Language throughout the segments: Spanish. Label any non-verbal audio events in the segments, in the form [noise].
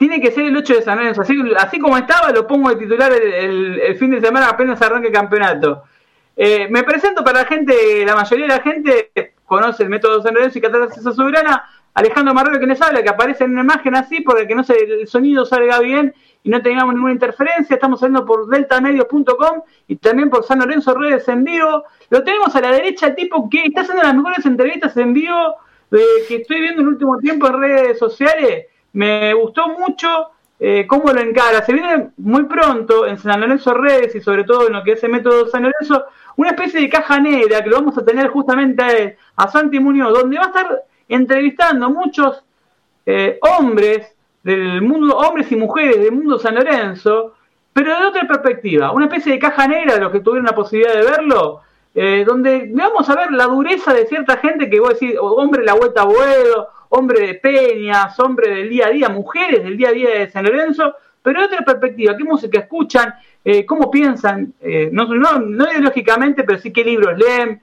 tiene que ser el 8 de San Lorenzo. Así, así como estaba, lo pongo de titular el, fin de semana apenas arranque el campeonato. Eh, me presento para la gente, la mayoría de la gente conoce el método San Lorenzo y Catarsis Soberana. Alejandro Marrero que les habla, que aparece en una imagen así, porque que no se, el sonido salga bien y no tengamos ninguna interferencia. Estamos saliendo por deltamedios.com y también por San Lorenzo Redes en vivo. Lo tenemos a la derecha, el tipo que está haciendo las mejores entrevistas en vivo que estoy viendo en el último tiempo en redes sociales. Me gustó mucho eh, cómo lo encara. Se viene muy pronto en San Lorenzo Redes y sobre todo en lo que es el método San Lorenzo, una especie de caja negra que lo vamos a tener justamente a, Santi Muñoz, donde va a estar entrevistando muchos eh, hombres del mundo, hombres y mujeres del mundo San Lorenzo, pero de otra perspectiva, una especie de caja negra de los que tuvieron la posibilidad de verlo, eh, donde vamos a ver la dureza de cierta gente que vos decís, hombre la vuelta a vuelo, hombre de peñas, hombre del día a día, mujeres del día a día de San Lorenzo, pero de otra perspectiva, qué música escuchan, eh, cómo piensan, eh, no, no, ideológicamente, pero sí qué libros leen,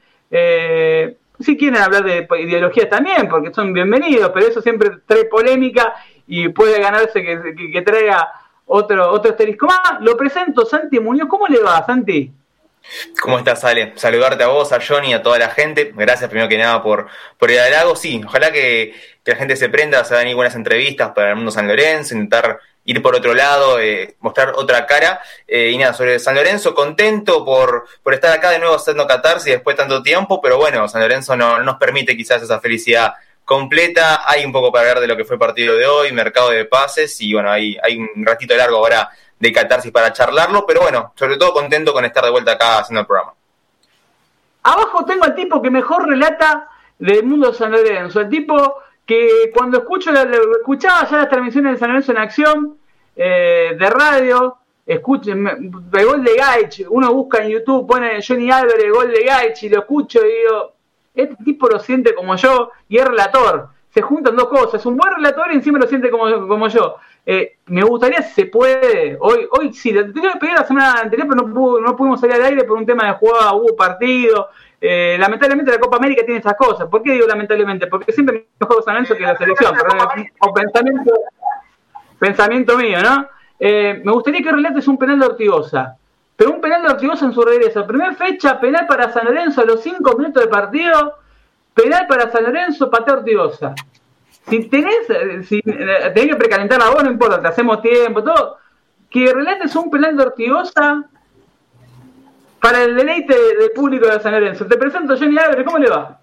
si quieren hablar de ideología también, porque son bienvenidos, pero eso siempre trae polémica y puede ganarse que, traiga otro, otro asterisco más. Lo presento, Santi Muñoz, ¿cómo le va, Santi? ¿Cómo estás, Ale? Saludarte a vos, a Johnny, a toda la gente. Gracias primero que nada por, por el halago. Sí, ojalá que, la gente se prenda, se hagan buenas entrevistas para el mundo San Lorenzo, intentar ir por otro lado, eh, mostrar otra cara. Eh, y nada, sobre San Lorenzo, contento por, por estar acá de nuevo haciendo catarsis después de tanto tiempo, pero bueno, San Lorenzo no, nos permite quizás esa felicidad completa. Hay un poco para ver de lo que fue el partido de hoy, mercado de pases, y bueno, hay, hay un ratito largo ahora de catarsis para charlarlo, pero bueno, sobre todo contento con estar de vuelta acá haciendo el programa. Abajo tengo al tipo que mejor relata del mundo San Lorenzo, el tipo que cuando escucho escuchaba ya las transmisiones de San Lorenzo en acción, eh, de radio, escuchen, el gol de Gaich, uno busca en YouTube, pone Johnny Álvarez, gol de Gaich, y lo escucho y digo, este tipo lo siente como yo y es relator. Se juntan dos cosas, un buen relator y encima lo siente como, como yo. Eh, me gustaría si se puede, hoy, hoy sí, te tengo que pedir la semana anterior, pero no, no pudimos salir al aire por un tema de jugada, hubo partido. Eh, lamentablemente la Copa América tiene estas cosas. ¿Por qué digo lamentablemente? Porque siempre mejor San Lorenzo que la selección. o pensamiento, pensamiento mío, ¿no? Eh, me gustaría que relates un penal de Ortigosa. Pero un penal de Ortigosa en su regreso. Primera fecha, penal para San Lorenzo a los 5 minutos de partido. Penal para San Lorenzo, patea Ortigosa si tenés, eh, si eh, tenés que precalentar la voz, no importa, te hacemos tiempo, todo. Que relates un penal de Ortigosa para el deleite del público de San Lorenzo. Te presento Johnny Álvarez, ¿cómo le va?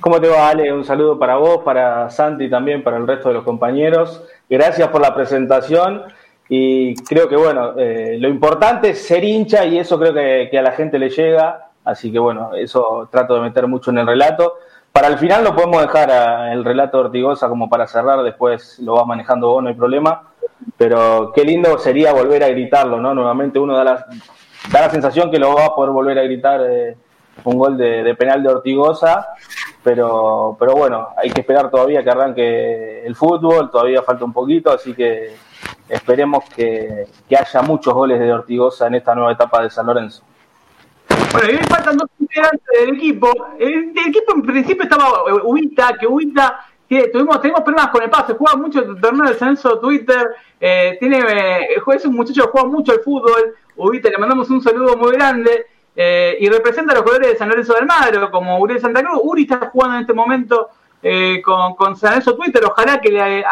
¿Cómo te va, Ale? Un saludo para vos, para Santi también para el resto de los compañeros. Gracias por la presentación y creo que, bueno, eh, lo importante es ser hincha y eso creo que a la gente le llega. Así que, bueno, eso trato de meter mucho en el relato. Para el final lo podemos dejar a, el relato de Ortigosa como para cerrar, después lo vas manejando vos, no hay problema. Pero qué lindo sería volver a gritarlo, ¿no? Nuevamente uno da la, da la sensación que lo va a poder volver a gritar eh, un gol de, penal de Ortigosa, pero, pero bueno, hay que esperar todavía que arranque el fútbol, todavía falta un poquito, así que esperemos que, que haya muchos goles de Ortigosa en esta nueva etapa de San Lorenzo. Bueno, y hoy faltan dos integrantes del equipo. El, equipo en principio estaba eh, Ubita, que Ubita tuvimos, tenemos problemas con el pase, juega mucho el torneo de censo Twitter, eh, tiene, eh, es un muchacho que juega mucho al fútbol, Ubita, le mandamos un saludo muy grande, eh, y representa a los jugadores de San Lorenzo del Magro, como Uriel Santa Cruz, Uri está jugando en este momento eh, con, con San Lorenzo Twitter, ojalá que, le,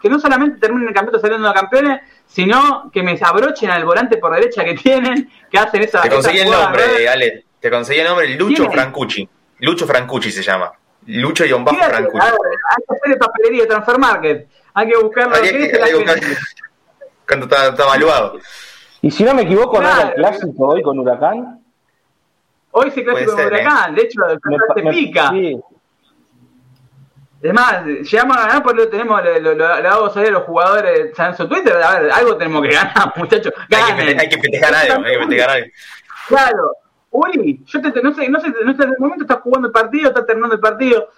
que no solamente terminen el campeonato saliendo de campeones, sino que me abrochen al volante por derecha que tienen, que hacen esa. Te conseguí el nombre, Ale. Te conseguí el nombre, Lucho Francucci. Lucho Francucci se llama. Lucho y un bajo Francucci. Hay que hacer papelería, Transfer Market. Hay que buscarlo. Hay que, hay buscar... [laughs] Cuando está, está evaluado. Y si no me equivoco, claro. ¿no era el clásico hoy con Huracán? Hoy sí clásico con Huracán. ¿eh? De hecho, te pica. Sí. Es más, llegamos a ganar porque tenemos, lo, lo, vamos a ver a los jugadores en su Twitter, a ver, algo tenemos que ganar, [laughs] muchachos. Hay que, festejar algo, hay que festejar algo. Claro. Uri, yo te, no sé, no sé, no sé, en el momento estás jugando el partido, estás terminando el partido,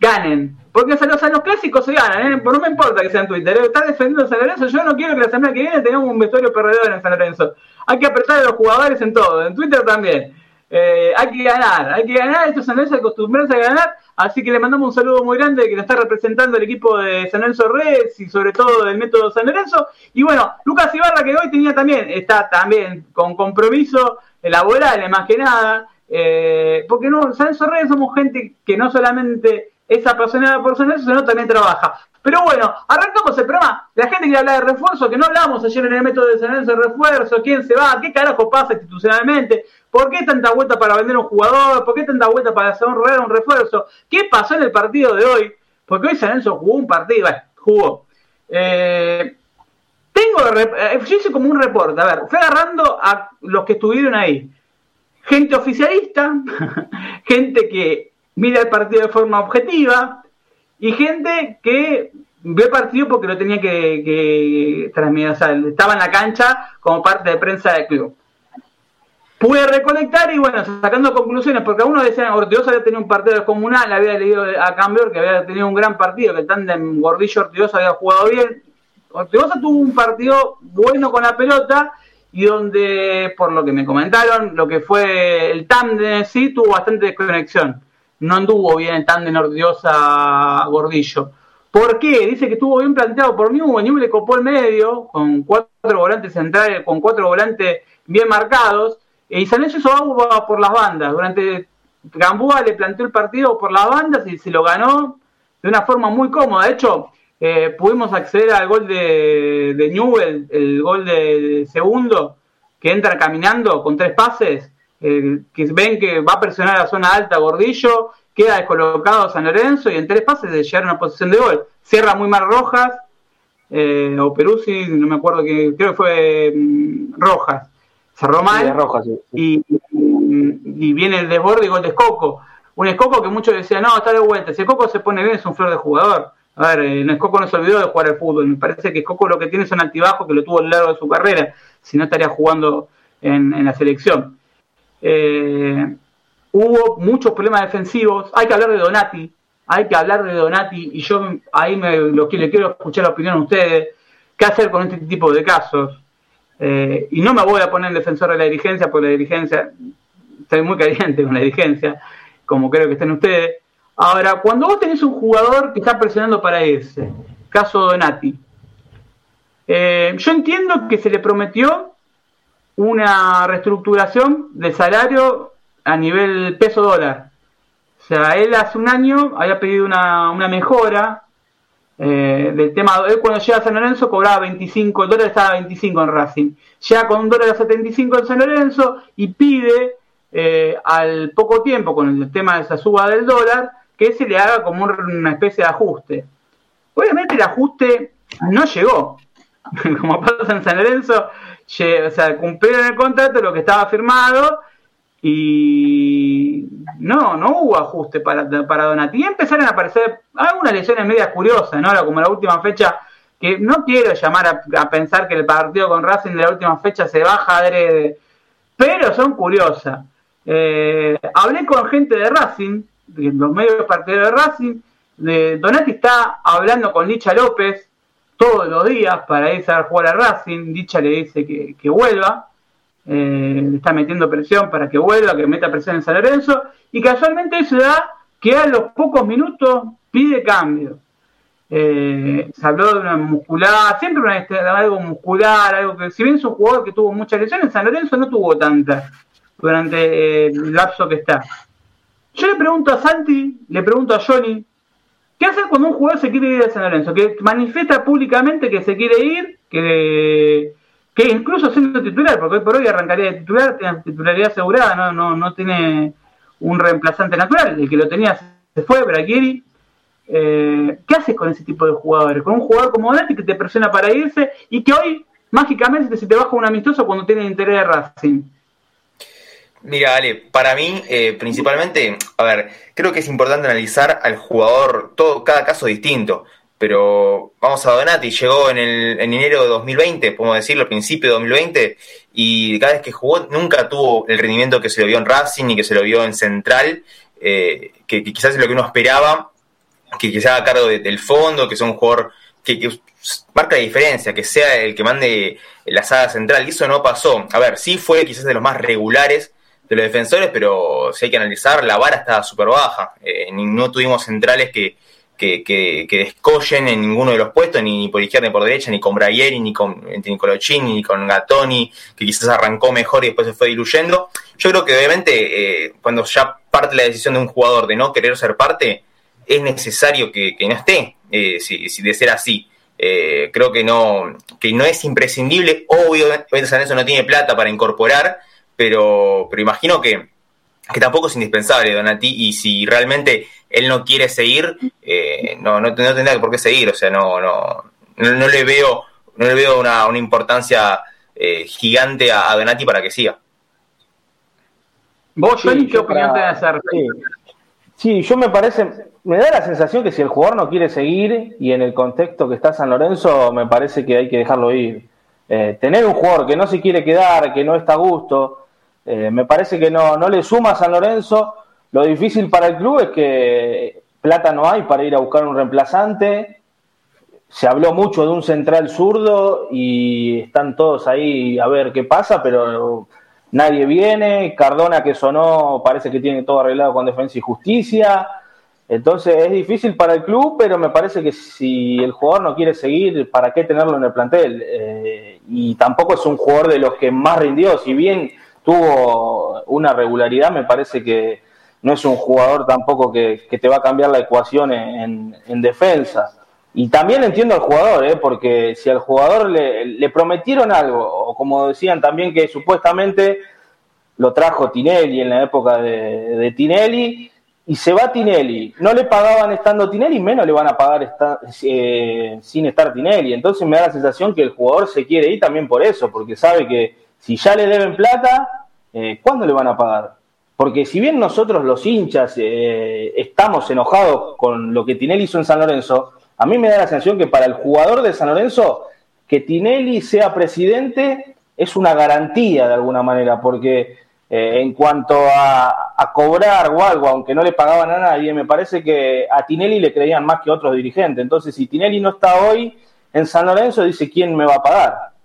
ganen. Porque o sea, los, los clásicos se ganan, ¿eh? no me importa que sea en Twitter, ¿eh? estás defendiendo San Lorenzo, yo no quiero que la semana que viene tengamos un vestuario perdedor en San Lorenzo. Hay que apretar a los jugadores en todo, en Twitter también. Eh, hay que ganar, hay que ganar, esto es San acostumbrarse a ganar, así que le mandamos un saludo muy grande que lo está representando el equipo de San Lorenzo Reds y sobre todo del método San Lorenzo. Y bueno, Lucas Ibarra que hoy tenía también, está también con compromiso laboral, más que nada, eh, porque no, San Lorenzo somos gente que no solamente es apasionada por San Lorenzo, sino también trabaja. Pero bueno, arrancamos el programa. La gente quiere hablar de refuerzo, que no hablamos ayer en el método de San Lorenzo de refuerzo, quién se va, qué carajo pasa institucionalmente, por qué tanta vuelta para vender un jugador, por qué tanta vuelta para hacer un, un refuerzo, qué pasó en el partido de hoy, porque hoy San Lorenzo jugó un partido, bueno, jugó. Eh, tengo, eh, yo hice como un reporte, a ver, fui agarrando a los que estuvieron ahí. Gente oficialista, [laughs] gente que mira el partido de forma objetiva, y gente que ve el partido porque lo tenía que, transmitir, o sea, estaba en la cancha como parte de prensa del club. Pude reconectar y bueno, sacando conclusiones, porque algunos decían Ortigosa había tenido un partido comunal, había leído a Cambio que había tenido un gran partido, que el tándem Gordillo Ortigosa había jugado bien. Ortigosa tuvo un partido bueno con la pelota y donde, por lo que me comentaron, lo que fue el tándem sí tuvo bastante desconexión no anduvo bien tan de Nordiosa Gordillo. ¿Por qué? Dice que estuvo bien planteado por Newell. Newell le copó el medio con cuatro volantes centrales, con cuatro volantes bien marcados. Y San hizo agua por las bandas. Durante Gambúa le planteó el partido por las bandas y se lo ganó de una forma muy cómoda. De hecho, eh, pudimos acceder al gol de, de el gol de segundo, que entra caminando con tres pases que ven que va a presionar la zona alta Gordillo, queda descolocado San Lorenzo y en tres pases de llegar a una posición de gol. Cierra muy mal Rojas, eh, o Peruzzi, no me acuerdo, que creo que fue mm, Rojas. Cerró mal Y, y, viene el desborde y gol de Escoco. Un Escoco que muchos decían, no, está de vuelta. Si Escoco se pone bien es un flor de jugador. A ver, eh, Escoco no se olvidó de jugar al fútbol. Me parece que Escoco lo que tiene son altibajos que lo tuvo a lo largo de su carrera. Si no estaría jugando en la selección. Eh, hubo muchos problemas defensivos. Hay que hablar de Donati. Hay que hablar de Donati. Y yo ahí me, lo le quiero escuchar la opinión a ustedes. ¿Qué hacer con este tipo de casos? Eh, y no me voy a poner en defensor de la dirigencia, porque la dirigencia, estoy muy caliente con la dirigencia, como creo que estén ustedes. Ahora, cuando vos tenés un jugador que está presionando para irse, caso Donati, eh, yo entiendo que se le prometió una reestructuración del salario a nivel peso dólar. O sea, él hace un año había pedido una, una mejora eh, del tema. Él cuando llega a San Lorenzo cobraba 25, el dólar estaba a 25 en Racing. Llega con un dólar a 75 en San Lorenzo y pide eh, al poco tiempo, con el tema de esa suba del dólar, que se le haga como una especie de ajuste. Obviamente el ajuste no llegó. [laughs] como pasa en San Lorenzo, o sea, cumplieron el contrato, lo que estaba firmado, y no, no hubo ajuste para, para Donati. Y empezaron a aparecer algunas lesiones medias curiosas, ¿no? Como la última fecha, que no quiero llamar a, pensar que el partido con Racing de la última fecha se baja adrede, pero son curiosas. Eh, hablé con gente de Racing, de los medios partidarios de Racing, de Donati está hablando con Licha López, todos los días para irse a jugar a Racing. Dicha le dice que, vuelva, eh, está metiendo presión para que vuelva, que meta presión en San Lorenzo, y casualmente se da que a los pocos minutos pide cambio. Eh, se habló de una muscular, siempre una, este, algo muscular, algo que, si bien es un jugador que tuvo muchas lesiones, San Lorenzo no tuvo tantas durante eh, el lapso que está. Yo le pregunto a Santi, le pregunto a Johnny, ¿Qué hacer cuando un jugador se quiere ir a San Lorenzo? Que manifiesta públicamente que se quiere ir, que, que incluso siendo titular, porque hoy por hoy arrancaría de titular, tiene titularidad asegurada, no, no, no tiene un reemplazante natural, el que lo tenía se fue, Braguieri. Eh, ¿Qué haces con ese tipo de jugadores? Con un jugador como Donati que te presiona para irse y que hoy mágicamente se te baja un amistoso cuando tiene interés de Racing. Mira, Ale, para mí, eh, principalmente, a ver, creo que es importante analizar al jugador, todo, cada caso distinto. Pero vamos a Donati, llegó en, el, en enero de 2020, podemos decirlo, principio de 2020, y cada vez que jugó nunca tuvo el rendimiento que se lo vio en Racing y que se lo vio en Central, eh, que, quizás es lo que uno esperaba, que, se haga cargo del fondo, que sea un jugador que, que, marca la diferencia, que sea el que mande la saga central, y eso no pasó. A ver, sí fue quizás de los más regulares de los defensores, pero si hay que analizar, la vara está súper baja. Eh, no tuvimos centrales que, que, que, que, descollen en ninguno de los puestos, ni por izquierda ni por derecha, ni con Brayeri, ni con, ni ni con Gatoni, que quizás arrancó mejor y después se fue diluyendo. Yo creo que obviamente eh, cuando ya parte la decisión de un jugador de no querer ser parte, es necesario que, no esté, eh, si, de ser así. Eh, creo que no, que no es imprescindible, obviamente San Lorenzo no tiene plata para incorporar, pero, pero imagino que, que tampoco es indispensable, Donati, y si realmente él no quiere seguir, eh, no, no, tendrá por qué seguir, o sea, no, no, no, le veo, no le veo una, una importancia eh, gigante a, Donati para que siga. ¿Vos, sí, qué opinión tenés hacer? Sí. sí, yo me parece, me da la sensación que si el jugador no quiere seguir y en el contexto que está San Lorenzo, me parece que hay que dejarlo ir. Eh, tener un jugador que no se quiere quedar, que no está a gusto, eh, me parece que no, no le suma a San Lorenzo. Lo difícil para el club es que plata no hay para ir a buscar un reemplazante. Se habló mucho de un central zurdo y están todos ahí a ver qué pasa, pero nadie viene. Cardona que sonó parece que tiene todo arreglado con defensa y justicia. Entonces es difícil para el club, pero me parece que si el jugador no quiere seguir, ¿para qué tenerlo en el plantel? Eh, y tampoco es un jugador de los que más rindió, si bien tuvo una regularidad, me parece que no es un jugador tampoco que, te va a cambiar la ecuación en, defensa. Y también entiendo al jugador, ¿eh? porque si al jugador le, prometieron algo, o como decían también que supuestamente lo trajo Tinelli en la época de, Tinelli, y se va Tinelli, no le pagaban estando Tinelli, menos le van a pagar eh, sin estar Tinelli. Entonces me da la sensación que el jugador se quiere ir también por eso, porque sabe que si ya le deben plata, eh, ¿cuándo le van a pagar? Porque si bien nosotros los hinchas eh, estamos enojados con lo que Tinelli hizo en San Lorenzo, a mí me da la sensación que para el jugador de San Lorenzo, que Tinelli sea presidente es una garantía de alguna manera, porque eh, en cuanto a, a, cobrar o algo, aunque no le pagaban a nadie, me parece que a Tinelli le creían más que otros dirigentes. Entonces, si Tinelli no está hoy en San Lorenzo, dice quién me va a pagar.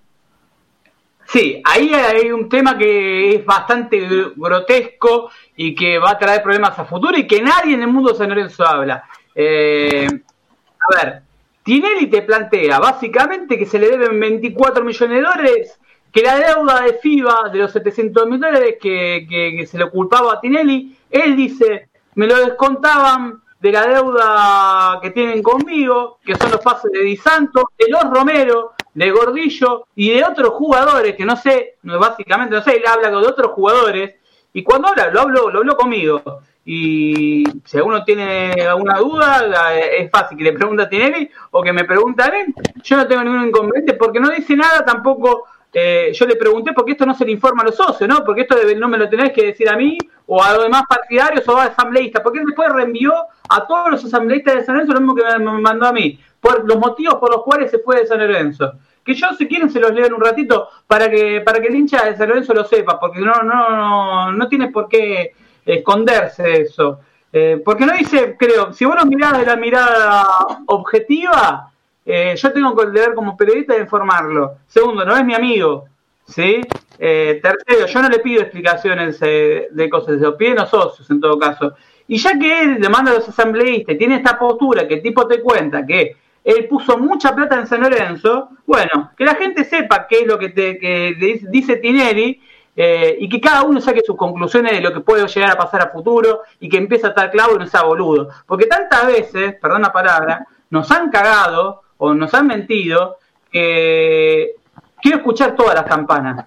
Sí, ahí hay un tema que es bastante grotesco y que va a traer problemas a futuro y que nadie en el mundo San Lorenzo habla. Eh, a ver, Tinelli te plantea básicamente que se le deben 24 millones de dólares, que la deuda de FIBA de los 700 mil dólares que, que, se le culpaba a Tinelli, él dice, me lo descontaban de la deuda que tienen conmigo, que son los pases de Di Santo, de los Romero, de Gordillo y de otros jugadores que no sé, básicamente no sé, él habla de otros jugadores y cuando habla lo hablo, lo hablo conmigo. Y si alguno tiene alguna duda es fácil que le pregunte a Tinelli o que me pregunte a mí, yo no tengo ningún inconveniente porque no dice nada tampoco eh, yo le pregunté porque esto no se le informa a los socios, ¿no? Porque esto no me lo tenés que decir a mí o a los demás partidarios o a asambleístas, porque él después reenvió a todos los asambleístas de San Lorenzo lo mismo que me mandó a mí por los motivos por los cuales se fue de San Lorenzo. Que yo, si quieren, se los leo en un ratito para que, para que el hincha de San Lorenzo lo sepa, porque no, no, no, no tiene por qué esconderse de eso. Eh, porque no dice, creo, si vos lo mirás de la mirada objetiva, eh, yo tengo el deber como periodista de informarlo. Segundo, no es mi amigo, ¿sí? Eh, tercero, yo no le pido explicaciones de cosas, se lo piden los socios en todo caso. Y ya que él demanda a los asambleístas tiene esta postura que el tipo te cuenta que él puso mucha plata en San Lorenzo, bueno, que la gente sepa qué es lo que, te, dice Tinelli eh, y que cada uno saque sus conclusiones de lo que puede llegar a pasar a futuro y que empiece a estar clavo y no sea boludo. Porque tantas veces, perdón la palabra, nos han cagado o nos han mentido que quiero escuchar todas las campanas.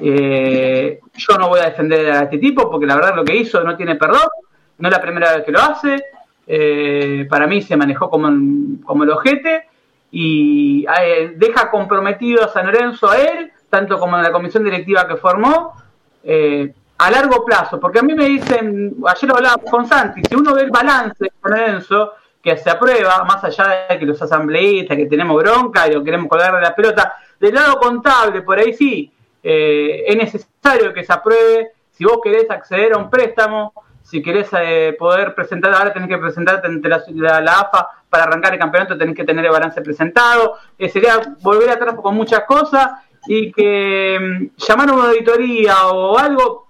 Eh, yo no voy a defender a este tipo porque la verdad lo que hizo no tiene perdón, no es la primera vez que lo hace, eh, para mí se manejó como, el ojete y eh, deja comprometido a San Lorenzo a él, tanto como en la comisión directiva que formó, eh, a largo plazo. Porque a mí me dicen, ayer hablaba con Santi, si uno ve el balance de San Lorenzo, que se aprueba, más allá de que los asambleístas, que tenemos bronca y lo queremos colgar de la pelota, del lado contable, por ahí sí, es necesario que se apruebe. Si vos querés acceder a un préstamo, si querés eh, poder presentar, ahora tenés que presentarte ante la, AFA para arrancar el campeonato, tenés que tener el balance presentado. Eh, sería volver atrás con muchas cosas y que mm, llamar a una auditoría o algo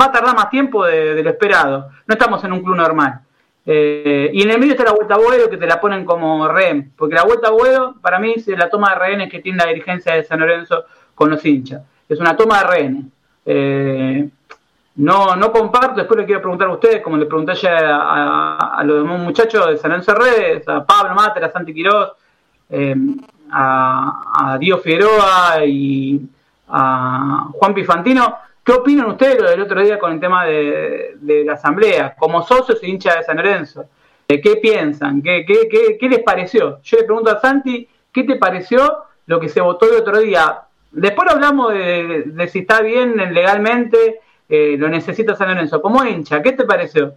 va a tardar más tiempo de, lo esperado. No estamos en un club normal. Eh, y en el medio está la vuelta a Boedo que te la ponen como rehén, porque la vuelta a Boedo para mí es la toma de rehenes que tiene la dirigencia de San Lorenzo con los hinchas. Es una toma de rehenes. Eh, no, no comparto, después le quiero preguntar a ustedes, como le pregunté ayer a, los demás muchachos de San Lorenzo Redes, a Pablo Mater, a Santi Quirós, eh, a, a Dio Figueroa y a Juan Pifantino, ¿qué opinan ustedes lo del otro día con el tema de, la asamblea? Como socios e hinchas de San Lorenzo, ¿qué piensan? ¿Qué, qué, qué les pareció? Yo le pregunto a Santi, ¿qué te pareció lo que se votó el otro día? Después hablamos de si está bien legalmente eh, lo necesita San Lorenzo. Como hincha, ¿qué te pareció?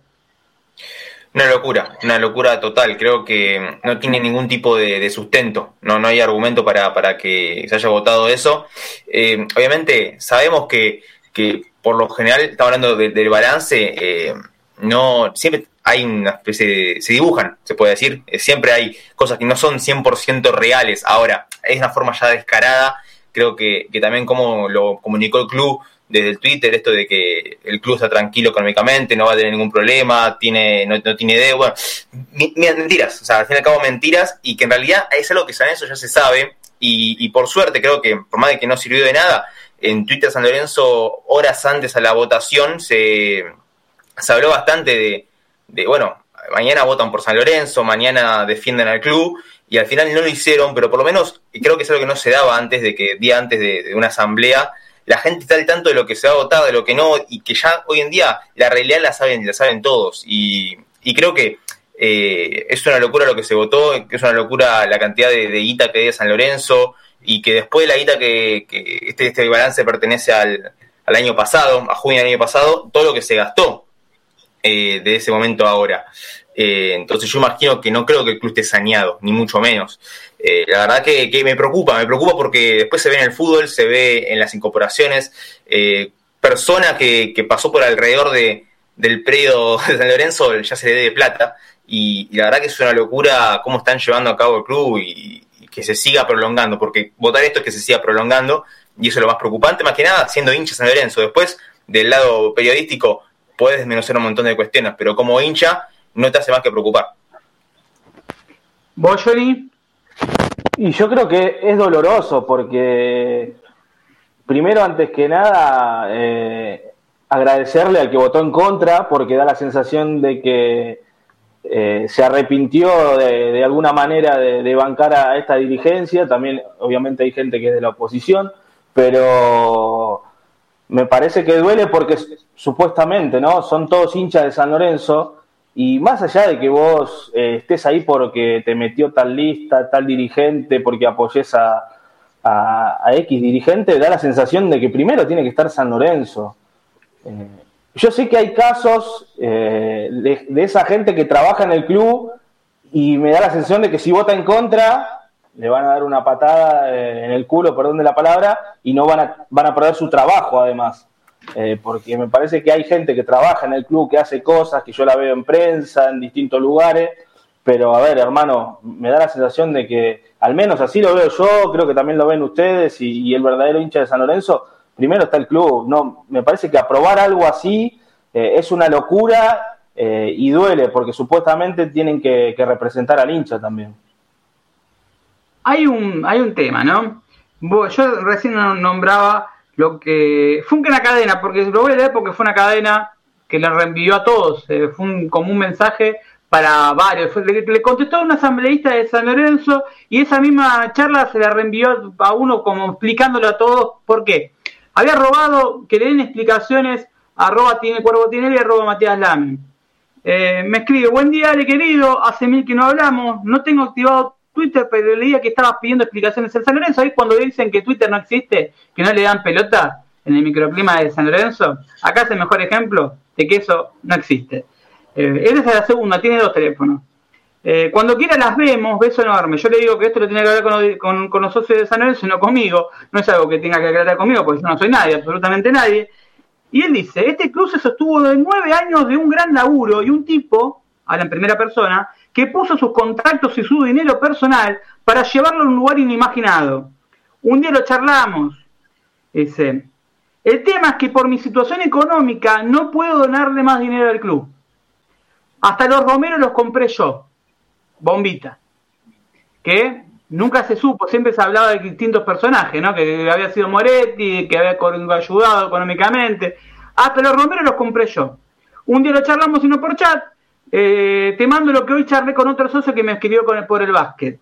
Una locura, una locura total. Creo que no tiene ningún tipo de, sustento. No, no hay argumento para, para, que se haya votado eso. Eh, obviamente, sabemos que, que, por lo general, estamos hablando del balance, eh, no siempre hay una especie de. se dibujan, se puede decir. siempre hay cosas que no son 100% reales. Ahora, es una forma ya descarada. Creo que, que también como lo comunicó el club desde el Twitter esto de que el club está tranquilo económicamente, no va a tener ningún problema, tiene, no, tiene deuda. mentiras, o sea, al fin y al cabo mentiras, y que en realidad es algo que San Lorenzo ya se sabe, y, por suerte creo que, por más de que no sirvió de nada, en Twitter San Lorenzo, horas antes a la votación, se, se habló bastante de, de, bueno, mañana votan por San Lorenzo, mañana defienden al club, y al final no lo hicieron, pero por lo menos, y creo que es algo que no se daba antes de que, día antes de una asamblea, la gente está al tanto de lo que se va a votar, de lo que no, y que ya hoy en día la realidad la saben, la saben todos. Y, creo que eh, es una locura lo que se votó, es una locura la cantidad de, guita que de San Lorenzo, y que después de la guita que, este, este balance pertenece al, año pasado, a junio del año pasado, todo lo que se gastó eh, de ese momento ahora. Eh, entonces yo imagino que no creo que el club esté saneado, ni mucho menos. Eh, la verdad que, me preocupa, me preocupa porque después se ve en el fútbol, se ve en las incorporaciones, eh, persona que, pasó por alrededor de, del predio [laughs] de San Lorenzo ya se le dé de plata y, la verdad que es una locura cómo están llevando a cabo el club y, que se siga prolongando, porque votar esto es que se siga prolongando y eso es lo más preocupante, más que nada siendo hincha San Lorenzo. Después, del lado periodístico, puedes desmenuzar un montón de cuestiones, pero como hincha no te hace más que preocupar. ¿Vos, Johnny? Y yo creo que es doloroso porque, primero, antes que nada, eh, agradecerle al que votó en contra porque da la sensación de que eh, se arrepintió de, alguna manera de, bancar a esta dirigencia. También, obviamente, hay gente que es de la oposición, pero me parece que duele porque supuestamente, ¿no? Son todos hinchas de San Lorenzo y más allá de que vos eh, estés ahí porque te metió tal lista, tal dirigente, porque apoyes a, a, X dirigente, da la sensación de que primero tiene que estar San Lorenzo. Eh, yo sé que hay casos eh, de, esa gente que trabaja en el club y me da la sensación de que si vota en contra, le van a dar una patada en el culo, perdón de la palabra, y no van a, van a perder su trabajo además. Eh, porque me parece que hay gente que trabaja en el club, que hace cosas, que yo la veo en prensa, en distintos lugares, pero a ver, hermano, me da la sensación de que, al menos así lo veo yo, creo que también lo ven ustedes y, el verdadero hincha de San Lorenzo, primero está el club, no, me parece que aprobar algo así eh, es una locura eh, y duele, porque supuestamente tienen que, que representar al hincha también. Hay un, hay un tema, ¿no? Yo recién nombraba lo que fue una cadena, porque lo voy a leer porque fue una cadena que le reenvió a todos, eh, fue como un mensaje para varios. le, contestó a un asambleísta de San Lorenzo y esa misma charla se la reenvió a uno como explicándolo a todos por qué. Había robado que le den explicaciones arroba tiene cuervo tiene y arroba Matías Lamen. Eh, me escribe, buen día, Ale querido, hace mil que no hablamos, no tengo activado Twitter, pero leía que estabas pidiendo explicaciones en San Lorenzo. Ahí cuando dicen que Twitter no existe, que no le dan pelota en el microclima de San Lorenzo, acá es el mejor ejemplo de que eso no existe. Eh, esa es la segunda, tiene dos teléfonos. Eh, cuando quiera las vemos, beso enorme. Yo le digo que esto lo tiene que hablar con, los socios de San Lorenzo no conmigo. No es algo que tenga que aclarar conmigo, porque yo no soy nadie, absolutamente nadie. Y él dice, este club se sostuvo de nueve años de un gran laburo y un tipo, habla en primera persona, que puso sus contactos y su dinero personal para llevarlo a un lugar inimaginado. Un día lo charlamos, dice, El tema es que por mi situación económica no puedo donarle más dinero al club. Hasta los Romeros los compré yo. Bombita. Que nunca se supo, siempre se hablaba de distintos personajes, ¿no? Que había sido Moretti, que había ayudado económicamente. Hasta los Romeros los compré yo. Un día lo charlamos no por chat. Eh, te mando lo que hoy charlé con otro socio que me escribió con por el básquet.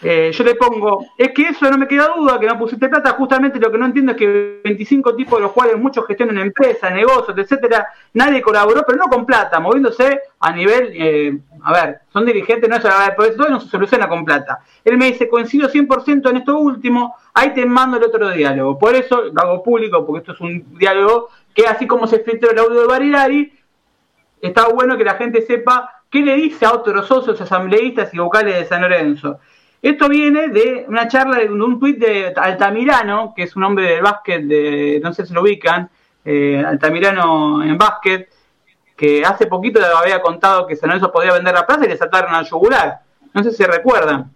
Eh, yo le pongo, es que eso no me queda duda, que no pusiste plata, justamente lo que no entiendo es que 25 tipos de los cuales muchos gestionan empresas, negocios, etcétera, nadie colaboró, pero no con plata, moviéndose a nivel, eh, a ver, son dirigentes, no es, por eso no se soluciona con plata. Él me dice, coincido 100% en esto último, ahí te mando el otro diálogo. Por eso lo hago público, porque esto es un diálogo que así como se filtró el audio de Barilari, está bueno que la gente sepa qué le dice a otros socios, asambleístas y vocales de San Lorenzo. Esto viene de una charla, de un tuit de Altamirano, que es un hombre del básquet, de, no sé si lo ubican, eh, Altamirano en básquet, que hace poquito había contado que San Lorenzo podía vender la plaza y le saltaron al yugular. No sé si recuerdan,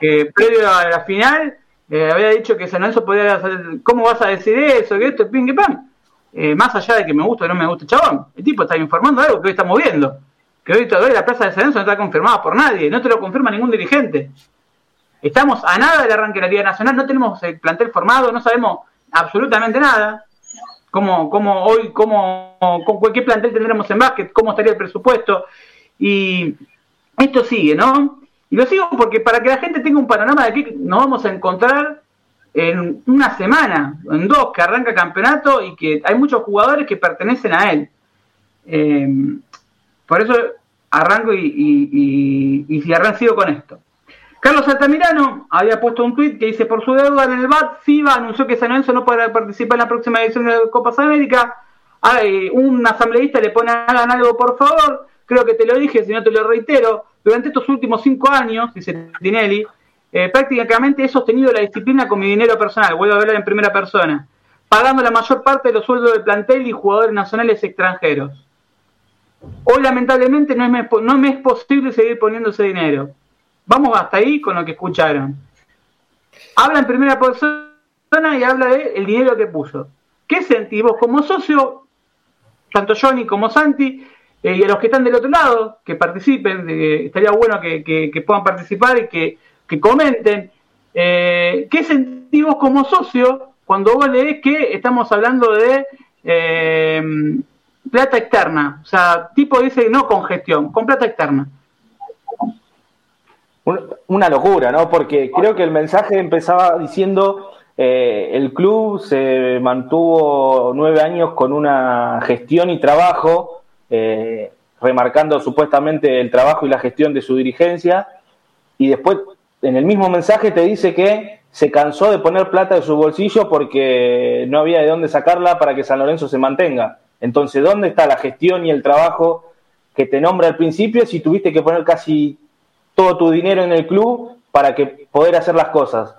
que previo a la final eh, había dicho que San Lorenzo podía hacer, ¿cómo vas a decir eso? Que esto, ping, pan. Eh, más allá de que me gusta o no me gusta chabón, el tipo está informando algo que hoy estamos viendo. Que hoy todavía la plaza de San no está confirmada por nadie, no te lo confirma ningún dirigente. Estamos a nada del arranque de la Liga Nacional, no tenemos el plantel formado, no sabemos absolutamente nada. Cómo, cómo hoy, cómo, con qué plantel tendremos en básquet, cómo estaría el presupuesto. Y esto sigue, ¿no? Y lo sigo porque para que la gente tenga un panorama de qué nos vamos a encontrar en una semana, en dos, que arranca campeonato y que hay muchos jugadores que pertenecen a él. Eh, por eso arranco y, y, y, y, sigo con esto. Carlos Altamirano había puesto un tuit que dice, por su deuda en el BAT, FIBA anunció que San Lorenzo no podrá participar en la próxima edición de la Copa América. un asambleísta le pone, hagan algo por favor. Creo que te lo dije, si no te lo reitero. Durante estos últimos cinco años, dice Tinelli, eh, prácticamente he sostenido la disciplina con mi dinero personal, vuelvo a hablar en primera persona, pagando la mayor parte de los sueldos del plantel y jugadores nacionales extranjeros. Hoy lamentablemente no, es, no me es posible seguir poniendo ese dinero. Vamos hasta ahí con lo que escucharon. Habla en primera persona y habla de el dinero que puso. ¿Qué sentís vos como socio, tanto Johnny como Santi, eh, y a los que están del otro lado, que participen, estaría bueno que, puedan participar y que, comenten. Eh, ¿Qué sentís vos como socio cuando vos lees que estamos hablando de eh, plata externa? O sea, tipo dice no con gestión, con plata externa una locura, ¿no? Porque creo que el mensaje empezaba diciendo eh, el club se mantuvo nueve años con una gestión y trabajo, eh, remarcando supuestamente el trabajo y la gestión de su dirigencia, y después en el mismo mensaje te dice que se cansó de poner plata de su bolsillo porque no había de dónde sacarla para que San Lorenzo se mantenga. Entonces, ¿dónde está la gestión y el trabajo que te nombra al principio si tuviste que poner casi todo tu dinero en el club para que poder hacer las cosas.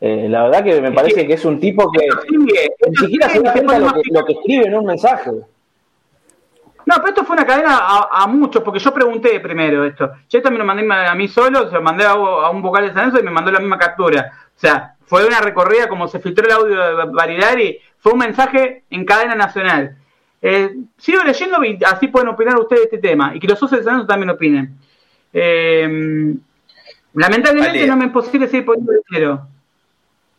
Eh, la verdad que me parece que es un tipo que ni siquiera se da cuenta lo que, lo que escribe en un mensaje. No, pero esto fue una cadena a, muchos, porque yo pregunté primero esto. Yo también lo mandé a mí solo, se lo mandé a, un vocal de San y me mandó la misma captura. O sea, fue una recorrida como se filtró el audio de Barilari, fue un mensaje en cadena nacional. Eh, sigo leyendo y así pueden opinar ustedes de este tema, y que los socios de San también opinen. Eh, lamentablemente no me es posible seguir poniendo dinero.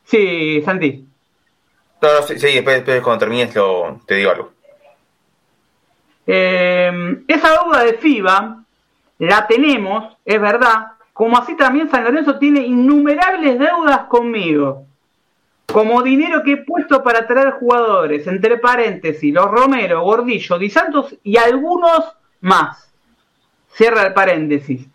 Sí, Santi. No, no, sí, después, cuando termines lo, te digo algo. Eh, esa deuda de FIBA la tenemos, es verdad, como así también San Lorenzo tiene innumerables deudas conmigo. Como dinero que he puesto para traer jugadores, entre paréntesis, los Romero, Gordillo, Di Santos y algunos más. Cierra el paréntesis.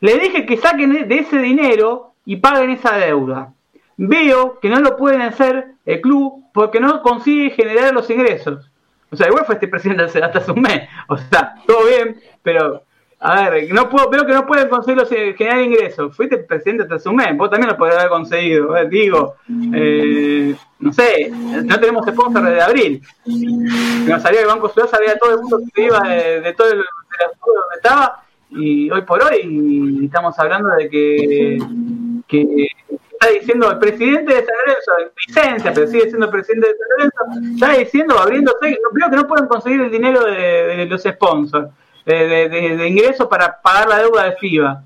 Le dije que saquen de ese dinero y paguen esa deuda. Veo que no lo pueden hacer el club porque no consigue generar los ingresos. O sea, igual fue este presidente hasta hace mes. O sea, todo bien, pero a ver, no puedo, veo que no pueden conseguir generar ingresos. Fuiste presidente hasta hace un mes, vos también lo podés haber conseguido. digo, eh, no sé, no tenemos sponsor desde abril. Nos salía el Banco Ciudad, sabía todo el mundo que iba de, todo el, de la donde estaba, y hoy por hoy estamos hablando de que, que está diciendo el presidente de San Lorenzo, en licencia, pero sigue siendo presidente de San Lorenzo, está diciendo, abriéndose, creo que no pueden conseguir el dinero de, los sponsors, de, de, ingresos para pagar la deuda de FIBA.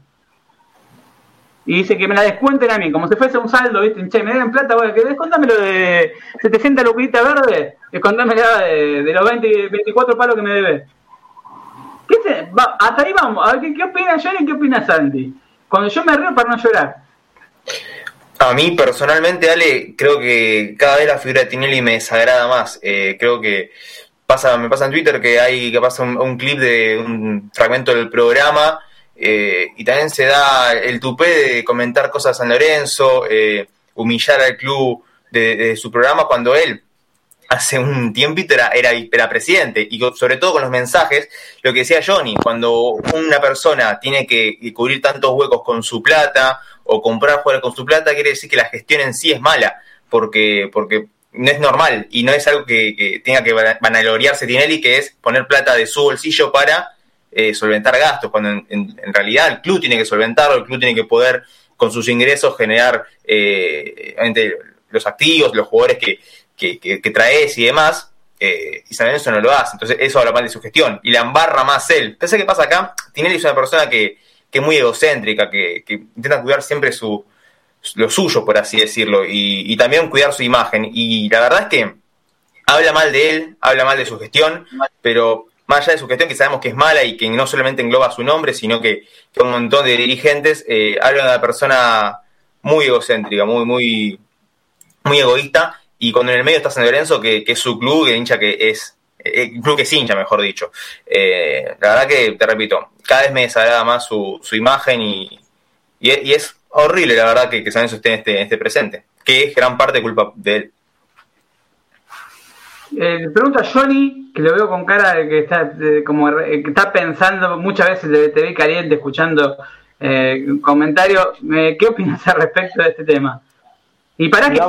Y dice que me la descuenten a mí, como si fuese un saldo, ¿viste? Che, me den plata, bueno, que descontámelo de 700 luquitas verdes, descontámelo de, de los 20, 24 palos que me debe. ¿Qué se, hasta ahí vamos, a ver, ¿qué, opina Johnny qué opina Sandy? Cuando yo me río para no llorar. A mí personalmente, Ale, creo que cada vez la figura de Tinelli me desagrada más. Eh, creo que pasa, me pasa en Twitter que hay que pasa un, clip de un fragmento del programa eh, y también se da el tupé de comentar cosas a San Lorenzo, eh, humillar al club de, su programa cuando él hace un tiempito era, era, presidente y sobre todo con los mensajes, lo que decía Johnny, cuando una persona tiene que cubrir tantos huecos con su plata o comprar fuera con su plata, quiere decir que la gestión en sí es mala, porque, porque no es normal y no es algo que, tenga que vanagloriarse Tinelli, que es poner plata de su bolsillo para eh, solventar gastos, cuando en, realidad el club tiene que solventarlo, el club tiene que poder con sus ingresos generar eh, los activos, los jugadores que, que, traes y demás, eh, y San Lorenzo no lo hace. Entonces, eso habla mal de su gestión. Y la embarra más él. Entonces, ¿qué pasa acá? Tinelli es una persona que, es muy egocéntrica, que, intenta cuidar siempre su, lo suyo, por así decirlo, y, también cuidar su imagen. Y la verdad es que habla mal de él, habla mal de su gestión, pero más allá de su gestión, que sabemos que es mala y que no solamente engloba su nombre, sino que, un montón de dirigentes, eh, habla de una persona muy egocéntrica, muy, muy, muy egoísta, y cuando en el medio está San Lorenzo, que, es su club, que hincha que es, eh, club que es hincha, mejor dicho. Eh, la verdad que, te repito, cada vez me desagrada más su, su imagen y, y, es horrible, la verdad, que, que San Lorenzo esté en este, este presente, que es gran parte culpa de él. Eh, pregunta a Johnny, que lo veo con cara de que está, como, que está pensando muchas veces de TV caliente, escuchando eh, comentarios. ¿Qué opinas al respecto de este tema? Y para que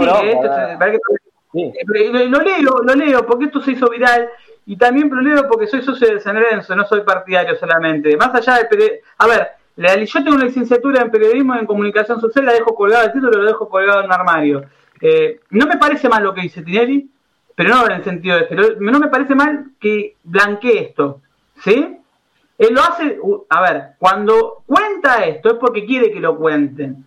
sí, lo leo, lo leo, porque esto se hizo viral y también lo leo porque soy socio de San Lorenzo, no soy partidario solamente. Más allá de... A ver, yo tengo una licenciatura en periodismo y en comunicación social, la dejo colgada, el título lo dejo colgado en un armario. Eh, no me parece mal lo que dice Tinelli, pero no en el sentido de este. No me parece mal que blanquee esto, ¿sí? Él lo hace, a ver, cuando cuenta esto es porque quiere que lo cuenten,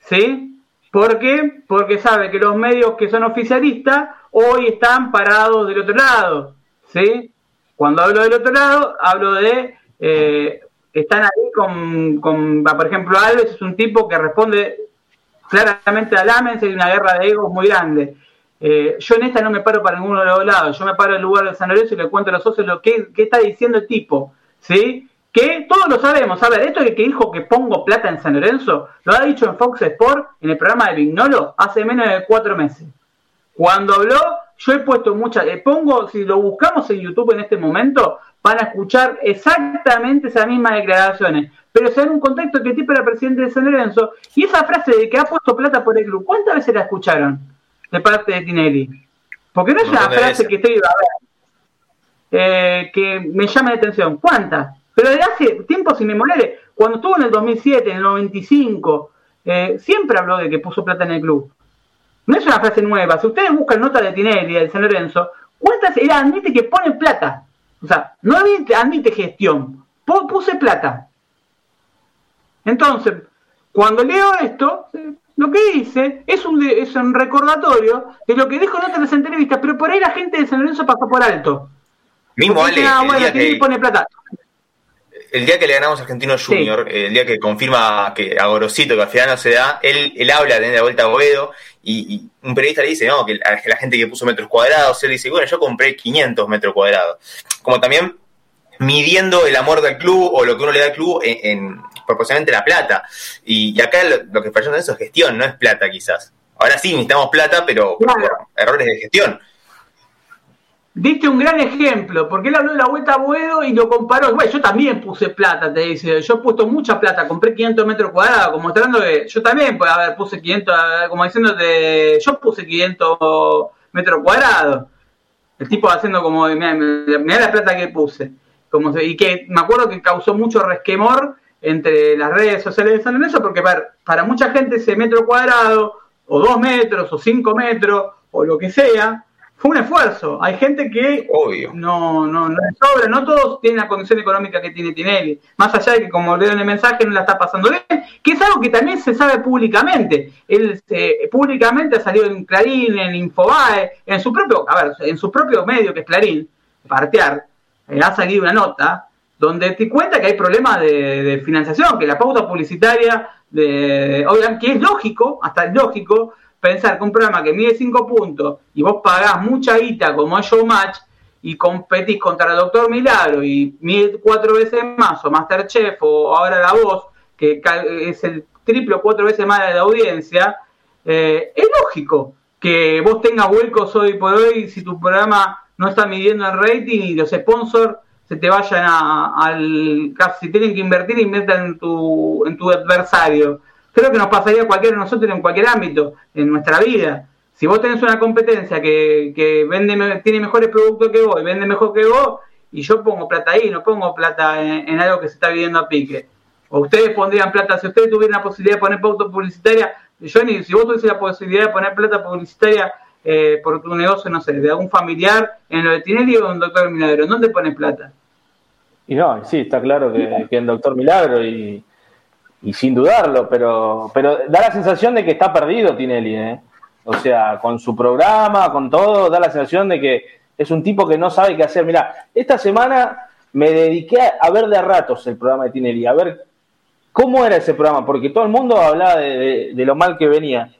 ¿sí? ¿Por qué? Porque sabe que los medios que son oficialistas hoy están parados del otro lado. ¿sí? Cuando hablo del otro lado, hablo de... Eh, están ahí con, con, por ejemplo, Alves es un tipo que responde claramente al Lamens, hay una guerra de egos muy grande. Eh, yo en esta no me paro para ninguno de los lados, yo me paro en lugar de San Lorenzo y le cuento a los socios lo que, que está diciendo el tipo, ¿sí? Que todos lo sabemos. A ver, esto que dijo que pongo plata en San Lorenzo, lo ha dicho en Fox Sport, en el programa de Vignolo, hace menos de cuatro meses. Cuando habló, yo he puesto muchas, le pongo, si lo buscamos en YouTube en este momento, van a escuchar exactamente esas mismas declaraciones. Pero se en un contexto que el tipo era presidente de San Lorenzo, y esa frase de que ha puesto plata por el club, ¿cuántas veces la escucharon de parte de Tinelli? Porque no es una frase que estoy, a ver, eh, que me llama la atención. ¿Cuántas? Pero desde hace tiempos inmemoriales, cuando estuvo en el 2007, en el 95, eh, siempre habló de que puso plata en el club. No es una frase nueva. Si ustedes buscan nota de Tinelli, de San Lorenzo, ¿cuántas? Él admite que pone plata. O sea, no admite, gestión. Puse plata. Entonces, cuando leo esto, lo que dice es un, es un recordatorio de lo que dijo en otras entrevistas, pero por ahí la gente de San Lorenzo pasó por alto. Mismo Ale, ah, bueno, que... pone plata el día que le ganamos a Argentino Junior, el día que confirma que a Gorosito, que al final no se da, él, él habla de la vuelta a Boedo y, un periodista le dice, no, que la, gente que puso metros cuadrados, él dice, bueno, yo compré 500 metros cuadrados. Como también midiendo el amor del club o lo que uno le da al club en, proporcionalmente la plata. Y, acá lo, que falló en eso es gestión, no es plata quizás. Ahora sí necesitamos plata, pero por errores de gestión. Diste un gran ejemplo, porque él habló de la vuelta a Buedo y lo comparó. Bueno, yo también puse plata, te dice. Yo he puesto mucha plata, compré 500 metros cuadrados, como mostrando que yo también, pues, a ver, puse 500, como diciendo de. Yo puse 500 metros cuadrados. El tipo haciendo como, mira, la plata que puse. Como y que me acuerdo que causó mucho resquemor entre las redes sociales de San Lorenzo, porque para, para mucha gente ese metro cuadrado, o dos metros, o cinco metros, o lo que sea, fue un esfuerzo. Hay gente que no no no sobra, no todos tienen la condición económica que tiene Tinelli. Más allá de que, como leo en el mensaje, no la está pasando bien, que es algo que también se sabe públicamente. Él públicamente ha salido en Clarín, en Infobae, en su propio, a ver, en su propio medio que es Clarín, Partear, eh, ha salido una nota donde te cuenta que hay problemas de, financiación, que la pauta publicitaria, de, obviamente, que es lógico, hasta es lógico, pensar que un programa que mide 5 puntos y vos pagás mucha guita como es Showmatch y competís contra el Doctor Milagro y mide cuatro veces más, o Masterchef, o ahora La Voz, que es el triple o cuatro veces más de la audiencia, eh, es lógico que vos tengas huecos hoy por hoy si tu programa no está midiendo el rating y los sponsors se te vayan a, al... Si tienen que invertir, inviertan en tu, en tu adversario creo que nos pasaría a cualquiera de nosotros en cualquier ámbito, en nuestra vida. Si vos tenés una competencia que, que vende, tiene mejores productos que vos y vende mejor que vos, y yo pongo plata ahí, no pongo plata en, algo que se está viviendo a pique. O ustedes pondrían plata, si ustedes tuvieran la posibilidad de poner pauta publicitaria, Johnny, si vos tuviese la posibilidad de poner plata publicitaria eh, por tu negocio, no sé, de algún familiar, en lo de Tinelli o en Doctor Milagro, ¿dónde pones plata? Y no, sí, está claro que, que en Doctor Milagro y, y sin dudarlo, pero, pero da la sensación de que está perdido Tinelli, ¿eh? O sea, con su programa, con todo, da la sensación de que es un tipo que no sabe qué hacer. Mira, esta semana me dediqué a ver de ratos el programa de Tinelli, a ver cómo era ese programa, porque todo el mundo hablaba de, lo mal que venía.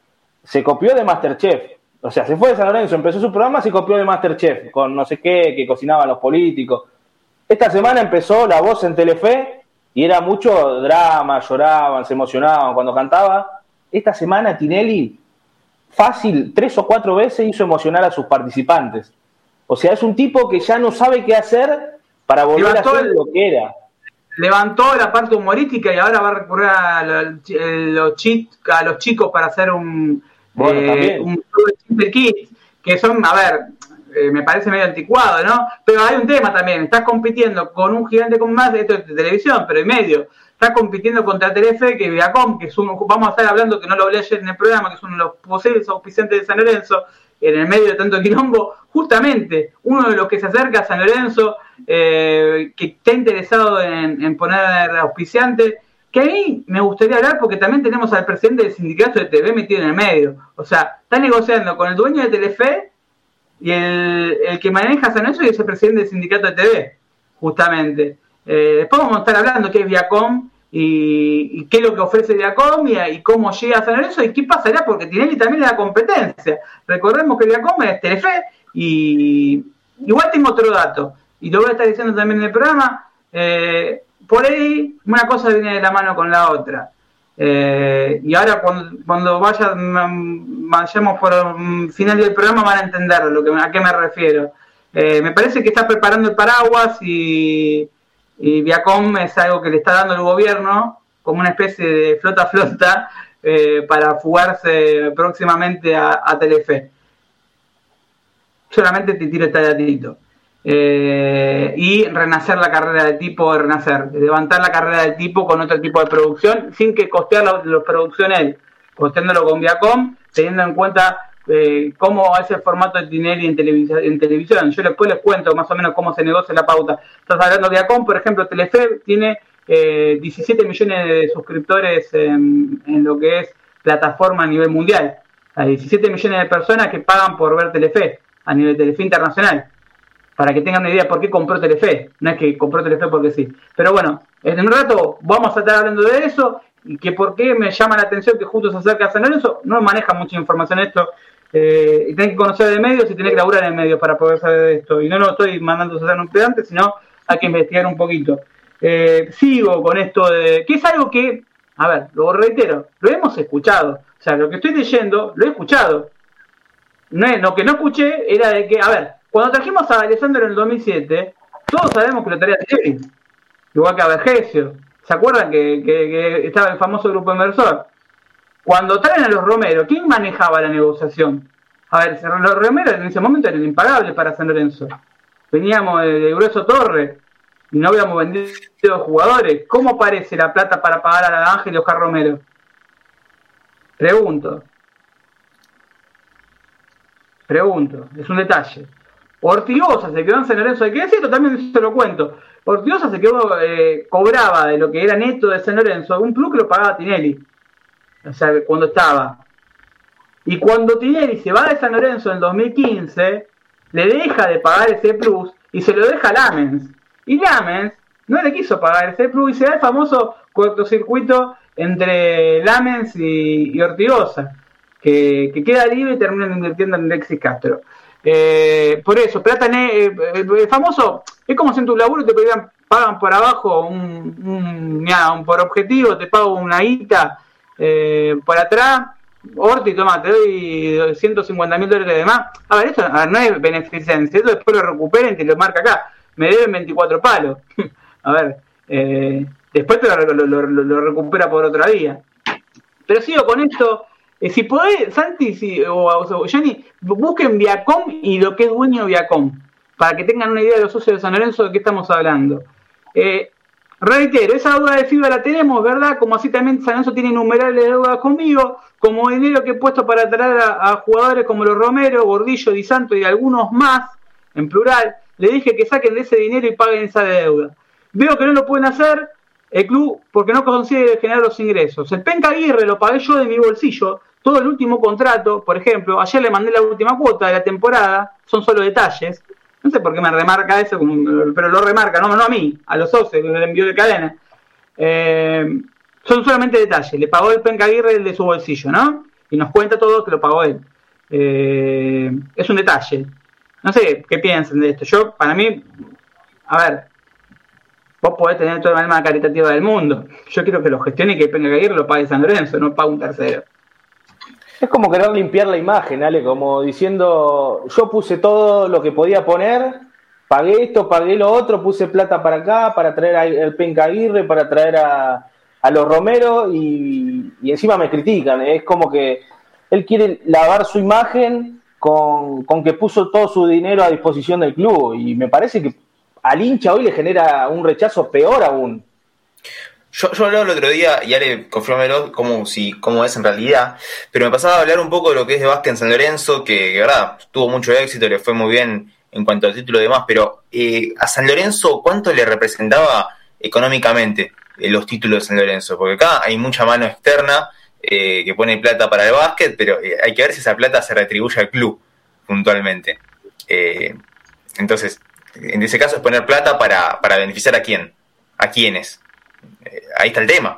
Se copió de Masterchef, o sea, se fue de San Lorenzo, empezó su programa, se copió de Masterchef, con no sé qué, que cocinaban los políticos. Esta semana empezó La Voz en Telefe, y era mucho drama, lloraban, se emocionaban cuando cantaba. Esta semana Tinelli, fácil, tres o cuatro veces hizo emocionar a sus participantes. O sea, es un tipo que ya no sabe qué hacer para volver a hacer lo que era. Levantó la parte humorística y ahora va a recurrir a los, a los chicos para hacer un, eh, un que son, a ver, eh, me parece medio anticuado, ¿no? Pero hay un tema también, estás compitiendo con un gigante con más esto de televisión, pero en medio. Estás compitiendo contra Telefe, que Viacom, que es uno, vamos a estar hablando, que no lo hablé ayer en el programa, que es uno de los posibles auspiciantes de San Lorenzo, en el medio de tanto quilombo, justamente uno de los que se acerca a San Lorenzo, eh, que está interesado en, en poner auspiciante, que ahí me gustaría hablar porque también tenemos al presidente del sindicato de TV metido en el medio. O sea, está negociando con el dueño de Telefe y el, el que maneja San Lorenzo es el presidente del sindicato de TV, justamente. Eh, después vamos a estar hablando qué es Viacom y, qué es lo que ofrece Viacom y, cómo llega a San Lorenzo y qué pasará porque Tinelli también le da competencia. Recordemos que Viacom es Telefe y igual tengo otro dato y lo voy a estar diciendo también en el programa. Eh, por ahí una cosa viene de la mano con la otra. Eh, y ahora cuando, cuando vaya, vayamos por el final del programa van a entender a qué me refiero. Eh, me parece que está preparando el paraguas y, Viacom es algo que le está dando el gobierno como una especie de flota-flota eh, para fugarse próximamente a, Telefe. Solamente te tiro este datito. Eh, y renacer la carrera de tipo, renacer, levantar la carrera de tipo con otro tipo de producción sin que costear la, producción él, costeándolo con Viacom, teniendo en cuenta eh, cómo es el formato de Tinelli en, en televisión. Yo después les cuento más o menos cómo se negocia la pauta. Estás hablando de Viacom, por ejemplo, Telefe tiene eh, 17 millones de suscriptores en, lo que es plataforma a nivel mundial. Hay 17 millones de personas que pagan por ver Telefe a nivel de Telefe internacional para que tengan una idea por qué compró Telefe. No es que compró Telefe porque sí. Pero bueno, en un rato vamos a estar hablando de eso y que por qué me llama la atención que justo se acerca a San Lorenzo. No maneja mucha información esto. Eh, y tenés que conocer de medios y tenés que laburar en medios para poder saber de esto. Y no lo estoy mandando a hacer un pedante, sino hay que investigar un poquito. Eh, sigo con esto de que es algo que, a ver, lo reitero, lo hemos escuchado. O sea, lo que estoy leyendo, lo he escuchado. No lo que no escuché era de que, a ver, cuando trajimos a Alessandro en el 2007, todos sabemos que lo traía Thierry, igual que a Vergesio. ¿Se acuerdan que, estaba el famoso grupo inversor? Cuando traen a los Romero, ¿quién manejaba la negociación? A ver, los Romero en ese momento eran impagables para San Lorenzo. Veníamos de, Grueso Torre, y no hubiéramos vendido jugadores, ¿cómo aparece la plata para pagar a Ángel y Oscar Romero? Pregunto. Pregunto, es un detalle. Ortigosa se quedó en San Lorenzo, hay que decirlo, también se lo cuento. Ortigosa se quedó, eh, cobraba de lo que era neto de San Lorenzo, un plus que lo pagaba Tinelli. O sea, cuando estaba. Y cuando Tinelli se va de San Lorenzo en 2015, le deja de pagar ese plus y se lo deja a Lamens. Y Lamens no le quiso pagar ese plus y se da el famoso cortocircuito entre Lamens y, Ortigosa, que, queda libre y terminan invirtiendo en Alexis Castro. Eh, por eso, plata eh, eh, famoso, es como si en tu laburo te pagan por abajo un, por objetivo, te pago una guita por atrás, Orti, toma, te doy 150 mil dólares de más. A ver, esto no es beneficencia, esto después lo recuperen te lo marca acá. Me deben 24 palos. [laughs] a ver, después te lo, recupera por otra vía. Pero sigo con esto, eh, si podés, Santi si, o, o busquen Viacom y lo que es dueño Viacom, para que tengan una idea de los socios de San Lorenzo de qué estamos hablando. Eh, reitero, esa deuda de FIBA la tenemos, ¿verdad? Como así también San Lorenzo tiene innumerables deudas conmigo, como dinero que he puesto para traer a, jugadores como los Romero, Gordillo, Di Santo y algunos más, en plural, le dije que saquen de ese dinero y paguen esa deuda. Veo que no lo pueden hacer, el club porque no consigue generar los ingresos. El Penca Aguirre lo pagué yo de mi bolsillo, todo el último contrato, por ejemplo, ayer le mandé la última cuota de la temporada, son solo detalles. No sé por qué me remarca eso, pero lo remarca, no, no a mí, a los socios, le envío de cadena. Eh, son solamente detalles. Le pagó el Penca Aguirre el de su bolsillo, ¿no? Y nos cuenta todo que lo pagó él. Eh, es un detalle. No sé qué piensan de esto. Yo, para mí, a ver, vos podés tener toda la alma caritativa del mundo. Yo quiero que lo gestione y que el Penca Aguirre lo pague San Lorenzo, no pague un tercero. Es como querer limpiar la imagen, Ale, como diciendo, yo puse todo lo que podía poner, pagué esto, pagué lo otro, puse plata para acá, para traer al Penca Aguirre, para traer a, los Romero y, encima me critican. Es como que él quiere lavar su imagen con, con que puso todo su dinero a disposición del club y me parece que al hincha hoy le genera un rechazo peor aún. Yo, yo hablaba el otro día, y Ale, confirmelo cómo, si, cómo es en realidad, pero me pasaba a hablar un poco de lo que es de Vázquez en San Lorenzo, que, verdad, tuvo mucho éxito, le fue muy bien en cuanto al título y demás, pero eh, a San Lorenzo, ¿cuánto le representaba económicamente eh, los títulos de San Lorenzo? Porque acá hay mucha mano externa eh, que pone plata para el básquet, pero hay que ver si esa plata se retribuye al club puntualmente. entonces, en ese caso es poner plata para, para beneficiar a quién, a quiénes ahí está el tema.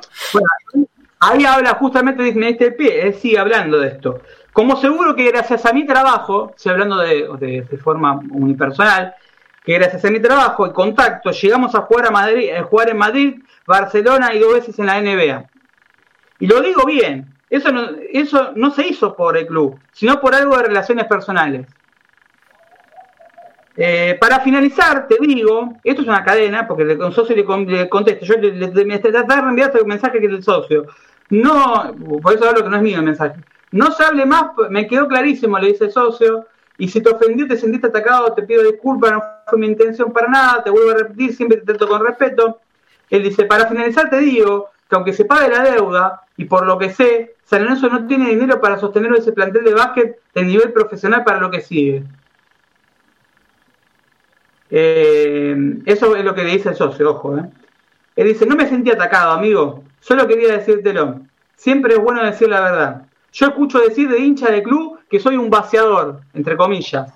Ahí habla justamente de este pie, él sigue hablando de esto. Como seguro que gracias a mi trabajo, estoy hablando de, forma unipersonal, que gracias a mi trabajo y contacto llegamos a jugar a Madrid, a jugar en Madrid, Barcelona y dos veces en la NBA. Y lo digo bien, eso no, eso no se hizo por el club, sino por algo de relaciones personales. Eh, para finalizar, te digo, esto es una cadena, porque el socio le, contesta, yo le, le, me tratar de reenviar el mensaje que es del socio. No, por eso hablo que no es mío el mensaje. No se hable más, me quedó clarísimo, le dice el socio, y si te ofendí, te sentiste atacado, te pido disculpas, no fue mi intención para nada, te vuelvo a repetir, siempre te trato con respeto. Él dice, para finalizar te digo que aunque se pague la deuda, y por lo que sé, San Lorenzo no tiene dinero para sostener ese plantel de básquet en nivel profesional para lo que sigue. Eh, eso es lo que le dice el socio, ojo. Eh. Él dice, no me sentí atacado, amigo. Solo quería decírtelo. Siempre es bueno decir la verdad. Yo escucho decir de hincha de club que soy un vaciador, entre comillas.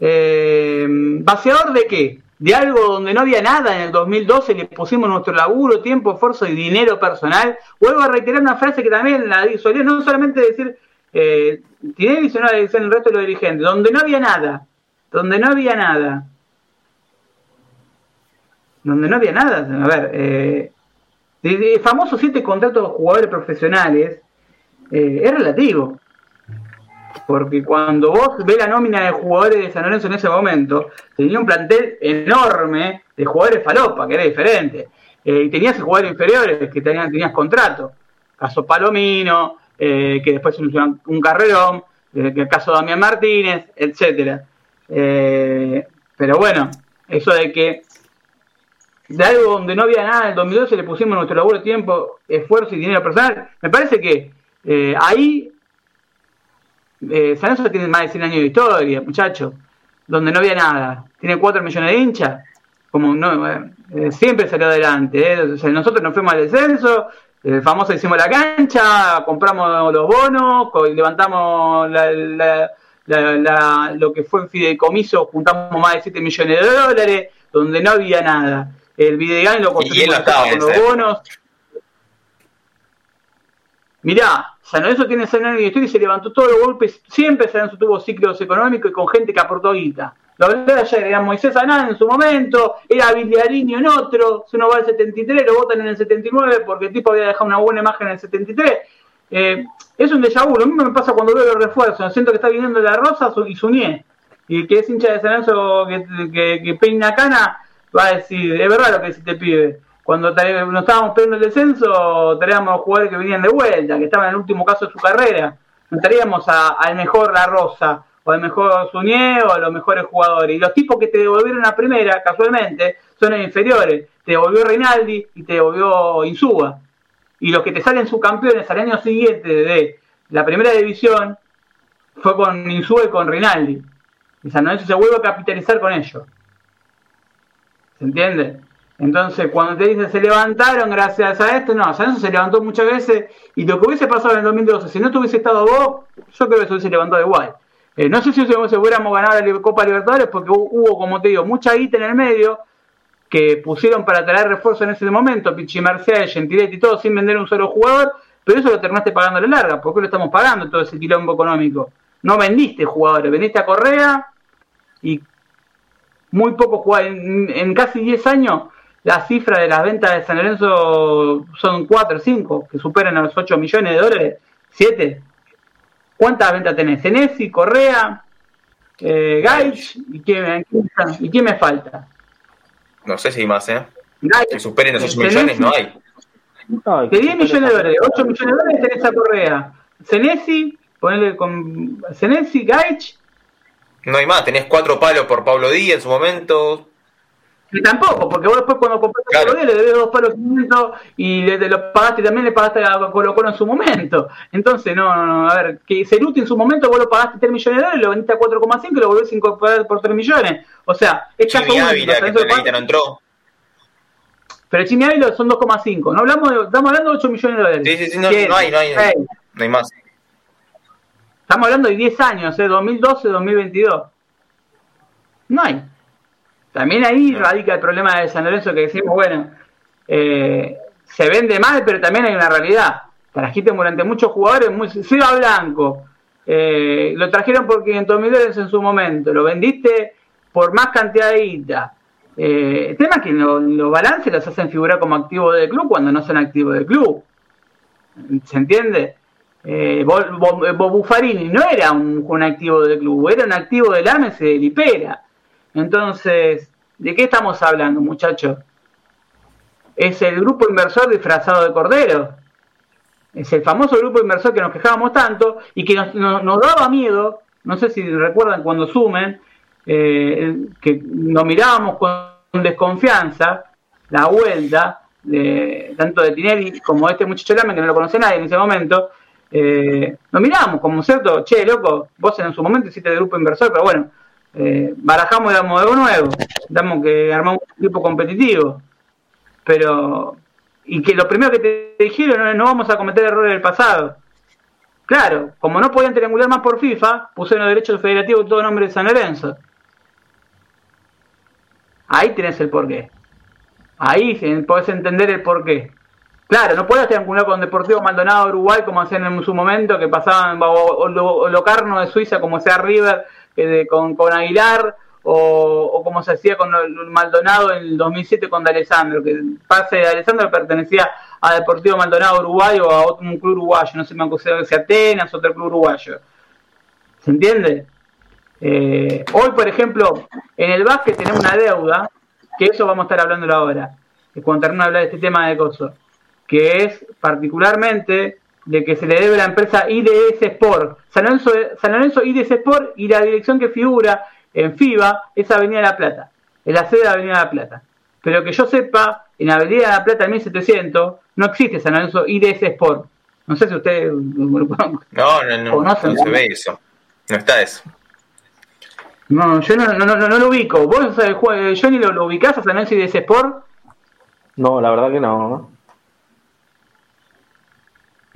Eh, ¿Vaciador de qué? De algo donde no había nada en el 2012, le pusimos nuestro laburo, tiempo, esfuerzo y dinero personal. Vuelvo a reiterar una frase que también la solía no solamente decir, eh, sino decir el resto de los dirigentes, donde no había nada donde no había nada. Donde no había nada. A ver, eh, de, famosos siete contratos de jugadores profesionales eh, es relativo. Porque cuando vos ves la nómina de jugadores de San Lorenzo en ese momento, tenía un plantel enorme de jugadores falopa, que era diferente. Eh, y tenías jugadores inferiores que tenían, tenías contrato. Caso Palomino, eh, que después un, un carrerón, el caso Damián Martínez, etcétera. Eh, pero bueno, eso de que de algo donde no había nada en el 2012 le pusimos nuestro laburo, tiempo, esfuerzo y dinero personal, me parece que eh, ahí eh, San Lorenzo tiene más de 100 años de historia, muchachos, donde no había nada. Tiene 4 millones de hinchas, como no, eh, siempre salió adelante. ¿eh? nosotros nos fuimos al descenso, el famoso hicimos la cancha, compramos los bonos, levantamos lo que fue en fideicomiso, juntamos más de 7 millones de dólares, donde no había nada. El Videogan lo construimos con los bonos. Mirá, San Lorenzo tiene de historia y se levantó todos los golpes. Siempre San Lorenzo tuvo ciclos económicos y con gente que aportó guita. Lo hablé ayer, era Moisés Anán en su momento, era Villarini en otro, se nos va al 73, lo votan en el 79 porque el tipo había dejado una buena imagen en el 73. Eh, es un déjà vu, lo mismo me pasa cuando veo los refuerzos, siento que está viniendo la Rosa y Suñé, y que es hincha de San Lorenzo que, que, peina cana, va a decir, es verdad lo que te pide. Cuando nos estábamos pidiendo el descenso, traíamos jugadores que venían de vuelta, que estaban en el último caso de su carrera. No traíamos al mejor La Rosa, o al mejor Suñé o a los mejores jugadores. Y los tipos que te devolvieron la primera, casualmente, son los inferiores. Te devolvió Rinaldi y te devolvió Insúa. Y los que te salen subcampeones al año siguiente de la primera división fue con Insúa y con Rinaldi. Y San Lorenzo se vuelve a capitalizar con ellos. ¿Se entiende? Entonces, cuando te dicen se levantaron gracias a esto, no, San Lorenzo se levantó muchas veces y lo que hubiese pasado en el 2012, si no tuviese estado vos, yo creo que se hubiese levantado igual. Eh, no sé si hubiéramos ganado la Copa Libertadores porque hubo, como te digo, mucha guita en el medio que pusieron para traer refuerzo en ese momento, Pichi Mercedes, Gentiletti y todo, sin vender un solo jugador, pero eso lo terminaste pagando a la larga, porque lo estamos pagando todo ese quilombo económico. No vendiste jugadores, vendiste a Correa y muy poco jugadores. En, casi 10 años, la cifra de las ventas de San Lorenzo son 4 o 5, que superan a los 8 millones de dólares, 7. ¿Cuántas ventas tenés? Senesi, Correa, eh, Gaich, ¿y quién, ¿y quién me falta? No sé si hay más, ¿eh? que superen esos millones, no hay. de 10 millones de dólares, 8 millones de dólares tenés a Correa. Senesi, ponele con Senesi, Gaich. No hay más, tenés cuatro palos por Pablo Díaz en su momento, y tampoco, porque vos después cuando compraste claro. Colo le debes dos palos y le, le, lo pagaste también le pagaste a Colo Colo en su momento. Entonces, no, no, no, a ver, que Ceruti en su momento vos lo pagaste 3 millones de dólares, lo vendiste a 4,5 y lo volvés a incorporar por 3 millones. O sea, es caso único. Ávila, que no entró. Pero Chimi Ávila son 2,5. No hablamos de, estamos hablando de 8 millones de dólares. Sí, sí, sí, no, no hay, no hay, no hay más. Estamos hablando de 10 años, ¿eh? 2012, 2022. No hay. También ahí radica el problema de San Lorenzo que decimos, bueno, eh, se vende mal, pero también hay una realidad. Trajiste durante muchos jugadores, muy, Seba Blanco, eh, lo trajeron por 500 mil dólares en su momento, lo vendiste por más cantidad de guita. Eh, el tema es que los balances los hacen figurar como activos del club cuando no son activos del club. ¿Se entiende? Eh, Buffarini no era un, un, activo del club, era un activo del AMES y del IPERA. Entonces, ¿de qué estamos hablando, muchachos? Es el grupo inversor disfrazado de cordero. Es el famoso grupo inversor que nos quejábamos tanto y que nos, daba miedo. No sé si recuerdan cuando sumen, eh, que nos mirábamos con desconfianza la vuelta de, tanto de Tinelli como este muchacho Lame, que no lo conoce nadie en ese momento. Eh, nos mirábamos como cierto, che, loco, vos en su momento hiciste el grupo inversor, pero bueno, eh, barajamos y damos algo nuevo, damos que armamos un equipo competitivo, pero y que lo primero que te dijeron es no vamos a cometer errores del pasado. Claro, como no podían triangular más por FIFA, pusieron los derechos federativos todo nombre de San Lorenzo. Ahí tenés el porqué. Ahí podés entender el porqué. Claro, no puedes triangular con Deportivo Maldonado Uruguay como hacían en su momento, que pasaban o, Locarno de Suiza como sea River con, con Aguilar o, como se hacía con Maldonado en el 2007 con D'Alessandro, que pase de Alessandro pertenecía a Deportivo Maldonado Uruguay o a otro, club uruguayo, no sé me acuerdo si Atenas, otro club uruguayo. ¿Se entiende? Eh, hoy, por ejemplo, en el básquet tenemos una deuda, que eso vamos a estar hablando ahora, cuando termino de hablar de este tema de cosas, que es particularmente de que se le debe a la empresa IDS Sport. San Lorenzo, San Lorenzo IDS Sport y la dirección que figura en FIBA es Avenida La Plata, es la sede de Avenida La Plata. pero que yo sepa, en Avenida de la Plata 1700 no existe San Lorenzo IDS Sport. No sé si ustedes [laughs] no, no, no, no se ve eso. No está eso. No, yo no, no, no, lo ubico. ¿Vos, Johnny, lo, lo ubicás a San Lorenzo IDS Sport? No, la verdad que no.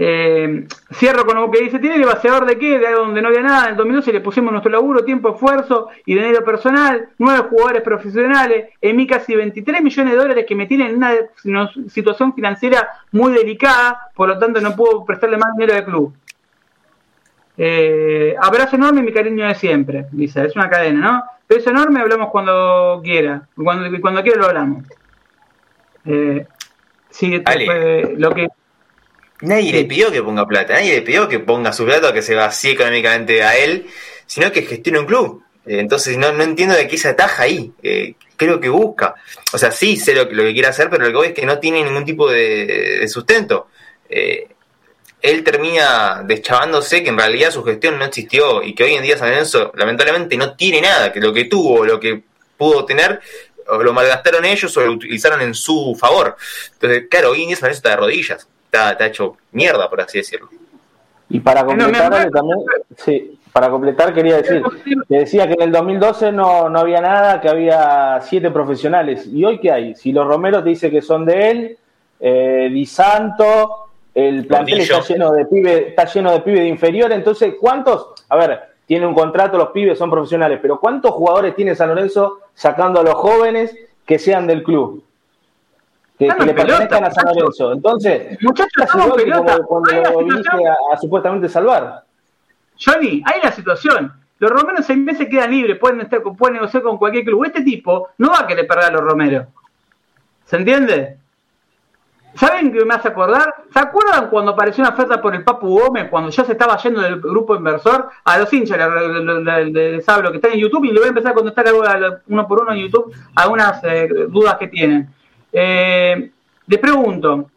Eh, cierro con lo que dice, ¿tiene el vaciador de qué? De algo donde no había nada. En 2012 le pusimos nuestro laburo, tiempo, esfuerzo y dinero personal. Nueve jugadores profesionales. En mi casi 23 millones de dólares que me tienen en una situación financiera muy delicada. Por lo tanto, no puedo prestarle más dinero al club. Eh, abrazo enorme y mi cariño de siempre. Dice, es una cadena, ¿no? Beso enorme, hablamos cuando quiera. Cuando, cuando quiera lo hablamos. Eh, sí, lo que Nadie le pidió que ponga plata, nadie le pidió que ponga su plata que se vacíe económicamente a él, sino que gestione un club. Eh, entonces no, no entiendo de qué se ataja ahí. Eh, creo que busca. O sea, sí sé lo, lo, que quiere hacer, pero lo que voy es que no tiene ningún tipo de, sustento. Eh, él termina deschavándose que en realidad su gestión no existió y que hoy en día San Lorenzo lamentablemente no tiene nada, que lo que tuvo, lo que pudo tener, o lo malgastaron ellos o lo utilizaron en su favor. Entonces, claro, hoy en día San Lorenzo está de rodillas está, hecho mierda, por así decirlo. Y para completar, también, sí, para completar quería decir, que decía que en el 2012 no, no había nada, que había siete profesionales. ¿Y hoy qué hay? Si los Romeros te dice que son de él, eh, Di Santo, el plantel está lleno de pibes, está lleno de pibes de inferior, entonces, ¿cuántos? A ver, tiene un contrato, los pibes son profesionales, pero ¿cuántos jugadores tiene San Lorenzo sacando a los jóvenes que sean del club? Que, le pertenezcan a San Lorenzo. Entonces, muchachos, pelota. cuando viniste a, supuestamente salvar. Johnny, hay la situación. Los romeros seis meses quedan libres, pueden, estar, pueden negociar con cualquier club. Este tipo no va a querer perder a los romeros. ¿Se entiende? ¿Saben qué me hace acordar? ¿Se acuerdan cuando apareció una oferta por el Papu Gómez, cuando ya se estaba yendo del grupo inversor? A los hinchas de Sablo que están en YouTube y le voy a empezar a contestar uno por uno en YouTube algunas eh, dudas que tienen. Eh, les pregunto,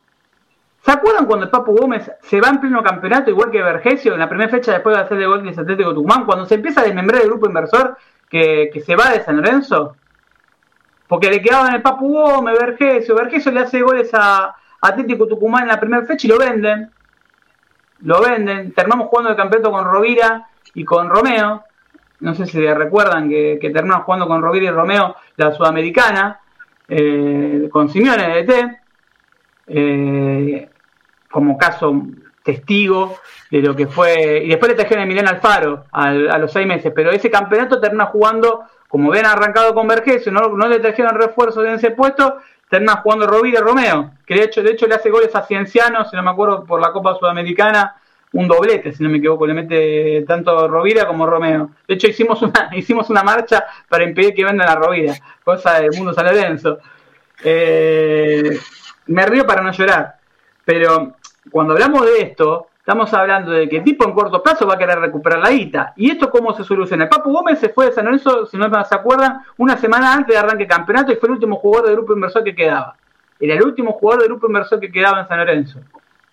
¿se acuerdan cuando el Papu Gómez se va en pleno campeonato, igual que Vergesio, en la primera fecha después de hacer de gol de Atlético Tucumán, cuando se empieza a desmembrar el grupo inversor que, se va de San Lorenzo? Porque le quedaban el Papu Gómez, Vergesio, Vergesio le hace goles a Atlético Tucumán en la primera fecha y lo venden. Lo venden. Terminamos jugando el campeonato con Rovira y con Romeo. No sé si recuerdan que, que terminamos jugando con Rovira y Romeo la Sudamericana eh, con Simeone de T, eh, como caso testigo de lo que fue. Y después le trajeron a Emiliano Alfaro a los seis meses, pero ese campeonato termina jugando, como ven arrancado con Vergesio, no, no le trajeron refuerzos en ese puesto, termina jugando Rovira Romeo, que de hecho, de hecho le hace goles a Cienciano, si no me acuerdo, por la Copa Sudamericana, un doblete, si no me equivoco, le mete tanto Rovira como Romeo. De hecho, hicimos una, [laughs] hicimos una marcha para impedir que vendan a Rovira, cosa del mundo San Eh, me río para no llorar, pero cuando hablamos de esto, estamos hablando de que el tipo en corto plazo va a querer recuperar la guita. ¿Y esto cómo se soluciona? El Papu Gómez se fue de San Lorenzo, si no se acuerdan, una semana antes de arranque campeonato y fue el último jugador del grupo inversor que quedaba. Era el último jugador del grupo inversor que quedaba en San Lorenzo.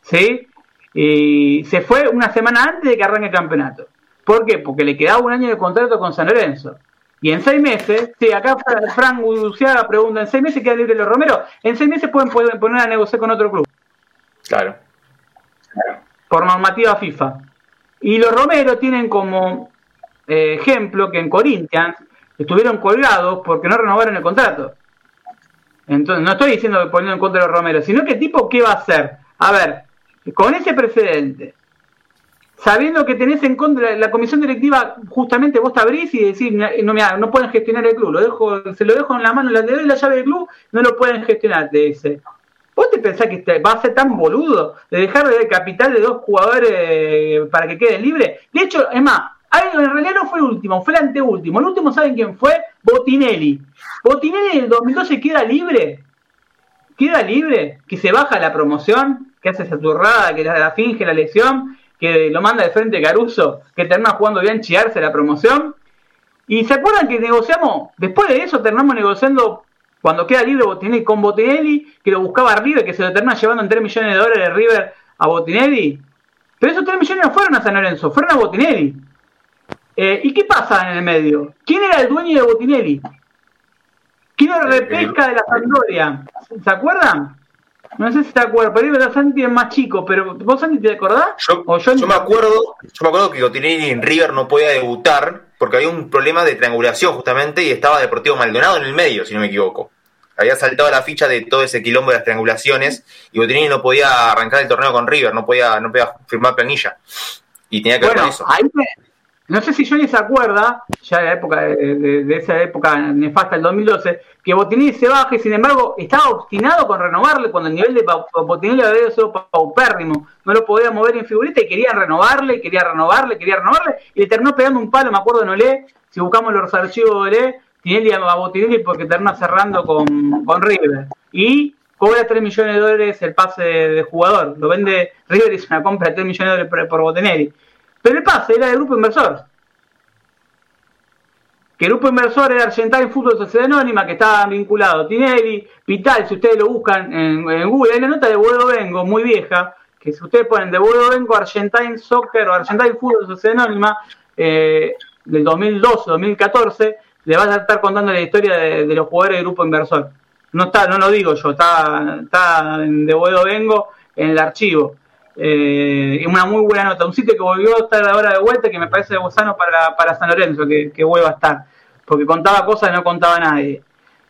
¿Sí? Y se fue una semana antes de que arranque el campeonato. ¿Por qué? Porque le quedaba un año de contrato con San Lorenzo. Y en seis meses, sí, acá Frank Luciaga pregunta, ¿en seis meses queda libre los Romero? En seis meses pueden, poner a negociar con otro club. Claro. Por normativa FIFA. Y los Romero tienen como eh, ejemplo que en Corinthians estuvieron colgados porque no renovaron el contrato. Entonces, no estoy diciendo que poniendo en contra de los Romero, sino que tipo, ¿qué va a hacer? A ver, con ese precedente, sabiendo que tenés en contra la comisión directiva, justamente vos te abrís y decís, no, no pueden gestionar el club, lo dejo, se lo dejo en la mano, le doy la llave del club, no lo pueden gestionar, te dice. ¿Vos te pensás que va a ser tan boludo de dejar de capital de dos jugadores eh, para que queden libres? De hecho, es más, en realidad no fue el último, fue el anteúltimo. El último, ¿saben quién fue? Botinelli. Botinelli en el 2012 queda libre. Queda libre, que se baja la promoción, que hace esa turrada, que la, finge la lesión, que lo manda de frente Caruso, que termina jugando bien chiarse la promoción. Y se acuerdan que negociamos, después de eso terminamos negociando cuando queda libre Botinelli con Botinelli, que lo buscaba River, que se lo termina llevando en 3 millones de dólares de River a Botinelli. Pero esos 3 millones no fueron a San Lorenzo, fueron a Botinelli. Eh, ¿Y qué pasa en el medio? ¿Quién era el dueño de Botinelli? Quiero repesca de la Sampdoria. ¿Se acuerdan? No sé si te acuerdas, pero ahí Santi es más chico, pero ¿vos Santi te acordás? Yo, yo, me acuerdo, yo me acuerdo que Cotinelli en River no podía debutar porque había un problema de triangulación justamente y estaba Deportivo Maldonado en el medio, si no me equivoco. Había saltado la ficha de todo ese quilombo de las triangulaciones y Botinelli no podía arrancar el torneo con River, no podía, no podía firmar planilla. Y tenía que ver con eso. Ahí no sé si Johnny se acuerda, ya de la época de, esa época nefasta el 2012, que Botinelli se baja y sin embargo estaba obstinado con renovarle cuando el nivel de Botinelli había sido paupérrimo, no lo podía mover en figurita y quería renovarle, quería renovarle, quería renovarle y le terminó pegando un palo, me acuerdo en Olé, si buscamos los archivos de Olé, Tinelli a Botinelli porque termina cerrando con, con River. Y cobra 3 millones de dólares el pase de, jugador, lo vende River y es una compra de 3 millones de dólares por, por Botinelli pero el pase era del grupo inversor. Que grupo inversor era Argentine Fútbol Sociedad Anónima, que estaba vinculado Tinelli, Vital, si ustedes lo buscan en, Google, hay la nota de Buedo Vengo, muy vieja, que si ustedes ponen de Buedo Vengo Argentine Soccer o Argentine Fútbol Sociedad Anónima, eh, del 2012-2014, le vas a estar contando la historia de, los jugadores del grupo inversor. No está, no lo digo yo, está, está de Buedo Vengo en el archivo. Eh, una muy buena nota. Un sitio que volvió a estar ahora de vuelta que me parece gusano para, para San Lorenzo, que, que, vuelva a estar, porque contaba cosas que no contaba nadie.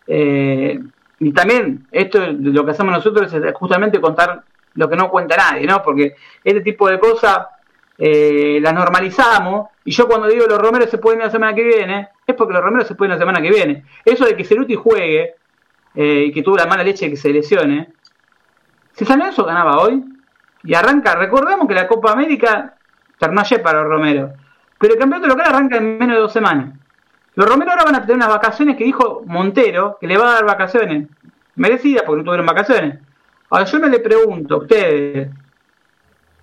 Eh, y también, esto lo que hacemos nosotros es justamente contar lo que no cuenta nadie, ¿no? Porque este tipo de cosas eh, las normalizamos, y yo cuando digo los romeros se pueden ir la semana que viene, es porque los romeros se pueden ir la semana que viene. Eso de que Ceruti juegue eh, y que tuvo la mala leche de que se lesione, si San Lorenzo ganaba hoy, y arranca, recordemos que la Copa América terminó para los Romero, pero el campeonato local arranca en menos de dos semanas. Los Romero ahora van a tener unas vacaciones que dijo Montero, que le va a dar vacaciones merecidas porque no tuvieron vacaciones. Ahora yo me le pregunto a ustedes,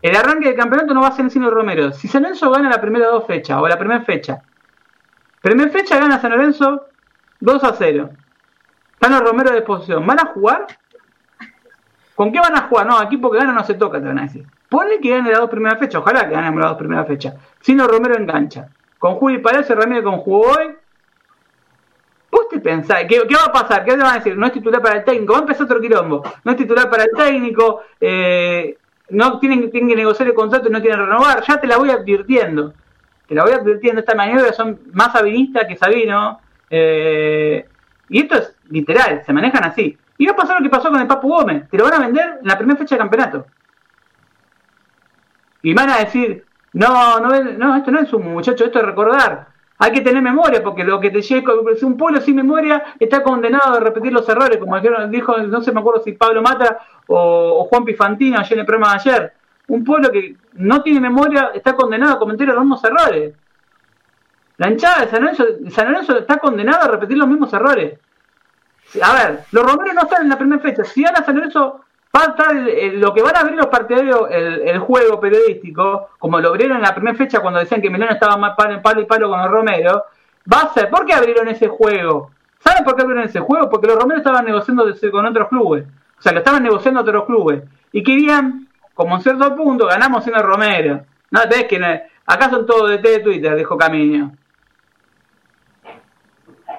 el arranque del campeonato no va a ser en San Romero. Si San Lorenzo gana la primera dos fechas, o la primera fecha, primera fecha gana San Lorenzo 2 a 0. Están los Romero de exposición. ¿Van a jugar? ¿Con qué van a jugar? No, equipo que gana no se toca, te van a decir. Ponle que gane las dos primeras fechas, ojalá que ganen las dos primeras fechas. Si no, Romero engancha. Con Juli Paredes, Ramírez con jugó hoy. ¿Vos te pensás? ¿qué, va a pasar? ¿Qué te van a decir? No es titular para el técnico. Va a empezar otro quilombo. No es titular para el técnico. Eh, no tienen, tienen que negociar el contrato y no quieren renovar. Ya te la voy advirtiendo. Te la voy advirtiendo. Estas maniobras son más sabinistas que Sabino. Eh, y esto es literal. Se manejan así. Y va a pasar lo que pasó con el Papu Gómez. Te lo van a vender en la primera fecha de campeonato. Y van a decir, no, no, no, esto no es un muchacho, esto es recordar. Hay que tener memoria, porque lo que te llega, un pueblo sin memoria está condenado a repetir los errores, como dijo, no sé, me acuerdo si Pablo Mata o, Juan Pifantino ayer en el programa de ayer. Un pueblo que no tiene memoria está condenado a cometer los mismos errores. La hinchada de San Lorenzo, San Lorenzo está condenado a repetir los mismos errores. A ver, los romeros no están en la primera fecha. Si van a San Lorenzo, va a estar lo que van a abrir los partidarios, el, juego periodístico, como lo abrieron en la primera fecha cuando decían que Melano estaba más palo, palo y palo con los romeros, va a ser, ¿por qué abrieron ese juego? ¿Saben por qué abrieron ese juego? Porque los romeros estaban negociando con otros clubes. O sea, lo estaban negociando otros clubes. Y querían, como en cierto punto, ganamos siendo Romero. No, te ves que acá son todos de Twitter, dijo Camino.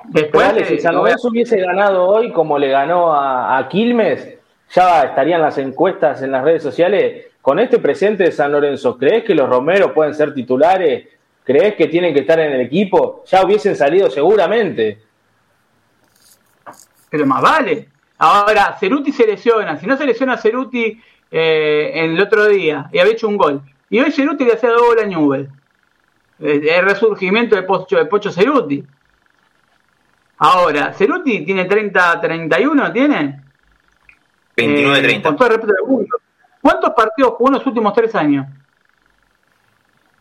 Después, si San Lorenzo hubiese ganado hoy como le ganó a, Quilmes, ya estarían las encuestas en las redes sociales. Con este presente de San Lorenzo, ¿crees que los Romeros pueden ser titulares? ¿Crees que tienen que estar en el equipo? Ya hubiesen salido seguramente. Pero más vale. Ahora, Ceruti se lesiona. Si no se lesiona Ceruti eh, el otro día y había hecho un gol. Y hoy Ceruti le hacía doble a Newell. El resurgimiento de Pocho, de Pocho Ceruti. Ahora, Ceruti tiene 30, 31, ¿tiene? 29, 30. Eh, ¿Cuántos partidos jugó en los últimos tres años?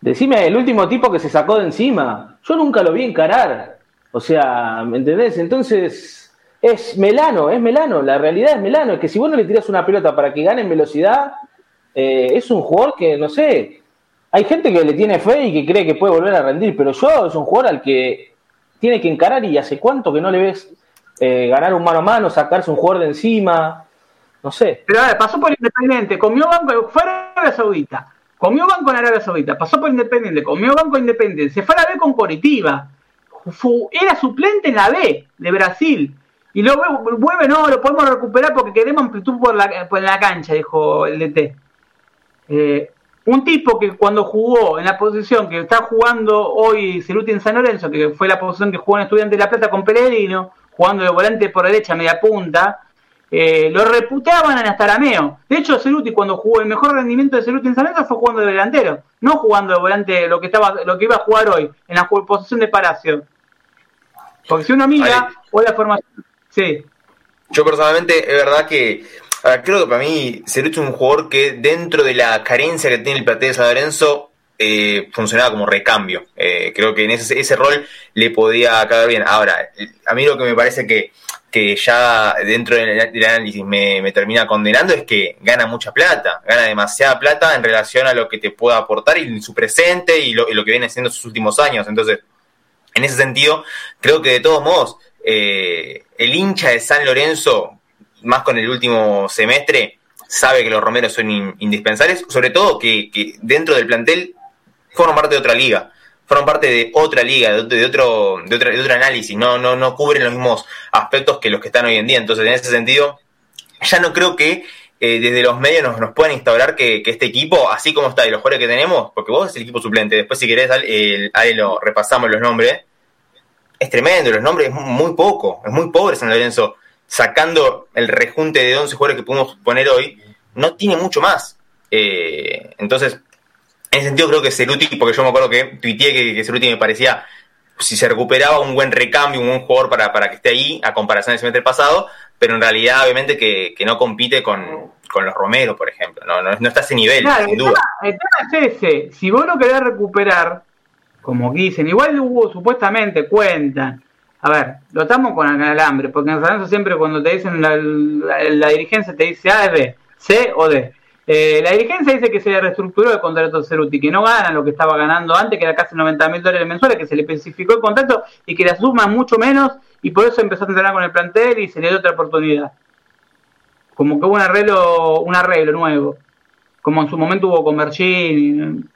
Decime, el último tipo que se sacó de encima. Yo nunca lo vi encarar. O sea, ¿me entendés? Entonces, es Melano, es Melano. La realidad es Melano. Es que si vos no le tiras una pelota para que gane en velocidad, eh, es un jugador que, no sé, hay gente que le tiene fe y que cree que puede volver a rendir, pero yo es un jugador al que tiene que encarar y hace cuánto que no le ves eh, ganar un mano a mano, sacarse un jugador de encima, no sé. Pero a ver, pasó por Independiente, comió banco, fue a Arabia Saudita, comió banco en Arabia Saudita, pasó por Independiente, comió banco Independiente, se fue a la B con Coritiba, era suplente en la B de Brasil, Y lo vuelve, no, lo podemos recuperar porque queremos amplitud por la, por la cancha, dijo el DT. Eh, un tipo que cuando jugó en la posición que está jugando hoy Ceruti en San Lorenzo, que fue la posición que jugó en Estudiante de La Plata con Pellegrino, jugando de volante por derecha, media punta, eh, lo reputaban en Astarameo. De hecho, Ceruti cuando jugó el mejor rendimiento de Ceruti en San Lorenzo fue jugando de delantero, no jugando de volante lo que estaba, lo que iba a jugar hoy, en la posición de Palacio. Porque si uno mira, hoy la formación. Sí. Yo personalmente, es verdad que creo que para mí Ceruti es un jugador que dentro de la carencia que tiene el plantel de San Lorenzo eh, funcionaba como recambio. Eh, creo que en ese, rol le podía caer bien. Ahora, a mí lo que me parece que, que ya dentro del, análisis me, termina condenando es que gana mucha plata, gana demasiada plata en relación a lo que te pueda aportar y su presente y lo, que viene siendo sus últimos años. Entonces, en ese sentido, creo que de todos modos, eh, el hincha de San Lorenzo, más con el último semestre, sabe que los romeros son indispensables, sobre todo que, dentro del plantel forman parte de otra liga, forman parte de otra liga, de, otro, de, otro, de otro análisis, no, no, no cubren los mismos aspectos que los que están hoy en día. Entonces, en ese sentido, ya no creo que eh, desde los medios nos, nos puedan instaurar que, este equipo, así como está y los jugadores que tenemos, porque vos es el equipo suplente, después si querés, ahí lo repasamos los nombres, es tremendo, los nombres es muy poco, es muy pobre San Lorenzo, sacando el rejunte de 11 jugadores que pudimos poner hoy, no tiene mucho más. Eh, entonces, en ese sentido creo que Ceruti, porque yo me acuerdo que tuiteé que, que Ceruti me parecía, si se recuperaba un buen recambio, un buen jugador para, para que esté ahí, a comparación del semestre pasado, pero en realidad obviamente que, no compite con, los Romero, por ejemplo, no, no, está a ese nivel, sin duda. el tema es ese, si vos lo querés recuperar, como dicen. Igual hubo, supuestamente, cuentan. A ver, lo estamos con el alambre, porque en San siempre cuando te dicen la, dirigencia te dice A, B, C o D. Eh, la dirigencia dice que se reestructuró el contrato de Ceruti, que no gana lo que estaba ganando antes, que era casi 90 mil dólares mensuales, que se le especificó el contrato y que la suma mucho menos, y por eso empezó a entrenar con el plantel y se le dio otra oportunidad. Como que hubo un arreglo, un arreglo nuevo, como en su momento hubo con Bergin,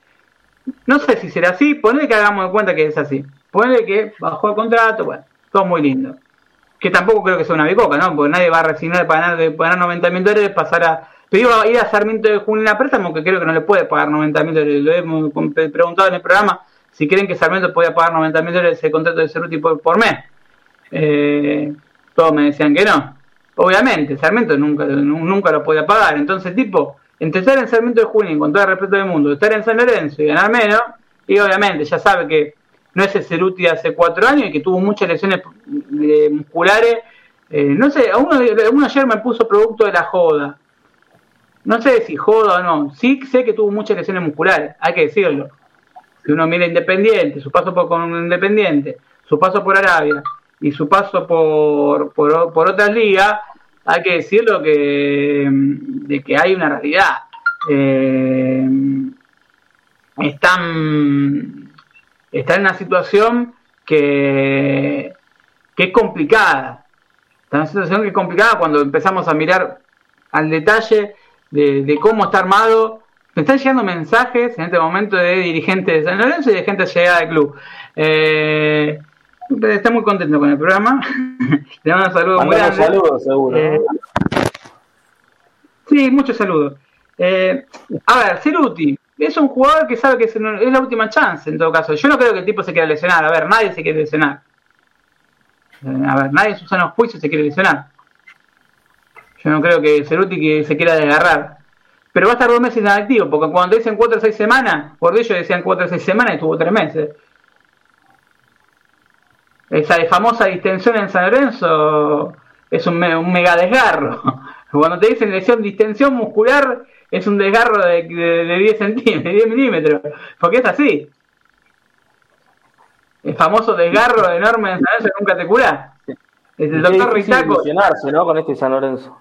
no sé si será así, ponle que hagamos de cuenta que es así. Ponle que bajó el contrato, bueno, todo muy lindo. Que tampoco creo que sea una bicoca, ¿no? Porque nadie va a resignar para ganar, de, ganar 90 mil dólares, pasar a. Pero iba a ir a Sarmiento de Junín a préstamo, que creo que no le puede pagar 90 mil dólares. Lo hemos preguntado en el programa si creen que Sarmiento podía pagar 90 mil dólares el contrato de Cerruti por, por mes. Eh, todos me decían que no. Obviamente, Sarmiento nunca, nunca lo podía pagar. Entonces, tipo, entre estar en Sarmiento de Junín, con todo el respeto del mundo, estar en San Lorenzo y ganar menos, y obviamente ya sabe que no es el Ceruti hace cuatro años y que tuvo muchas lesiones eh, musculares. Eh, no sé, uno, uno ayer me puso producto de la joda. No sé si joda o no. Sí sé que tuvo muchas lesiones musculares, hay que decirlo. Si uno mira Independiente, su paso por con Independiente, su paso por Arabia y su paso por, por, por otras ligas, hay que decirlo que, de que hay una realidad. Eh, están, está en una situación que, que es complicada. Está en una situación que es complicada cuando empezamos a mirar al detalle de, cómo está armado. Me están llegando mensajes en este momento de dirigentes de San Lorenzo y de gente llegada del club. Eh, está muy contento con el programa. [laughs] Le mando saludos muy saludos, seguro. Eh, sí, muchos saludos. Eh, a ver, Ceruti es un jugador que sabe que es, la última chance en todo caso. Yo no creo que el tipo se quiera lesionar. A ver, nadie se quiere lesionar. Eh, a ver, nadie en sus sanos juicios se quiere lesionar. Yo no creo que Ceruti que se quiera desgarrar. Pero va a estar dos meses inactivo, porque cuando dicen cuatro o seis semanas, por ello decían cuatro o seis semanas y estuvo tres meses esa famosa distensión en San Lorenzo es un, mega desgarro. Cuando te dicen lesión distensión muscular, es un desgarro de, 10 centímetros, [laughs] 10 milímetros, porque es así. El famoso desgarro enorme en San Lorenzo nunca te cura. Es el doctor Rizaco. ¿no? Con este San Lorenzo.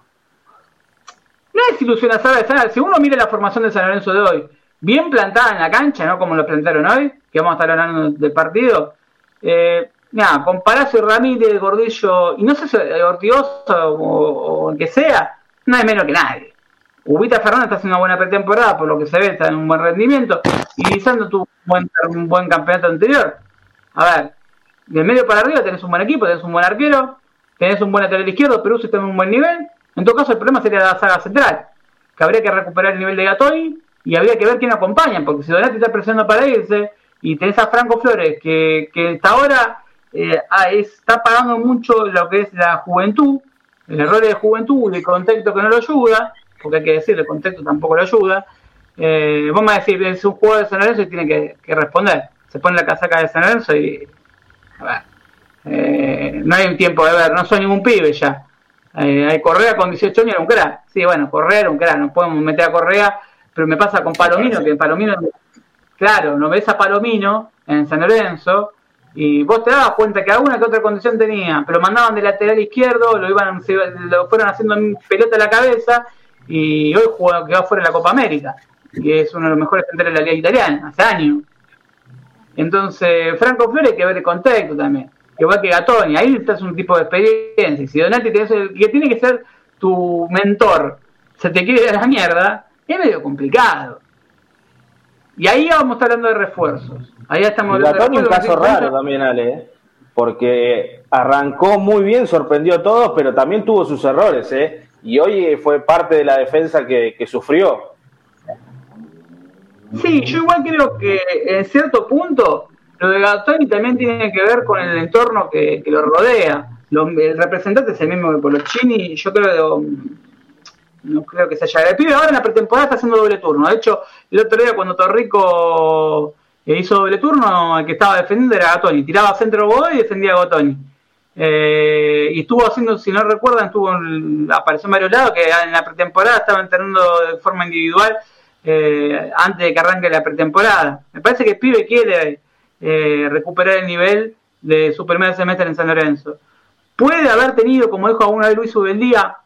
No es ilusionar, ¿sabes? Si uno mira la formación de San Lorenzo de hoy, bien plantada en la cancha, ¿no? Como lo plantaron hoy, que vamos a estar hablando del partido, eh, Mira, con Palacio Ramírez, Gordillo, y no sé si Ortigosa o, el que sea, es menos que nadie. Ubita Fernández está haciendo una buena pretemporada, por lo que se ve, está en un buen rendimiento, y Lisandro tuvo un buen, campeonato anterior. A ver, de medio para arriba tenés un buen equipo, tenés un buen arquero, tenés un buen lateral izquierdo, Perú está en un buen nivel. En todo caso, el problema sería la saga central, que habría que recuperar el nivel de Gatoni y habría que ver quién acompaña, porque si Donati está presionando para irse y tenés a Franco Flores, que, que hasta ahora eh, ah, está pagando mucho lo que es la juventud, el error de juventud, el contexto que no lo ayuda, porque hay que decir, el contexto tampoco lo ayuda. Eh, vamos a decir, es un jugador de San Lorenzo y tiene que, responder. Se pone la casaca de San Lorenzo y. A ver, eh, no hay un tiempo de ver, no soy ningún pibe ya. Eh, hay Correa con 18 años era un crack. Sí, bueno, Correa era un crack, no podemos meter a Correa, pero me pasa con Palomino, que Palomino, claro, no ves a Palomino en San Lorenzo y vos te dabas cuenta que alguna que otra condición tenía, pero mandaban de lateral izquierdo, lo iban lo fueron haciendo pelota a la cabeza y hoy juega, quedó fuera de la Copa América, que es uno de los mejores centrales de la liga italiana, hace años. Entonces, Franco Flores hay que ver el contexto también, igual que Gatoni, ahí estás un tipo de experiencia, si Donati que tiene que ser tu mentor, se te quiere a la mierda, es medio complicado. Y ahí vamos a estar hablando de refuerzos. Ahí estamos hablando de un caso raro también, Ale, ¿eh? porque arrancó muy bien, sorprendió a todos, pero también tuvo sus errores, ¿eh? Y hoy fue parte de la defensa que, sufrió. Sí, yo igual creo que en cierto punto lo de Gatoni también tiene que ver con el entorno que, lo rodea. el representante es el mismo que Polochini, yo creo no creo que se haya. El pibe ahora en la pretemporada está haciendo doble turno. De hecho, el otro día cuando Torrico eh, hizo doble turno, el que estaba defendiendo era Gatoni. Tiraba centro Godoy y defendía a Gatoni. Eh, y estuvo haciendo, si no recuerdan, estuvo apareció en varios lados que en la pretemporada estaba entrenando de forma individual eh, antes de que arranque la pretemporada. Me parece que el pibe quiere recuperar el nivel de su primer semestre en San Lorenzo. Puede haber tenido, como dijo alguna vez Luis Ubeldía,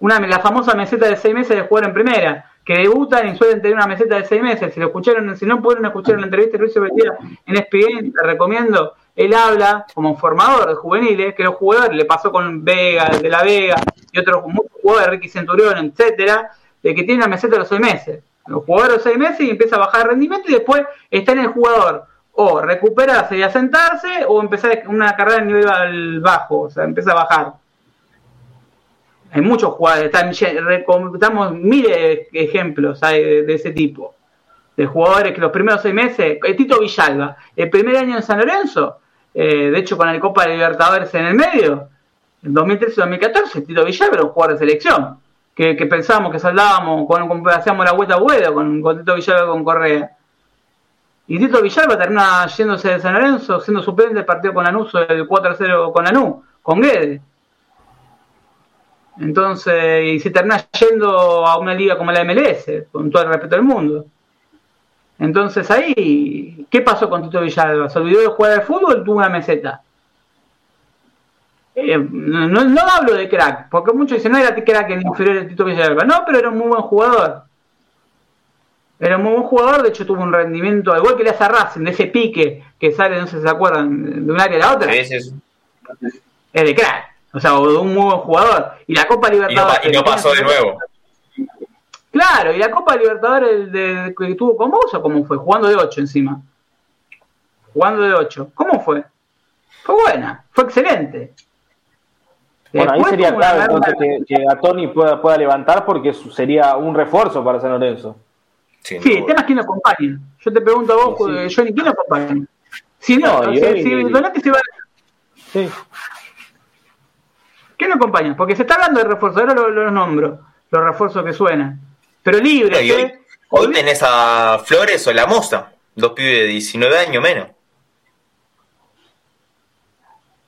una, la famosa meseta de seis meses de jugar en primera, que debutan y suelen tener una meseta de seis meses. Si lo escucharon, si no pudieron escuchar la entrevista de Luis Betía en ESPN, te recomiendo. Él habla como formador de juveniles, que los jugadores le pasó con Vega, de la Vega y otros jugadores, Ricky Centurión, etcétera, de que tiene una meseta de los seis meses. Los jugadores seis meses y empieza a bajar el rendimiento y después está en el jugador o recuperarse y asentarse o empezar una carrera de nivel bajo, o sea, empieza a bajar. Hay muchos jugadores, estamos miles ejemplos de, ese tipo. De jugadores que los primeros seis meses, el Tito Villalba, el primer año en San Lorenzo, eh, de hecho con el Copa de Libertadores en el medio, en 2013-2014, Tito Villalba era un jugador de selección, que, pensábamos que saldábamos, hacíamos la vuelta a vuelo con, con Tito Villalba con Correa. Y Tito Villalba termina yéndose de San Lorenzo, siendo suplente del partido con Lanús, el 4-0 con Lanús, con Guedes. Entonces, y se termina yendo a una liga como la MLS, con todo el respeto del mundo. Entonces ahí, ¿qué pasó con Tito Villalba? ¿Se olvidó de jugar al fútbol? Tuvo una meseta. Eh, no, no, hablo de crack, porque muchos dicen, no era crack el inferior de Tito Villalba. No, pero era un muy buen jugador. Era un muy buen jugador, de hecho tuvo un rendimiento, igual que le hace a Racing, de ese pique que sale, no sé si se acuerdan, de un área a la otra. Es de crack. O sea, de un muy buen jugador. Y la Copa Libertadores. Y no, pasó de nuevo. Claro, y la Copa Libertadores de, que tuvo con vos, ¿o cómo fue? Jugando de 8 encima. Jugando de 8. ¿Cómo fue? Fue buena, fue excelente. Bueno, ahí sería clave entonces que, a Tony pueda, pueda levantar porque sería un refuerzo para San Lorenzo. sí, el tema es quién lo acompaña. Yo te pregunto a vos, sí, Johnny, ¿quién lo acompaña? Si no, si, Donati se va. Sí. ¿Qué no acompaña? Porque se está hablando de refuerzos, ahora los nombro, los refuerzos que suenan. Pero libre. ¿eh? hoy, tenés a Flores o la Moza, dos pibes de 19 años menos.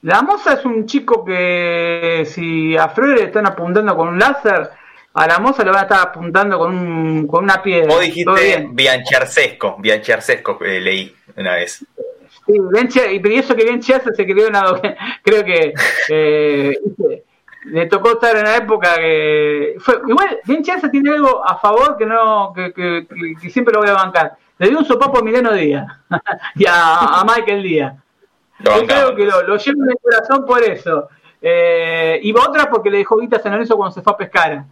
La Moza es un chico que si a Flores le están apuntando con un láser, a la Moza le van a estar apuntando con, un, con una piedra. Vos dijiste Biancharcesco, Biancharcesco eh, leí una vez. Sí, y eso que bien Chelsea se creó una. [laughs] Creo que eh, le tocó estar en la época que. Fue, igual, bien Chelsea tiene algo a favor que no que, que, siempre lo voy a bancar. Le dio un sopapo a Mileno Díaz [laughs] y a, Michael Díaz. Yo creo que lo, lo llevo en el corazón por eso. Eh, y otra porque le dejó guita a San Lorenzo cuando se fue a pescar.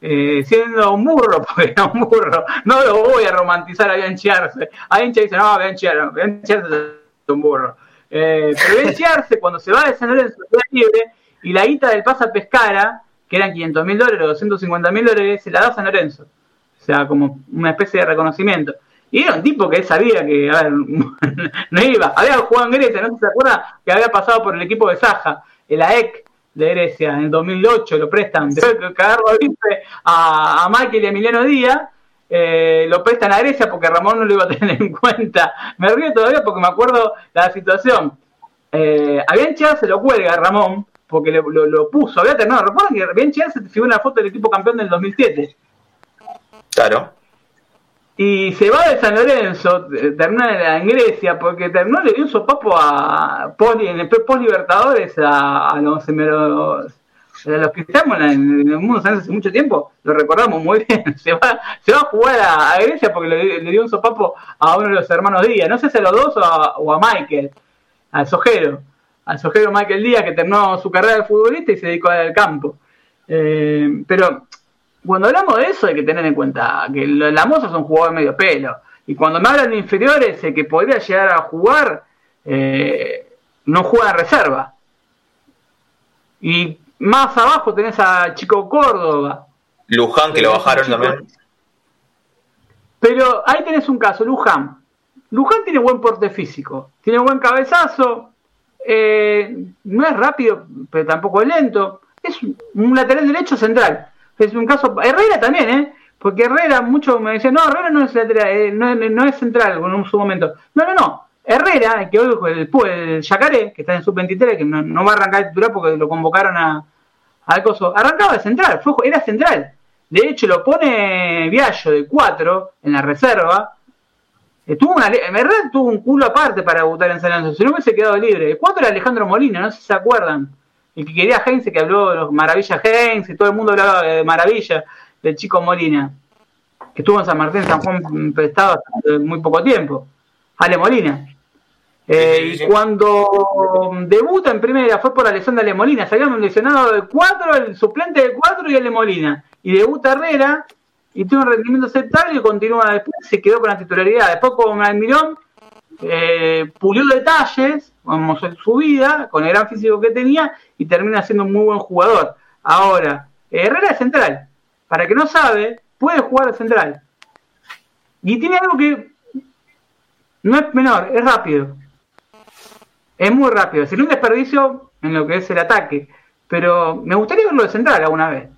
Eh, siendo un burro, [laughs] porque era un burro. No lo voy a romantizar a Bianchi Arce. A Bianchi dice, no, Bianchi Arce un burro. Eh, pero [laughs] cuando se va de San Lorenzo, libre y la guita del pasa Pescara, que eran 500 mil dólares o 250 mil dólares, se la da a San Lorenzo. O sea, como una especie de reconocimiento. Y era un tipo que él sabía que, a ver, [laughs] no iba. Había jugado en Grecia, no se acuerda que había pasado por el equipo de Saja, el AEC de Grecia, en el 2008 lo prestan. De a, a Michael y Emiliano Díaz, eh, lo prestan a Grecia porque Ramón no lo iba a [laughs] tener en cuenta. Me río todavía porque me acuerdo la situación. Eh, a Bianchi se lo cuelga a Ramón porque lo, lo, puso, había terminado. Recuerden que Bianchi se figura una foto del equipo campeón del 2007. Claro. Y se va de San Lorenzo, eh, termina en Grecia, porque terminó le dio un sopapo a en el post Libertadores a, los, los, los que estamos en el mundo hace mucho tiempo, lo recordamos muy [laughs] bien. Se va, se va a jugar a, Grecia porque le, dio un sopapo a uno de los hermanos Díaz, no sé si a los dos o a, Michael, al Sojero, al Sojero Michael Díaz que terminó su carrera de futbolista y se dedicó al campo. Eh, pero cuando hablamos de eso hay que tener en cuenta que la Moza es un jugador medio pelo. Y cuando me hablan de inferiores, el que podría llegar a jugar, eh, no juega en reserva. Y más abajo tenés a Chico Córdoba. Luján, que lo bajaron también. Pero ahí tenés un caso, Luján. Luján tiene buen porte físico, tiene buen cabezazo, eh, no es rápido, pero tampoco es lento. Es un lateral derecho central es un caso. Herrera también, ¿eh? Porque Herrera, muchos me decían, no, Herrera no es, eh, no, no, es central en su momento. No, no, no. Herrera, que hoy el, el Yacaré, que está en sub-23, que no, va a arrancar de titular porque lo convocaron a, al arrancaba de central, fue, era central. De hecho, lo pone Viallo de 4 en la reserva. Tuvo una, Herrera tuvo un culo aparte para debutar en San Lorenzo, si no hubiese quedado libre. De 4 era Alejandro Molina, no sé si se acuerdan el que quería Heinz, que habló de los maravillas Heinz, y todo el mundo hablaba de maravilla del chico Molina, que estuvo en San Martín, San Juan prestado hace muy poco tiempo. Ale Molina. Eh, y cuando debuta en primera fue por de Ale Molina. Habían lesionado de cuatro, el suplente de cuatro y Ale Molina. Y debuta Herrera y tuvo un rendimiento aceptable y continúa después. Se quedó con la titularidad. Después, como Almirón, eh, pulió detalles, en su vida, con el gran físico que tenía, y termina siendo un muy buen jugador. Ahora, Herrera es central. Para que no sabe, puede jugar de central. Y tiene algo que no es menor, es rápido. Es muy rápido. Sería un desperdicio en lo que es el ataque. Pero me gustaría verlo de central alguna vez.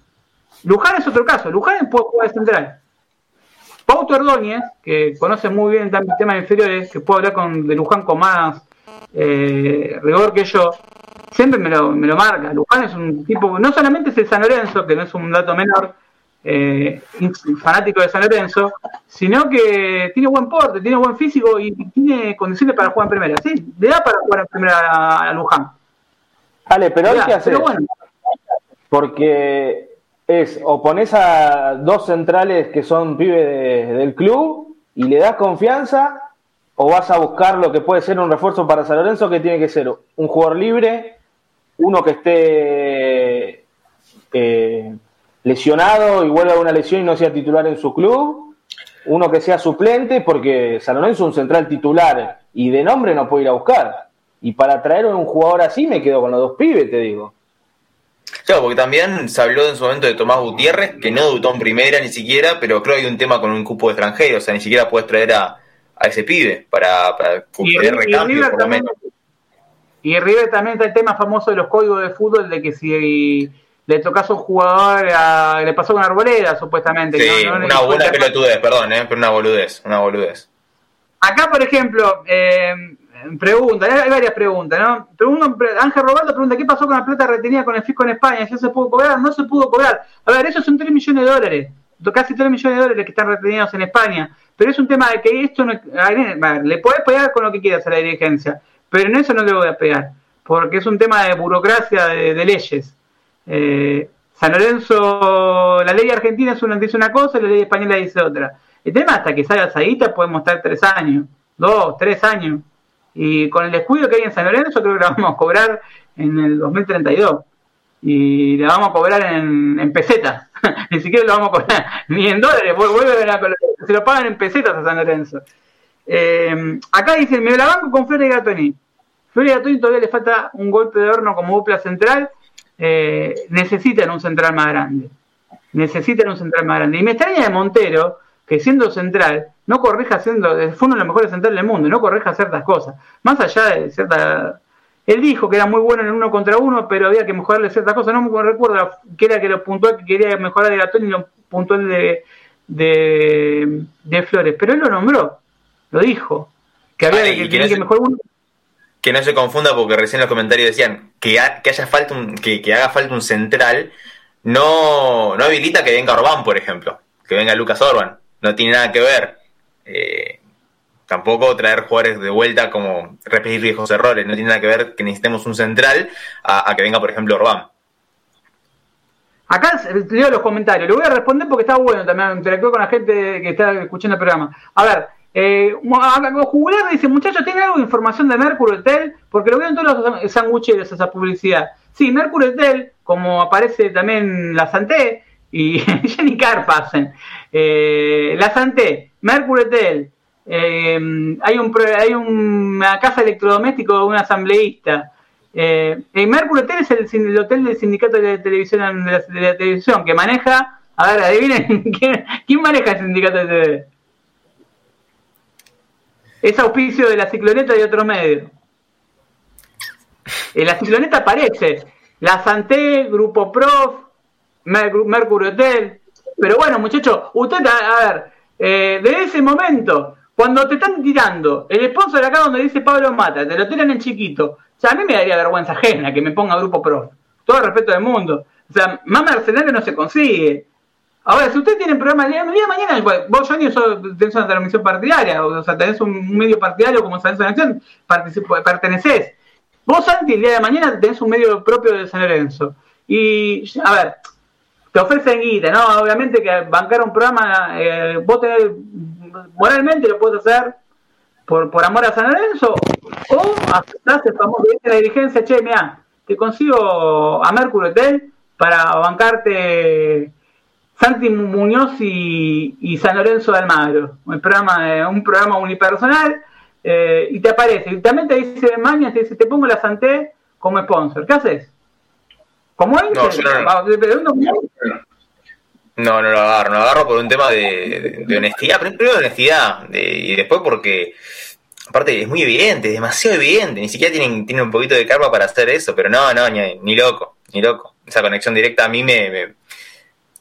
Luján es otro caso. Luján puede jugar de central. Pauto Ordóñez, que conoce muy bien también temas inferiores, que puede hablar con, de Luján con más eh, rigor que yo, siempre me lo, me lo marca. Luján es un tipo, no solamente es el San Lorenzo, que no es un dato menor, eh, fanático de San Lorenzo, sino que tiene buen porte, tiene buen físico y tiene condiciones para jugar en primera. Sí, le da para jugar en primera a, Luján. Vale, pero hay que hacer. Porque es o pones a dos centrales que son pibes del club y le das confianza o vas a buscar lo que puede ser un refuerzo para San Lorenzo que tiene que ser un jugador libre, uno que esté eh, lesionado y vuelva a una lesión y no sea titular en su club, uno que sea suplente porque San Lorenzo es un central titular y de nombre no puede ir a buscar. Y para traer un jugador así me quedo con los dos pibes, te digo. Claro, porque también se habló en su momento de Tomás Gutiérrez, que no debutó en primera ni siquiera, pero creo que hay un tema con un cupo de extranjero, o sea, ni siquiera puedes traer a, ese pibe para, para cumplir recambio, por lo menos. Y River también está el tema famoso de los códigos de fútbol, de que si le tocas a un jugador, le pasó con Arboleda, supuestamente. Sí, una, buena pelotudez, perdón, eh, pero una boludez, una boludez. Acá, por ejemplo, eh, Pregunta, hay varias preguntas, ¿no? Pregunta, Ángel Robaldo pregunta, ¿qué pasó con la plata retenida con el fisco en España? ¿Ya se pudo cobrar? No se pudo cobrar. A ver, esos son 3 millones de dólares, casi 3 millones de dólares que están retenidos en España. Pero es un tema de que esto no... le podés pegar con lo que quieras a la dirigencia, pero en eso no le voy a pegar, porque es un tema de burocracia de, leyes. Eh, San Lorenzo, la ley argentina es una, dice una cosa y la ley española dice otra. El tema hasta que salga Saíta podemos estar tres años, dos, tres años. Y con el descuido que hay en San Lorenzo, creo que la vamos a cobrar en el 2032. Y la vamos a cobrar en, en pesetas. [laughs] ni siquiera lo vamos a cobrar [laughs] ni en dólares. Vuelve se lo pagan en pesetas a San Lorenzo. Eh, acá dicen, me la banco con Flores Gatoni. Flores Gatoni todavía le falta un golpe de horno como dupla central. eh, necesitan un central más grande. Necesitan un central más grande. Y me extraña de Montero, que siendo central, no corrija siendo, fue uno de los mejores centrales del mundo, no corrija ciertas cosas. Más allá de cierta. Él dijo que era muy bueno en uno contra uno, pero había que mejorarle ciertas cosas. No me recuerdo que era que lo puntual que quería mejorar de Gatón y lo puntual de, de, de Flores. Pero él lo nombró, lo dijo. Que había que, que, que mejorar uno que no se confunda porque recién los comentarios decían que, que haya falta un, que, que, haga falta un central, no, no habilita que venga Orbán, por ejemplo, que venga Lucas Orban, no tiene nada que ver. Eh, tampoco traer jugadores de vuelta como repetir viejos errores, no tiene nada que ver que necesitemos un central a, que venga, por ejemplo, Orbán. Acá leo los comentarios, le voy a responder porque está bueno también, interactuó con la gente que está escuchando el programa. A ver, eh, Jugular dice, muchachos, ¿tiene algo de información de Mercury Hotel? Porque lo veo en todos los sangucheros esa publicidad. Sí, Mercury Hotel, como aparece también la Santé y [laughs] Jenny. Eh, la Santé, Mercury Hotel, eh, hay, un, hay una casa electrodoméstico un asambleísta. Eh, Mercury Hotel es el, el, hotel del sindicato de televisión de la, la televisión que maneja, a ver, adivinen, [laughs] ¿quién, ¿quién maneja el sindicato de TV? es auspicio de la cicloneta y otro medio. En la cicloneta aparece la Santé, Grupo Prof, Mercury Hotel. Pero bueno, muchachos, usted, a, ver, eh, desde ese momento, cuando te están tirando el sponsor acá donde dice Pablo Mata, te lo tiran en chiquito, o sea, a mí me daría vergüenza ajena que me ponga Grupo Prof. Todo el respeto del mundo. O sea, más mercenario no se consigue. Ahora, si ustedes tienen programas el día de mañana, vos, Johnny, tenés una transmisión partidaria, o sea, tenés un medio partidario como San Lorenzo, pertenecés. Vos, Santi, el día de mañana tenés un medio propio de San Lorenzo. Y, a ver, te ofrecen guita, ¿no? Obviamente que bancar un programa, eh, vos tenés, moralmente lo puedes hacer por, por amor a San Lorenzo, o aceptás el famoso de la dirigencia, che, mira, te consigo a Mercury Hotel para bancarte Santi Muñoz y, San Lorenzo de Almagro, un programa, un programa unipersonal, eh, y te aparece, y también te dice Maña, te dice, te pongo la Santé como sponsor, ¿qué haces? ¿Cómo es? No, no, no, lo agarro, no lo agarro por un tema de, honestidad, primero de honestidad, y después porque, aparte es muy evidente, es demasiado evidente, ni siquiera tienen, tienen un poquito de karma para hacer eso, pero no, no, ni, loco, ni loco. Esa conexión directa a mí me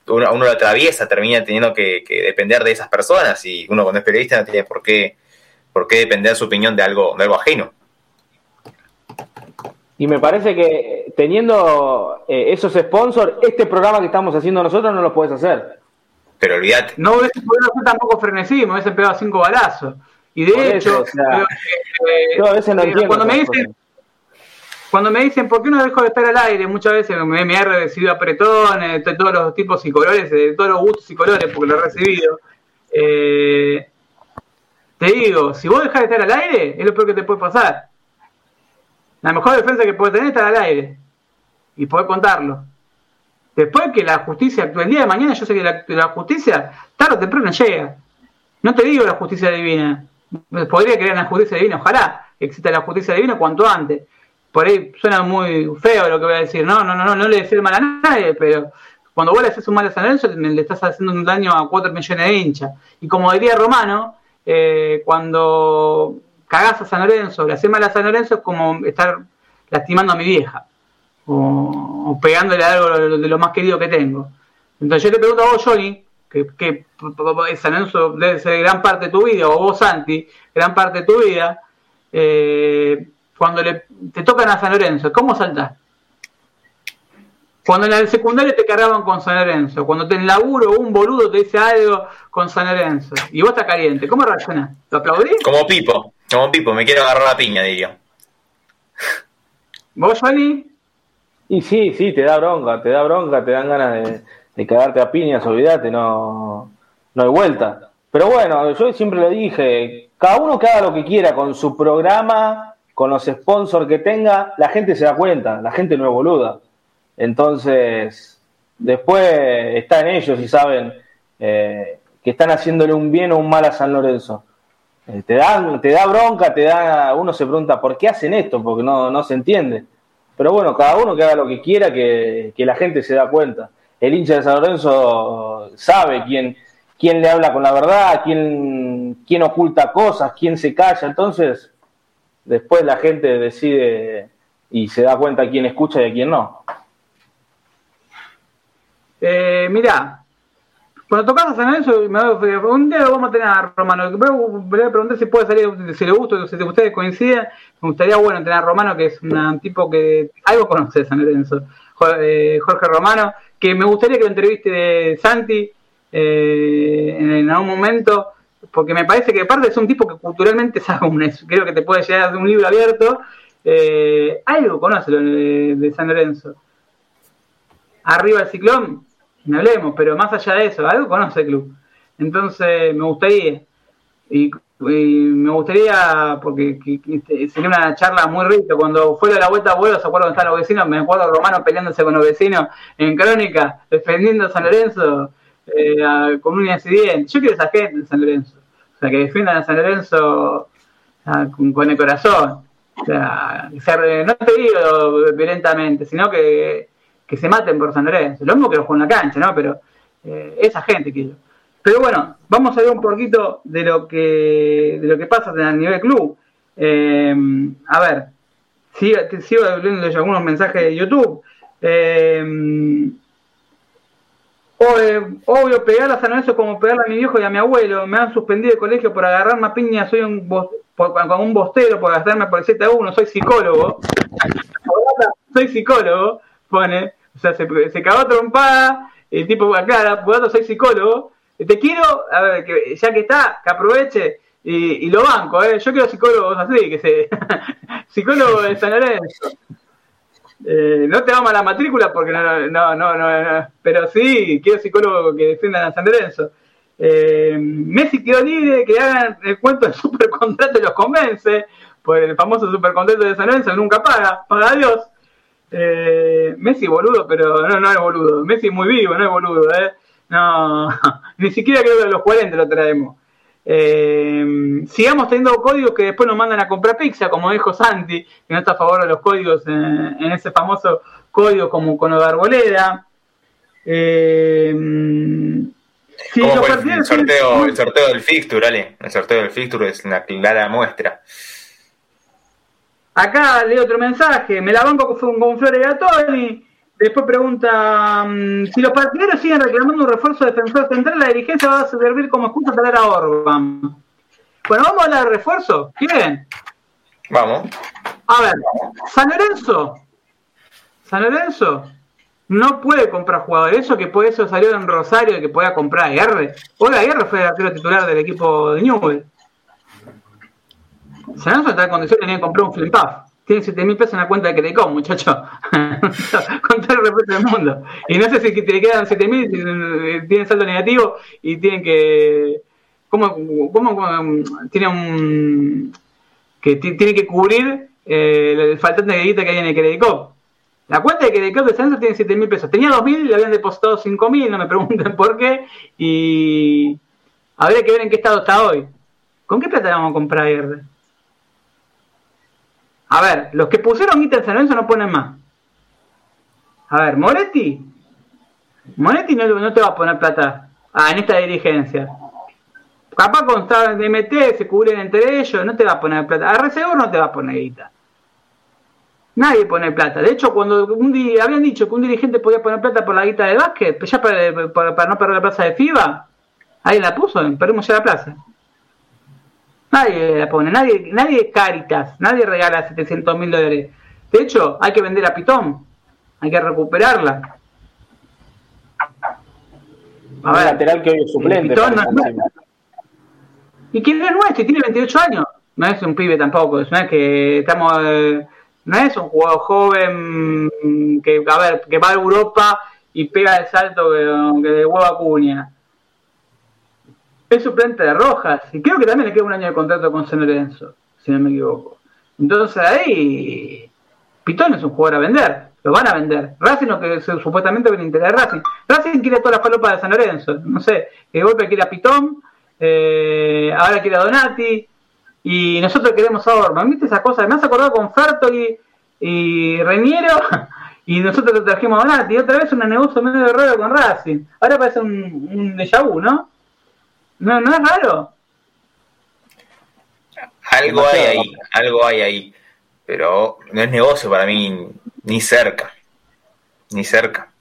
uno, uno, lo atraviesa, termina teniendo que, depender de esas personas y uno cuando es periodista no tiene por qué, por qué depender su opinión de algo, de algo ajeno. Y me parece que teniendo eh, esos sponsors, este programa que estamos haciendo nosotros no lo puedes hacer. Pero olvídate. No hubiese podido hacer tampoco frenesí, me hubiese pegado cinco balazos. Y de hecho, yo a veces no entiendo cuando me dicen, cuando me dicen, ¿por qué no dejo de estar al aire? Muchas veces me, me he recibido apretones de todos los tipos y colores, de todos los gustos y colores, porque lo he recibido. Eh, te digo, si vos dejás de estar al aire, es lo peor que te puede pasar. La mejor defensa que puedes tener es estar al aire y poder contarlo. Después que la justicia actúe el día de mañana, yo sé que la, la justicia tarde o temprano llega. No te digo la justicia divina. Podría creer en la justicia divina, ojalá exista la justicia divina cuanto antes por ahí suena muy feo lo que voy a decir, no, no, no, no, no le decir mal a nadie, pero cuando vos le haces un mal a San Lorenzo, le estás haciendo un daño a 4 millones de hinchas. Y como diría Romano, eh, cuando cagás a San Lorenzo, le haces mal a San Lorenzo, es como estar lastimando a mi vieja, o, pegándole algo de lo más querido que tengo. Entonces yo te pregunto a vos, Johnny, que, que San Lorenzo debe ser gran parte de tu vida, o vos, Santi, gran parte de tu vida, eh, cuando le, te tocan a San Lorenzo, ¿cómo saltás? Cuando en el secundario te cargaban con San Lorenzo, cuando te en laburo un boludo te dice algo con San Lorenzo y vos estás caliente, ¿cómo reaccionás? ¿Lo aplaudís? Como Pipo, como Pipo, me quiero agarrar la piña, diría. [laughs] ¿Vos, Fanny? Y sí, sí, te da bronca, te da bronca, te dan ganas de, de cagarte a piñas, olvídate, no, no hay vuelta. Pero bueno, yo siempre le dije, cada uno que haga lo que quiera con su programa, con los sponsors que tenga, la gente se da cuenta, la gente no es boluda. Entonces, después está en ellos y saben eh, que están haciéndole un bien o un mal a San Lorenzo. Eh, te, dan, te da bronca, te da, uno se pregunta, ¿por qué hacen esto? Porque no, no se entiende. Pero bueno, cada uno que haga lo que quiera, que, que la gente se da cuenta. El hincha de San Lorenzo sabe quién, quién le habla con la verdad, quién, quién oculta cosas, quién se calla. Entonces, después la gente decide y se da cuenta quién escucha y a quién no. Eh, mirá, tocas a San Lorenzo, un día lo vamos a tener a Romano. Voy a preguntar si puede salir, si le gusta, si ustedes coinciden. Me gustaría, bueno, tener a Romano, que es un tipo que algo conoce de San Lorenzo. Eh, Jorge Romano, que me gustaría que lo entreviste Santi eh, en algún momento, porque me parece que aparte es un tipo que culturalmente sabe un, creo que te puede llegar de un libro abierto. Eh, algo conoce de, de San Lorenzo. Arriba el ciclón, me hablemos, pero más allá de eso, algo conoce el club. Entonces me gustaría, y, me gustaría, porque este, sería una charla muy rica, cuando fue de la vuelta a vuelo, ¿se acuerdan dónde están los vecinos? Me acuerdo Romano peleándose con los vecinos en Crónica, defendiendo a San Lorenzo eh, con un incidente. Yo quiero esa gente en San Lorenzo, o sea, que defiendan a San Lorenzo con, el corazón. O sea, no te digo violentamente, sino que que se maten por San Lorenzo. Lo mismo que los en la cancha, ¿no? Pero eh, esa gente quiero. Pero bueno, vamos a ver un poquito de lo que, de lo que pasa a nivel club. Eh, a ver, sigo, sigo leyendo algunos mensajes de YouTube. Eh, obvio, pegar a San Lorenzo como pegarle a mi viejo y a mi abuelo. Me han suspendido de colegio por agarrar una piña. Soy un, con un bostero por gastarme por el 7 a 1. Soy psicólogo. [laughs] soy psicólogo, pone. O sea, se, se cagó trompada, el tipo aclara, por soy psicólogo, te quiero, a ver, que ya que está, que aproveche y, lo banco, ¿eh? yo quiero psicólogos así, que se... [laughs] psicólogo de San Lorenzo. Eh, no te vamos a la matrícula porque no, no, no, no, pero sí, quiero psicólogo que defiendan a San Lorenzo. Eh, Messi quedó libre, que hagan el cuento del [laughs] supercontrato y los convence, por el famoso supercontrato de San Lorenzo, nunca paga, paga a Dios. Eh, Messi boludo, pero no, no es boludo. Messi muy vivo, no es boludo, ¿eh? No, [laughs] ni siquiera creo que a los 40 lo traemos. Eh, sigamos teniendo códigos que después nos mandan a comprar pizza, como dijo Santi, que no está a favor de los códigos en, ese famoso código como con Arboleda. Eh, el, sorteo, el sorteo del fixture, Ale? El sorteo del fixture es una clara muestra. Acá leo otro mensaje, me la banco con, con Flores Tony. Después pregunta, mm, si los partidarios siguen reclamando un refuerzo defensor central, la dirigencia va a servir como excusa para dar a Orban. Bueno, vamos a hablar de refuerzo. ¿Quieren? Vamos. A ver, San Lorenzo. San Lorenzo no puede comprar jugadores. Eso que por eso salió en Rosario que podía comprar a Guerre. Hoy Guerre fue el arquero titular del equipo de Newell. Si no está en condiciones, que comprar un Flimpaf. Tiene 7 mil pesos en la cuenta de Credicom, muchacho. [laughs] Con todo el respeto del mundo. Y no sé si te quedan 7 mil, si tienen saldo negativo y tienen que. ¿Cómo, cómo, tiene un. que tiene que cubrir eh, el faltante de guita que hay en el Credicom? La cuenta de Credicom de Santos tiene 7 mil pesos. Tenía 2 mil, le habían depositado 5 mil, no me pregunten por qué. Y. Habría que ver en qué estado está hoy. ¿Con qué plata vamos a comprar verde? A ver, los que pusieron en San Lorenzo no ponen más. A ver, Moretti. Moretti no, te va a poner plata ah, en esta dirigencia. Capaz con de MT se cubren entre ellos, no te va a poner plata. A RCO no te va a poner guita. Nadie pone plata. De hecho, cuando un día habían dicho que un dirigente podía poner plata por la guita de básquet, ya para, no perder la plaza de FIBA, ahí la puso, perdimos ya la plaza. Nadie la pone, nadie, nadie Caritas, nadie regala 700 mil dólares. De hecho, hay que vender a Pitón, hay que recuperarla. A ver, lateral que hoy es suplente. ¿Y quién es nuestro? Tiene 28 años. No es un pibe tampoco, no es que estamos. Eh, no es un jugador joven que, a ver, que va a Europa y pega el salto que, que de hueva cuña es suplente de Rojas y creo que también le queda un año de contrato con San Lorenzo, si no me equivoco. Entonces ahí Pitón es un jugador a vender, lo van a vender. Racing lo que supuestamente viene interés de Racing. Racing quiere toda la falopa de San Lorenzo, no sé, de golpe quiere a Pitón, eh, ahora quiere a Donati y nosotros queremos a Orban. ¿Viste esa cosa? Me has acordado con Fertoli y Reñero, [laughs] y nosotros lo trajimos a Donati, y otra vez un negocio medio raro con Racing. Ahora parece un, un déjà vu, ¿no? ¿No? ¿No es raro? Algo hay ahí, algo hay ahí. Pero no es negocio para mí ni cerca. Ni cerca.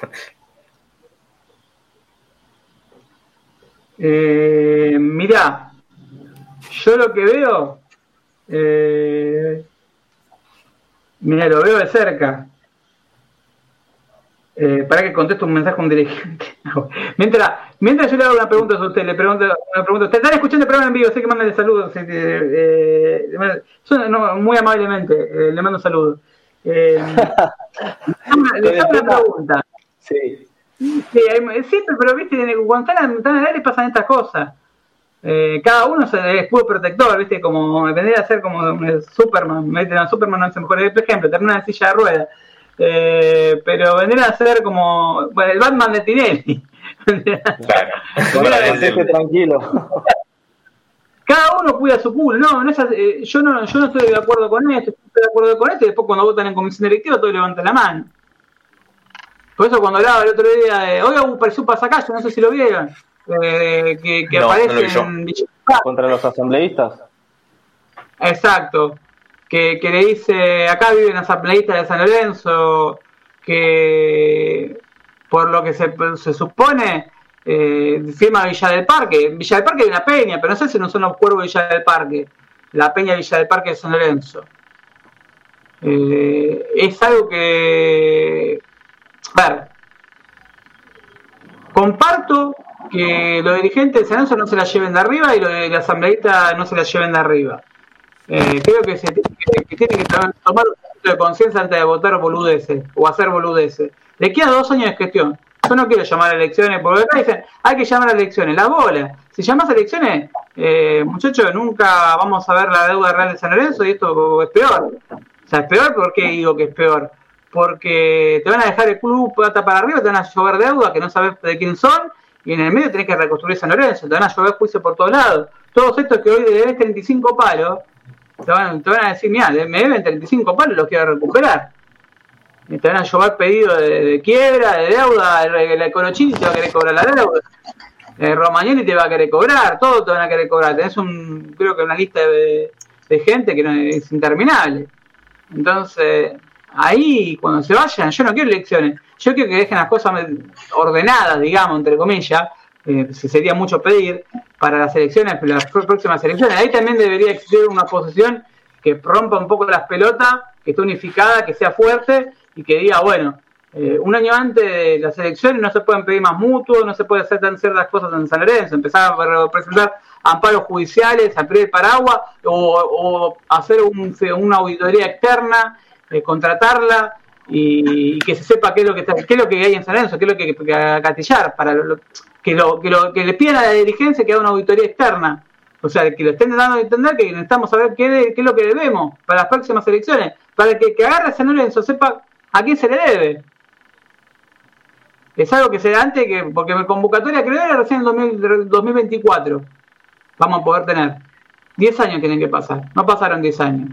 [laughs] Eh, mirá, yo lo que veo, eh, mira, lo veo de cerca. Eh, para que conteste un mensaje a un dirigente. [laughs] mientras, mientras yo le hago una pregunta a usted, le pregunto una pregunta. ¿Usted están escuchando el programa en vivo? Sé que mandan saludos. Eh, no, muy amablemente, eh, le mando saludos. Eh, [laughs] le hago una pregunta. Sí. Sí, siempre, pero viste, cuando están, están en el aire pasan estas cosas. Eh, cada uno es el escudo protector, viste, como vendría a ser como Superman, Superman no es el mejor ejemplo, termina en silla de ruedas. Eh, pero vendría a ser como bueno, el Batman de Tinelli. Claro, tranquilo. Cada uno cuida su culo, no, no eh, yo no, yo no estoy de acuerdo con esto, estoy de acuerdo con esto, y después cuando votan en comisión directiva todos levantan la mano. Por eso cuando hablaba el otro día de, oiga, apareció un pasacalle, no sé si lo vieron, eh, que, que aparece en Contra los asambleístas. Exacto, que, que, le dice, acá viven asambleístas de San Lorenzo, que por lo que se, se supone eh, firma Villa del Parque. Villa del Parque hay una peña, pero no sé si no son los cuervos de Villa del Parque, la peña Villa del Parque de San Lorenzo. Eh, es algo que a ver, comparto que los dirigentes de San Lorenzo no se la lleven de arriba y los de la asambleísta no se la lleven de arriba. Eh, creo que, se, que, tiene que tomar de conciencia antes de votar boludeces o hacer boludeces. Le queda dos años de gestión. Yo no quiero llamar a elecciones, porque acá dicen, hay que llamar a elecciones, la bola. Si llamas a elecciones, eh, muchachos, nunca vamos a ver la deuda real de San Lorenzo y esto es peor. O sea, es peor, ¿por qué digo que es peor? porque te van a dejar el club pata para arriba, te van a llover deuda que no sabes de quién son, y en el medio tenés que reconstruir San Lorenzo, te van a llover juicio por todos lados. Todos estos que hoy debes 35 palos, te van, te van a decir, mira, me deben 35 palos, los quiero recuperar. Te van a llover pedido de, quiebra, de deuda, el, el Colochini te va a querer cobrar la deuda. El Romagnoli te va a querer cobrar, todos te van a querer cobrar. Tenés un, creo que una lista de, gente que no, es interminable. Entonces, ahí cuando se vayan, yo no quiero elecciones, yo quiero que dejen las cosas ordenadas, digamos, entre comillas, eh, sería mucho pedir, para las elecciones, las próximas elecciones. Ahí también debería existir una oposición que rompa un poco las pelotas, que esté unificada, que sea fuerte y que diga, bueno, eh, un año antes de las elecciones no se pueden pedir más mutuos, no se puede hacer tan ciertas cosas en San Lorenzo, empezar a presentar amparos judiciales, abrir el paraguas o, hacer una auditoría externa eh, contratarla y, que se sepa qué es lo que qué es lo que hay en San Lorenzo, qué es lo que hay que acatillar, para que lo que lo que le a la dirigencia que haga una auditoría externa. O sea, que lo estén dando a entender que necesitamos saber qué, qué es lo que debemos para las próximas elecciones, para que que agarre San Lorenzo sepa a quién se le debe. Es algo que se da antes que, porque mi convocatoria creo era recién en 2024. Vamos a poder tener. 10 años tienen que pasar. No pasaron 10 años.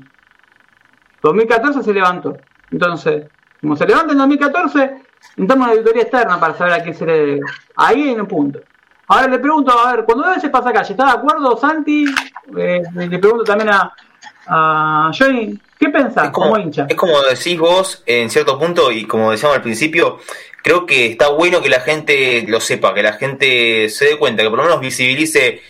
2014 se levantó. Entonces, como se levanta en 2014, necesitamos una auditoría externa para saber a quién se le debe. Ahí hay un punto. Ahora le pregunto, a ver, cuando ese pasa calle, ¿está de acuerdo Santi? Eh, le pregunto también a, a Johnny, ¿qué pensás como, hincha? Es como decís vos, en cierto punto, y como decíamos al principio, creo que está bueno que la gente lo sepa, que la gente se dé cuenta, que por lo menos visibilice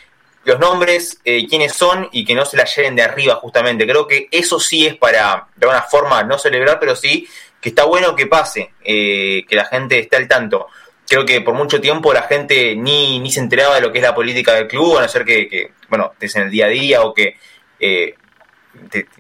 los nombres, eh, quiénes son y que no se la lleven de arriba justamente. Creo que eso sí es para, de alguna forma, no celebrar, pero sí está bueno que pase, eh, que la gente esté al tanto. Creo que por mucho tiempo la gente ni, ni se enteraba de lo que es la política del club, a no ser que, que bueno, estés en el día a día o que eh,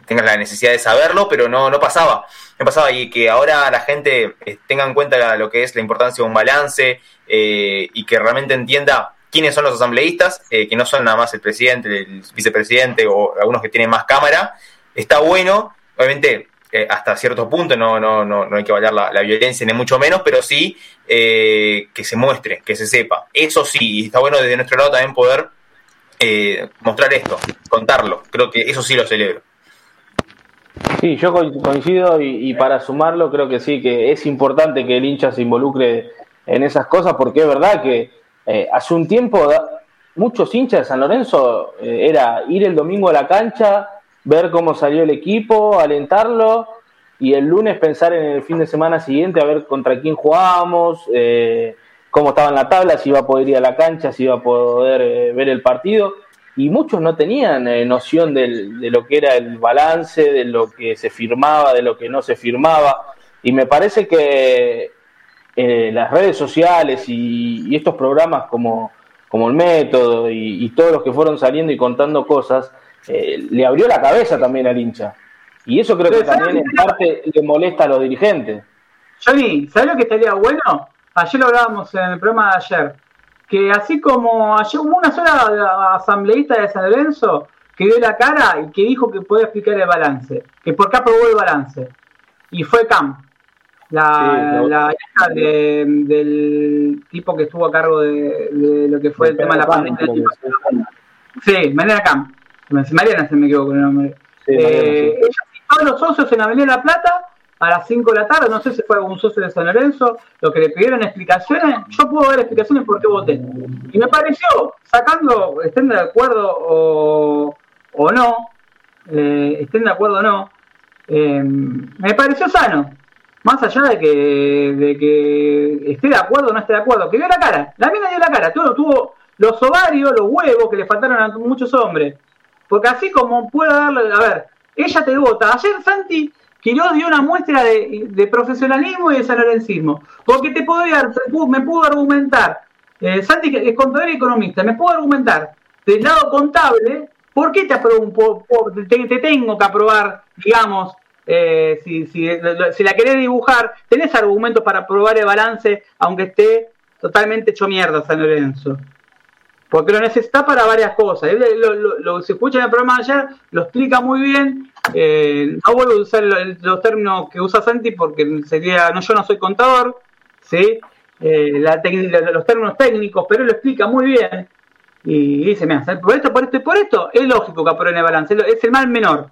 tengas la necesidad de saberlo, pero no, no pasaba. No pasaba y que ahora la gente eh, tenga en cuenta lo que es la importancia de un balance y que realmente entienda quiénes son los asambleístas, eh, que no son nada más el presidente, el vicepresidente o algunos que tienen más cámara. Está bueno, obviamente eh, hasta cierto punto no, no, no, no hay que valer la, violencia ni mucho menos, pero sí eh, que se muestre, que se sepa. Eso sí, y está bueno desde nuestro lado también poder mostrar esto, contarlo. Creo que eso sí lo celebro. Sí, yo coincido y, para sumarlo creo que sí, que es importante que el hincha se involucre en esas cosas porque es verdad que eh, hace un tiempo muchos hinchas de San Lorenzo eh, era ir el domingo a la cancha, ver cómo salió el equipo, alentarlo y el lunes pensar en el fin de semana siguiente a ver contra quién jugábamos, eh, cómo estaba en la tabla, si iba a poder ir a la cancha, si iba a poder ver el partido y muchos no tenían eh, noción de lo que era el balance, de lo que se firmaba, de lo que no se firmaba. Y me parece que eh, las redes sociales y, estos programas como, como el método y, todos los que fueron saliendo y contando cosas, eh, le abrió la cabeza también al hincha. Y eso creo que también en parte le molesta a los dirigentes. Johnny, ¿sabes lo que estaría bueno? Ayer lo hablábamos en el programa de ayer que así como ayer hubo una sola asambleísta de San Lorenzo que dio la cara y que dijo que puede explicar el balance, que por qué aprobó el balance. Y fue Cam, la, la hija del tipo que estuvo a cargo de, lo que fue el tema de la pandemia. Sí, Mariana Cam. Mariana se me equivoco con el nombre. eh, ella todos los socios en Avenida La Plata a las 5 de la tarde, no sé si fue algún socio de San Lorenzo, lo que le pidieron explicaciones, yo puedo dar explicaciones por qué voté. Y me pareció, sacando, estén de acuerdo o, o no, eh, estén de acuerdo o no, eh, me pareció sano. Más allá de que, de que esté de acuerdo o no esté de acuerdo, que dio la cara, la mina dio la cara, todo tuvo los ovarios, los huevos que le faltaron a muchos hombres. Porque así como puedo darle, a ver, ella te vota. Ayer Santi Quiroz dio una muestra de, profesionalismo y de sanlorencismo. Porque te podía, me pudo argumentar, eh, Santi es contador y economista, me puedo argumentar del lado contable, ¿por qué te, te, tengo que aprobar, digamos, eh, si, la querés dibujar, tenés argumentos para aprobar el balance, aunque esté totalmente hecho mierda San Lorenzo? Porque lo necesita para varias cosas. Lo, lo, se escucha en el programa de ayer, lo explica muy bien eh, no vuelvo a usar los términos que usa Santi porque sería, no, yo no soy contador, ¿sí? Eh, los términos técnicos, pero lo explica muy bien. Y dice, mira, por esto, por esto y por esto, es lógico que aprueben el balance, es el mal menor.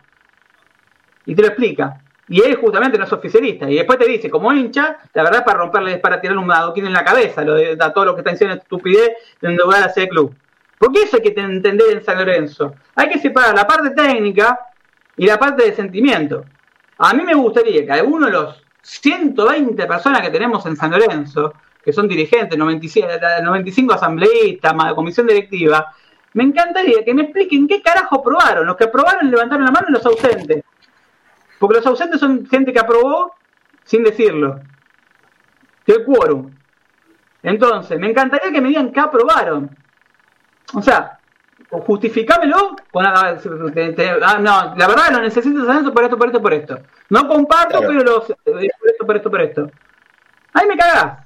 Y te lo explica. Y él justamente no es oficialista. Y después te dice, como hincha, la verdad para romperle, para tirar un adoquín en la cabeza, lo de, a todo lo que está diciendo estupidez de endeudar a ese club. Porque eso hay que entender en San Lorenzo. Hay que separar la parte técnica y la parte de sentimiento. A mí me gustaría que alguno de los 120 personas que tenemos en San Lorenzo, que son dirigentes, 95, asambleístas, comisión directiva, me encantaría que me expliquen qué carajo aprobaron. Los que aprobaron levantaron la mano y los ausentes. Porque los ausentes son gente que aprobó sin decirlo. Que quórum. Entonces, me encantaría que me digan qué aprobaron. O sea, justificámelo. ah, no, la verdad lo necesito hacer por esto, por esto, por esto. No comparto, pero los, eh, por esto, por esto, por esto. Ahí me cagás.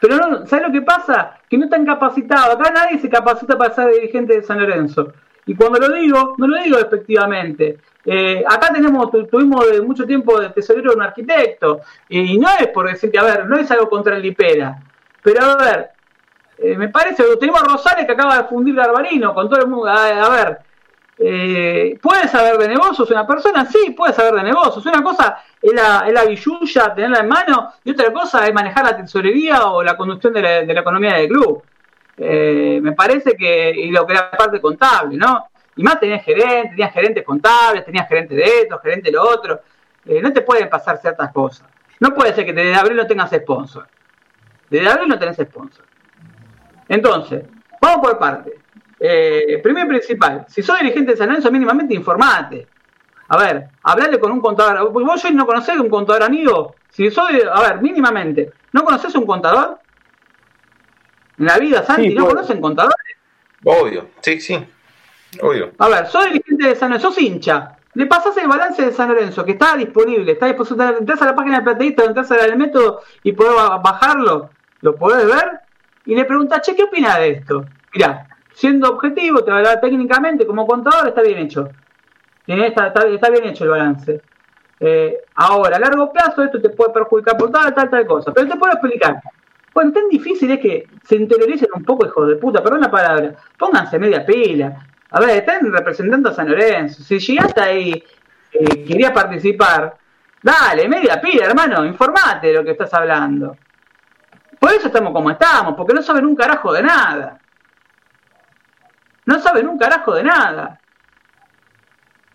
Pero no, ¿sabes lo que pasa? Que no están capacitados. Acá nadie se capacita para ser dirigente de San Lorenzo. Y cuando lo digo, no lo digo efectivamente. Eh, acá tenemos, tuvimos de mucho tiempo de tesorero un arquitecto. Y no es por decir que, a ver, no es algo contra el Lipera. Pero a ver, eh, me parece, tenemos a Rosales que acaba de fundir Garbarino con todo el mundo. A, ver, eh, ¿puede saber de negocios una persona? Sí, puede saber de negocios. Una cosa es la, es la billulla, tenerla en mano, y otra cosa es manejar la tesorería o la conducción de la, economía del club. Eh, me parece que, y lo que era parte contable, ¿no? Y más tenías gerentes, tenías gerentes contables, tenías gerentes de esto, gerentes de lo otro. no te pueden pasar ciertas cosas. No puede ser que desde abril no tengas sponsor. Desde abril no tenés sponsor. Entonces, vamos por parte. Eh, primero y principal, si sos dirigente de San Lorenzo, mínimamente informate. A ver, hablarle con un contador. Vos no conocés un contador amigo. Si soy, a ver, mínimamente, ¿no conoces un contador? En la vida, Santi, ¿no conocen contadores? Obvio, sí, sí. Obvio. A ver, soy dirigente de San Lorenzo, sos hincha. Le pasás el balance de San Lorenzo, que está disponible, está disponible. Entras a la página de Plateísta, entras al método y podés bajarlo. ¿Lo podés ver? y le pregunta, che, ¿qué opina de esto? Mira, siendo objetivo, te técnicamente como contador, está bien hecho. Está, está, bien hecho el balance. Eh, ahora, a largo plazo esto te puede perjudicar por tal, tal, tal cosa. Pero te puedo explicar. Bueno, tan difícil es que se interioricen un poco, hijos de puta, perdón la palabra. Pónganse media pila. A ver, están representando a San Lorenzo. Si llegaste ahí, eh, quería participar, dale, media pila, hermano, informate de lo que estás hablando. Por eso estamos como estamos, porque no saben un carajo de nada. No saben un carajo de nada.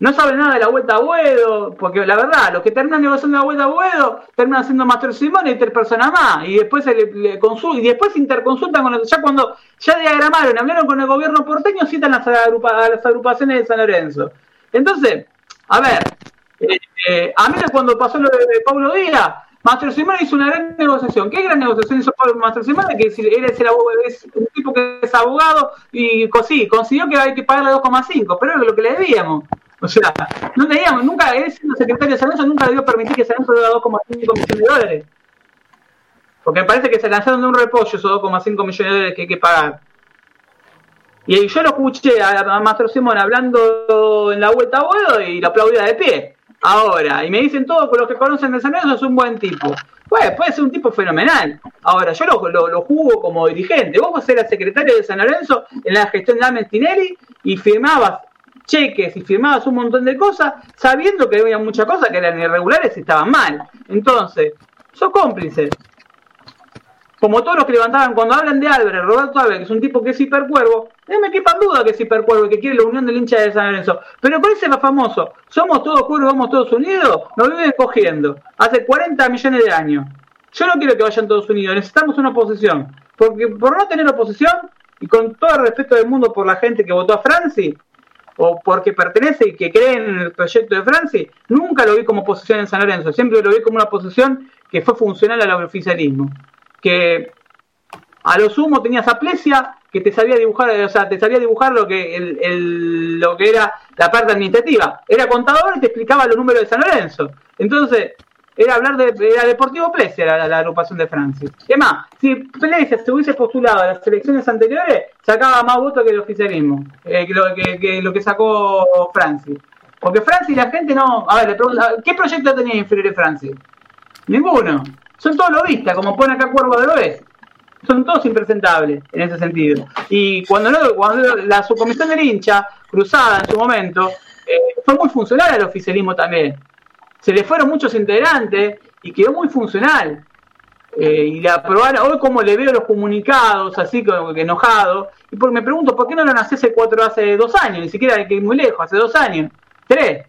No saben nada de la vuelta a Buedo, porque la verdad, los que terminan negociando la vuelta a Buedo terminan siendo Master Simón y tres personas más, y después se le, y después interconsultan con ya cuando ya diagramaron, hablaron con el gobierno porteño, citan las, las agrupaciones de San Lorenzo. Entonces, a ver, eh, eh, a mí cuando pasó lo de Pablo Díaz, Master Simón hizo una gran negociación. ¿Qué gran negociación hizo Master Simón? Que es, es un tipo que es abogado y sí, consiguió que hay que pagarle 2,5, pero es lo que le debíamos. O sea, no teníamos, nunca, él siendo secretario de San nunca debió permitir que San Lorenzo deba 2,5 millones de dólares. Porque me parece que se lanzaron de un repollo esos 2,5 millones de dólares que hay que pagar. Y yo lo escuché a, a Mastro Simón hablando en la vuelta a vuelo y lo aplaudía de pie. Ahora, y me dicen todo por los que conocen de San Lorenzo es un buen tipo. Pues puede ser un tipo fenomenal. Ahora, yo lo, jugo como dirigente. Vos el secretario de San Lorenzo en la gestión de Amen y firmabas cheques y firmabas un montón de cosas, sabiendo que había muchas cosas que eran irregulares y estaban mal. Entonces, sos cómplice. Como todos los que levantaban, cuando hablan de Álvarez, Roberto Álvarez, que es un tipo que es hipercuervo, no me quepa duda que es hipercuervo y que quiere la unión del hincha de San Lorenzo. Pero por ese más famoso, somos todos cuervos, vamos todos unidos, nos viven cogiendo. Hace 40 millones de años. Yo no quiero que vayan todos unidos, necesitamos una oposición. Porque por no tener oposición, y con todo el respeto del mundo por la gente que votó a Franci, o porque pertenece y que cree en el proyecto de Francia, nunca lo vi como posición en San Lorenzo, siempre lo vi como una posición que fue funcional al oficialismo, que a lo sumo tenías aplesia, que te sabía dibujar, o sea, te sabía dibujar lo que el, lo que era la parte administrativa, era contador y te explicaba los números de San Lorenzo. Entonces, era hablar de era Deportivo Plesia, la, la, agrupación de Francis. Es más, si Plesia se hubiese postulado a las elecciones anteriores, sacaba más votos que el oficialismo, eh, que, lo, que, lo que sacó Francis. Porque Francis, la gente no. A ver, le pregunta, ¿qué proyecto tenía inferior Francis? Ninguno. Son todos lobistas, como pone acá Cuervo del Oeste. Son todos impresentables en ese sentido. Y cuando, cuando la subcomisión del hincha, cruzada en su momento, eh, fue muy funcional al oficialismo también se le fueron muchos integrantes y quedó muy funcional. Eh, y la aprobaron, hoy como le veo los comunicados, así como que enojado, y por, me pregunto, ¿por qué no lo nací hace cuatro, hace dos años? Ni siquiera que muy lejos, hace dos años, tres.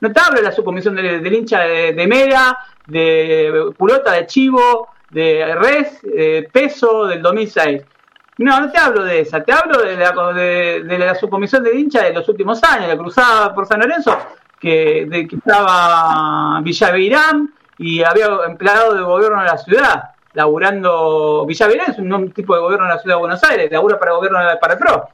No te de la subcomisión del hincha de, Mera, de Pulota, de Chivo, de Res, de Peso, del 2006. No, no te hablo de esa, te hablo de la, de, de la subcomisión de hincha de los últimos años, la cruzada por San Lorenzo, que, de, que estaba Villavirán y había empleado de gobierno de la ciudad, laburando. Villavirán es un tipo de gobierno de la ciudad de Buenos Aires, labura para el gobierno para el PRO.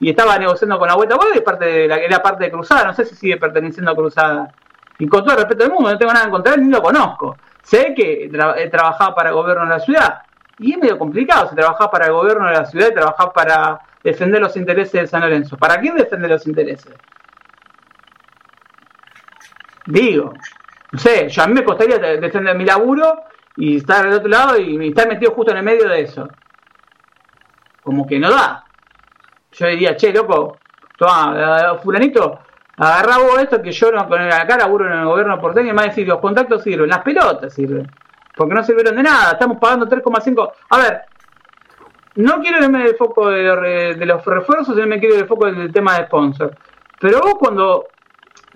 Y estaba negociando con la vuelta y parte de la, era parte de Cruzada, no sé si sigue perteneciendo a Cruzada. Y con todo el respeto del mundo, no tengo nada en contra ni lo conozco. Sé que trabajaba para el gobierno de la ciudad. Y es medio complicado si trabajaba para el gobierno de la ciudad y trabajaba para defender los intereses de San Lorenzo. ¿Para quién defender los intereses? Digo, no sé, yo a mí me costaría defender mi laburo y estar del otro lado y estar metido justo en el medio de eso. Como que no da. Yo diría, che, loco, toma, fulanito, agarra vos esto que yo no, con acá laburo en el gobierno porteño y más decir, los contactos sirven, las pelotas sirven. Porque no sirvieron de nada, estamos pagando 3,5. A ver, no quiero irme del foco de, los refuerzos, sino me quiero ir del foco del tema de sponsor. Pero vos cuando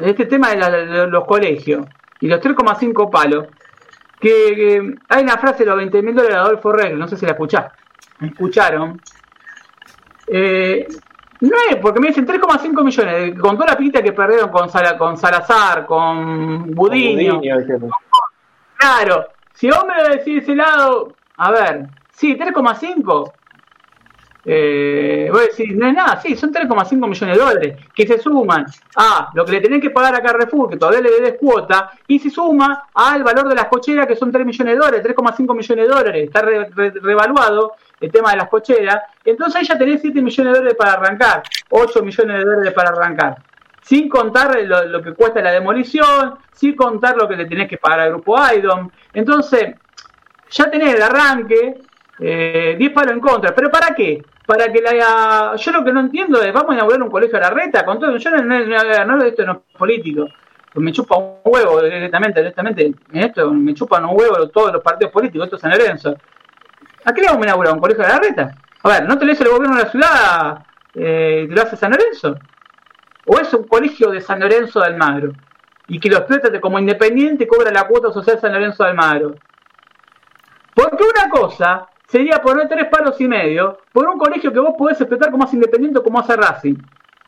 este tema de, los colegios y los 3,5 palos, que, hay una frase de los 20 mil dólares de Adolfo Regl, no sé si la escucharon. ¿Escucharon? Eh, no es, porque me dicen 3,5 millones, con toda la pita que perdieron con, con Salazar, con Budinho. claro, si vos me lo decís de ese lado, a ver, sí, 3,5, eh, voy a decir, no es nada, sí, son 3,5 millones de dólares que se suman a lo que le tienen que pagar a Carrefour, que todavía le debes cuota, y se suma al valor de las cocheras, que son 3 millones de dólares, 3,5 millones de dólares, está revaluado el tema de las cocheras, entonces ya tenés 7 millones de dólares para arrancar, 8 millones de dólares para arrancar. Sin contar lo, que cuesta la demolición, sin contar lo que le tenés que pagar al grupo IDOM. Entonces, ya tenés el arranque, eh, 10 palos en contra. ¿Pero para qué? Para que la yo lo que no entiendo es vamos a inaugurar un colegio a la reta con todo yo no, no, no esto no es político me chupa un huevo directamente, directamente, en esto me chupan un huevo todos los partidos políticos, esto es San Lorenzo. ¿A qué le vamos a inaugurar? ¿Un colegio de la reta? A ver, ¿no te lo el gobierno de la ciudad eh, te lo hace San Lorenzo? ¿O es un colegio de San Lorenzo de Almagro? Y que lo explota como independiente y cobra la cuota social San Lorenzo de Almagro. Porque una cosa sería poner tres palos y medio por un colegio que vos podés explotar como más independiente como hace Racing.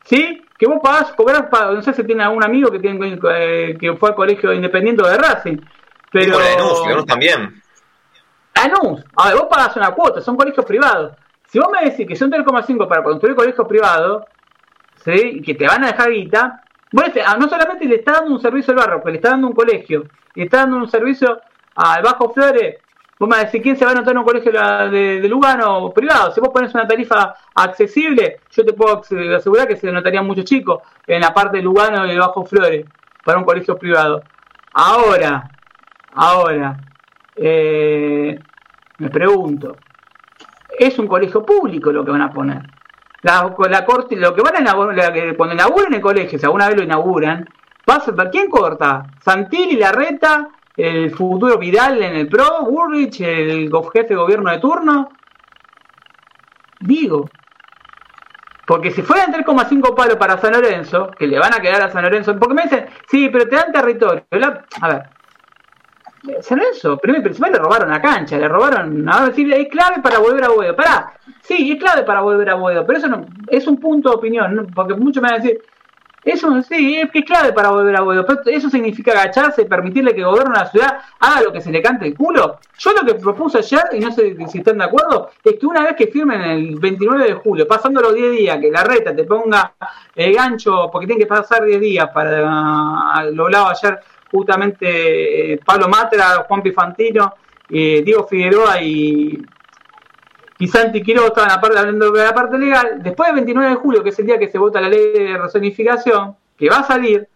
¿Sí? Que vos pagás, cobrás, no sé si tiene algún amigo que tiene eh, que fue al colegio independiente de Racing. Pero... Lanús, también. Lanús, a ver, vos pagás una cuota, son colegios privados. Si vos me decís que son 3,5 para construir colegios privados, ¿sí? Y que te van a dejar guita, vos ah, no solamente le está dando un servicio al barro, pero le está dando un colegio, le está dando un servicio al Bajo Flores, Vos me decís, ¿quién se va a anotar en un colegio de, de, Lugano privado? Si vos pones una tarifa accesible, yo te puedo asegurar que se notarían muchos chicos en la parte de Lugano y de Bajo Flores para un colegio privado. Ahora, ahora, eh, me pregunto, ¿es un colegio público lo que van a poner? La corte, lo que van a inaugurar, cuando inauguren el colegio, si alguna vez lo inauguran, pasa, ¿quién corta? ¿Santilli, Larreta el futuro Vidal en el Pro, Burrich, el jefe de gobierno de turno. Digo, porque si fueran 3,5 palos para San Lorenzo, que le van a quedar a San Lorenzo, porque me dicen, sí, pero te dan territorio. A ver, San Lorenzo, primero y principal, le robaron la cancha, le robaron, a decir, es clave para volver a Boedo. Pará, sí, es clave para volver a Boedo, pero eso no, es un punto de opinión, porque muchos me van a decir, eso sí, es, clave para volver a Boedo. Pero eso significa agacharse y permitirle que de la ciudad haga lo que se le cante el culo. Yo lo que propuse ayer, y no sé si están de acuerdo, es que una vez que firmen el 29 de julio, pasando los 10 días, que la reta te ponga el gancho, porque tiene que pasar 10 días para. Lo hablaba ayer justamente eh, Pablo Matra, Juan Pifantino, eh, Diego Figueroa y y Santi Quiroga estaban aparte, hablando de la parte legal, después del 29 de julio, que es el día que se vota la ley de rezonificación, que va a salir,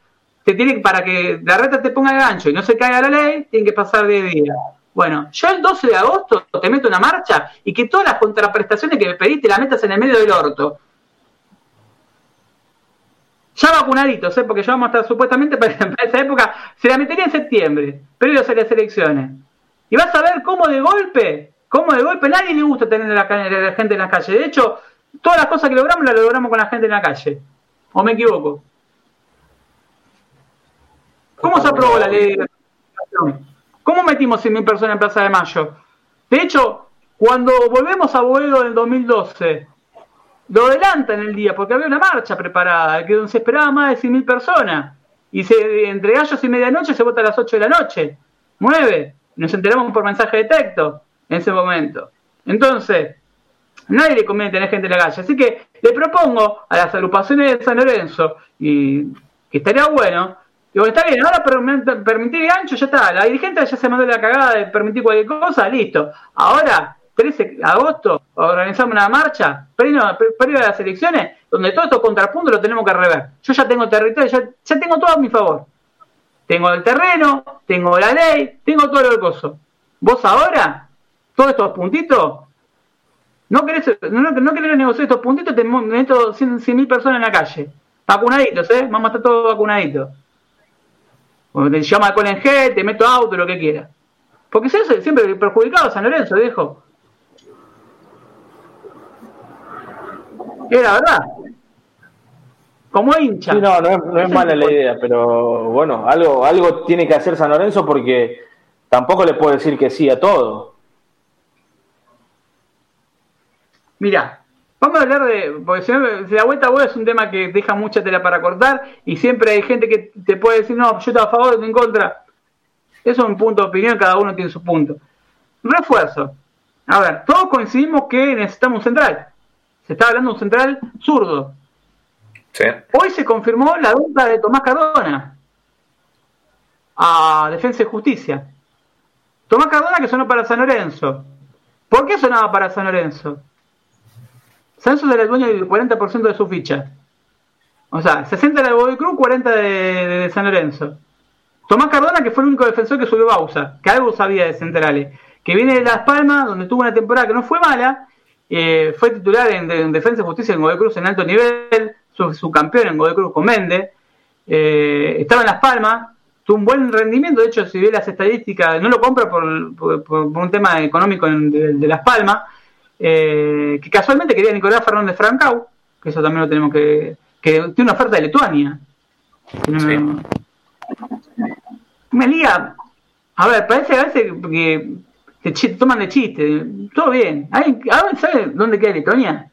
te tiene para que la reta te ponga el gancho y no se caiga la ley, tiene que pasar 10 días. Bueno, yo el 12 de agosto te meto una marcha y que todas las contraprestaciones que me pediste las metas en el medio del orto. Ya vacunaditos, ¿eh? porque ya vamos a estar supuestamente para, [laughs] esa época, se la metería en septiembre, previo a las elecciones. Y vas a ver cómo de golpe ¿Cómo de golpe? Nadie le gusta tener la, la gente en la calle. De hecho, todas las cosas que logramos las logramos con la gente en la calle. ¿O me equivoco? ¿Cómo se aprobó la ley de ¿Cómo metimos 100.000 personas en Plaza de Mayo? De hecho, cuando volvemos a Boedo en 2012, lo adelantan el día porque había una marcha preparada, que se esperaba más de 100.000 personas. Y se, entre gallos y medianoche se vota a las 8 de la noche. 9. Nos enteramos por mensaje de texto en ese momento. Entonces, nadie le conviene tener gente en la calle. Así que le propongo a las agrupaciones de San Lorenzo, y que estaría bueno, digo, está bien, ahora permitir gancho, ya está. La dirigente ya se mandó la cagada de permitir cualquier cosa, listo. Ahora, 13 de agosto, organizamos una marcha, previo, a las elecciones, donde todos estos contrapuntos los tenemos que rever. Yo ya tengo territorio, ya, ya tengo todo a mi favor. Tengo el terreno, tengo la ley, tengo todo lo coso. Vos ahora todos estos puntitos, no querés, no, no querés negociar estos puntitos, te meto 100.000 personas en la calle. Vacunaditos, ¿eh? Vamos a estar todos vacunaditos. O te llama con el G, te meto auto, lo que quiera. Porque si es siempre perjudicado a San Lorenzo, viejo. Era verdad. Como hincha. Sí, no, no es, no es mala la idea, pero bueno, algo, algo tiene que hacer San Lorenzo porque tampoco le puedo decir que sí a todo. Mira, vamos a hablar de. Porque si, la vuelta a es un tema que deja mucha tela para cortar y siempre hay gente que te puede decir, no, yo estoy a favor, estoy en contra. Eso es un punto de opinión, cada uno tiene su punto. Refuerzo. A ver, todos coincidimos que necesitamos un central. Se está hablando de un central zurdo. Sí. Hoy se confirmó la venta de Tomás Cardona a Defensa y Justicia. Tomás Cardona que sonó para San Lorenzo. ¿Por qué sonaba para San Lorenzo? Santos era el dueño del 40% de su ficha. O sea, 60 era de Godoy Cruz, 40 de, San Lorenzo. Tomás Cardona, que fue el único defensor que subió Bausa, que algo sabía de Centrales, que viene de Las Palmas, donde tuvo una temporada que no fue mala, eh, fue titular en, Defensa y Justicia en Godoy Cruz en alto nivel, su, campeón en Godoy Cruz con Méndez, eh, estaba en Las Palmas, tuvo un buen rendimiento, de hecho, si ve las estadísticas, no lo compra por, por, un tema económico de, Las Palmas, eh, que casualmente quería Nicolás Fernández Francau, que eso también lo tenemos que... que tiene una oferta de Lituania. Me liga, a ver, parece a veces que te toman de chiste, todo bien. ¿Alguien, sabe dónde queda Letonia?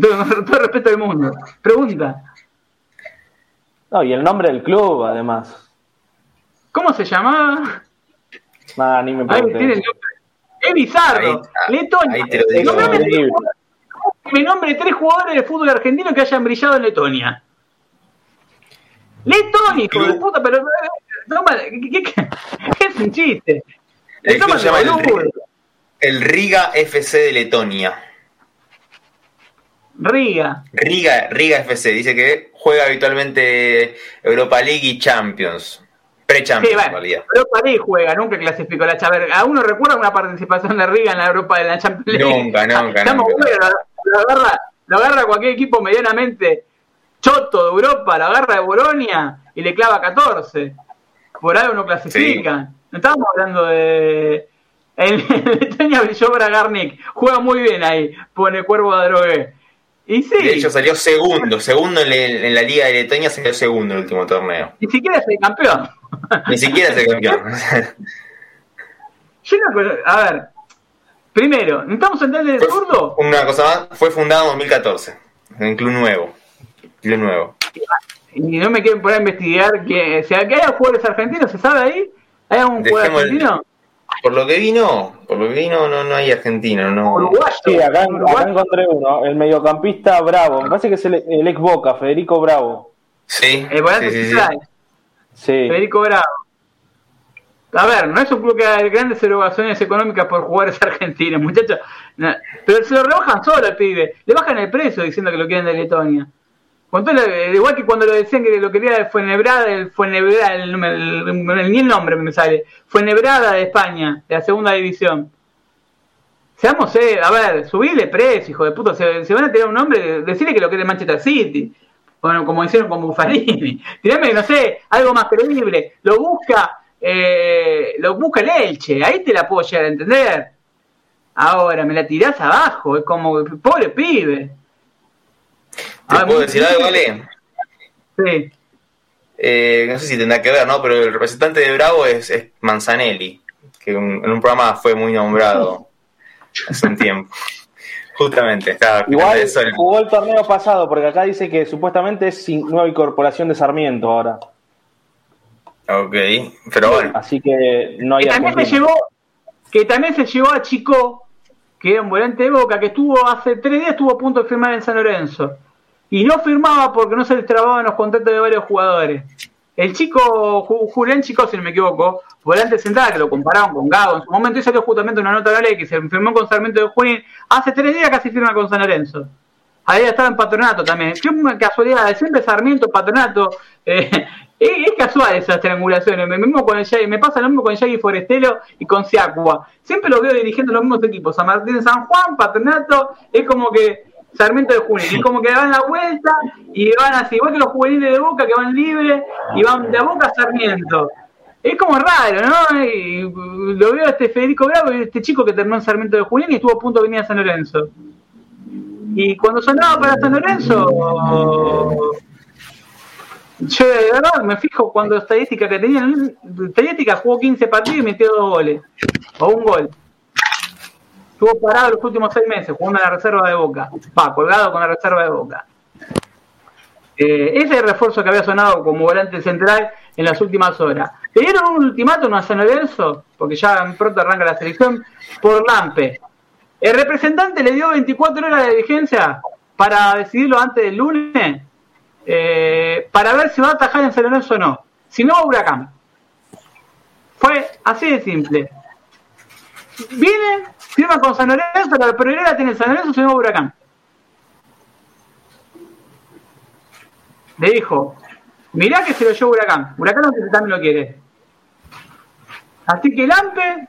Todo, [laughs] todo el respeto del mundo. Pregunta. No, y el nombre del club, además. ¿Cómo se llamaba? Ah, ni me pregunté. Es bizarro. Letonia. Me nombre tres jugadores de fútbol argentino que hayan brillado en Letonia. Letonia, hijo de puta, pero. ¿qué, qué, [laughs] es un chiste? El club se llama el, Riga FC de Letonia. Riga. Riga, Riga FC. Dice que juega habitualmente Europa League y Champions. Pre-Champions, sí, Europa League juega, nunca clasificó la Champions. ¿A uno recuerda una participación de Riga en la Europa de la Champions League? Nunca, nunca. Estamos nunca. lo, agarra, lo agarra cualquier equipo medianamente choto de Europa, lo agarra de Bolonia y le clava 14. Por algo no clasifican. No estamos hablando de. El [laughs] Letonia brilló para Garnick. Juega muy bien ahí. Pone Cuervo de Drogué. Y sí. De hecho, salió segundo. Segundo en, la Liga de Letonia salió segundo en el último torneo. Ni siquiera es el campeón. Ni siquiera es el campeón. [laughs] Yo no, a ver. Primero, ¿estamos entendiendo de zurdo? Una cosa más, fue fundado en 2014. En club nuevo. Club nuevo. Y no me quieren poner a investigar que, sea, que haya jugadores argentinos, ¿se sabe ahí? ¿Hay algún jugador argentino? Por lo que vino, por lo que vino no, no hay argentino, no. Uruguayo. Sí, acá, encontré uno, el mediocampista Bravo, me parece que es el, ex Boca, Federico Bravo. Sí, el sí, sí, sí. Federico Bravo. A ver, no es un club que haga grandes erogaciones económicas por jugadores argentinos, [laughs] muchachos. pero se lo rebajan solo al pibe. Le bajan el precio diciendo que lo quieren de Letonia igual que cuando lo decían que lo quería fue Nebrada, fue Nebrada, el, ni el nombre me sale, fue Nebrada de España, de la segunda división. Seamos, eh, a ver, subirle precio, hijo de puta, se, van a tener un nombre, decirle que lo quiere Manchester City, bueno, como hicieron con Buffarini, [laughs] tirame, no sé, algo más creíble, lo busca, eh, lo busca el Elche, ahí te la puedo llegar a entender. Ahora, me la tirás abajo, es como, pobre pibe. ¿Te ah, puedo decir algo, vale? Sí. Eh, no sé si tendrá que ver, ¿no? Pero el representante de Bravo es, Manzanelli, que en un programa fue muy nombrado [laughs] hace un tiempo. Justamente, estaba Igual eso jugó el torneo pasado, porque acá dice que supuestamente es nueva incorporación de Sarmiento ahora. Ok, pero bueno. Así que no hay. Que también, se llevó, que también se llevó a Chico, que era un volante de boca, que estuvo hace tres días, estuvo a punto de firmar en San Lorenzo y no firmaba porque no se les trababan los contratos de varios jugadores. El chico, Julián Chico, si no me equivoco, volante central, que lo compararon con Gago en su momento, y salió justamente una nota de la ley que se firmó con Sarmiento de Junín, hace tres días casi firma con San Lorenzo. Ahí estaba en patronato también. Qué casualidad, siempre Sarmiento, patronato. Eh, [laughs] es, casual esas triangulaciones. Me, mismo con el, me pasa lo mismo con Yagi Forestelo y con Siacua. Siempre lo veo dirigiendo los mismos equipos. San Martín San Juan, patronato. Es como que Sarmiento de Junín. Y como que dan la vuelta y van así, igual que los juveniles de Boca que van libres y van de Boca a Sarmiento. Es como raro, ¿no? Y lo veo a este Federico Bravo, este chico que terminó en Sarmiento de Junín y estuvo a punto de venir a San Lorenzo. Y cuando sonaba para San Lorenzo, yo de verdad me fijo cuando estadística que tenía, estadística jugó 15 partidos y metió dos goles, o un gol. Estuvo parado los últimos seis meses jugando en la reserva de Boca. Va, colgado con la reserva de Boca. Eh, ese es el refuerzo que había sonado como volante central en las últimas horas. Le dieron un ultimátum a San Lorenzo, porque ya pronto arranca la selección, por Lampe. El representante le dio 24 horas de vigencia para decidirlo antes del lunes, eh, para ver si va a atajar en San Lorenzo o no. Si no, Huracán. Fue así de simple. Viene, firma con San Lorenzo, la prioridad tiene San Lorenzo, se llama Huracán. Le dijo, mirá que se lo llevó Huracán. Huracán también lo quiere. Así que el AMPE,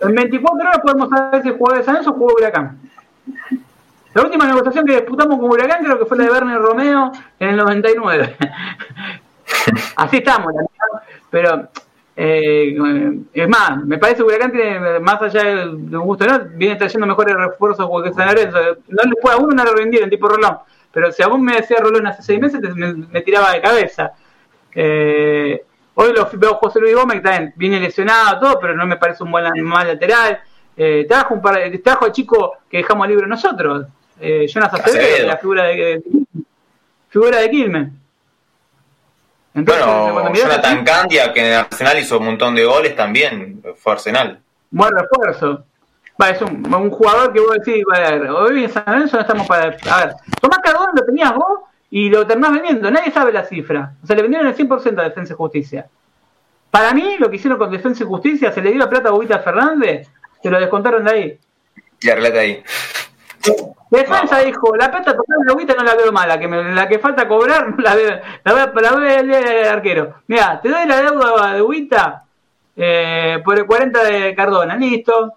en 24 horas podemos saber si jugó de San Lorenzo o jugó Huracán. La última negociación que disputamos con Huracán creo que fue la de Bernie Romeo en el 99. [laughs] Así estamos, pero eh, es más, me parece que Huracán tiene, más allá de un gusto, ¿no? viene trayendo mejores refuerzos que San Lorenzo. No le puede a uno no lo en tipo Rolón, pero si a vos me decía Rolón hace seis meses, me, tiraba de cabeza. Eh, hoy lo veo José Luis Gómez, que también viene lesionado, todo, pero no me parece un buen mal lateral. Eh, trajo, un par, trajo al chico que dejamos libre nosotros, eh, Jonas Acevedo, la figura de, figura de Quilmes. Bueno, Jonathan Candia, que en Arsenal hizo un montón de goles también, fue Arsenal. Buen refuerzo. Va, es un, un, jugador que vos decís, hoy en San Lorenzo no estamos para... A ver, Tomás Cardona lo tenías vos y lo terminás vendiendo, nadie sabe la cifra. O sea, le vendieron el 100% a Defensa y Justicia. Para mí, lo que hicieron con Defensa y Justicia, se le dio la plata a Bobita Fernández, se lo descontaron de ahí. Y arreglate ahí. Defensa dijo, la plata total de Bobita no la veo mala, que la que falta cobrar [laughs] la veo, la veo, la veo el, arquero. Mira, te doy la deuda de Bobita eh, por el 40 de Cardona, listo.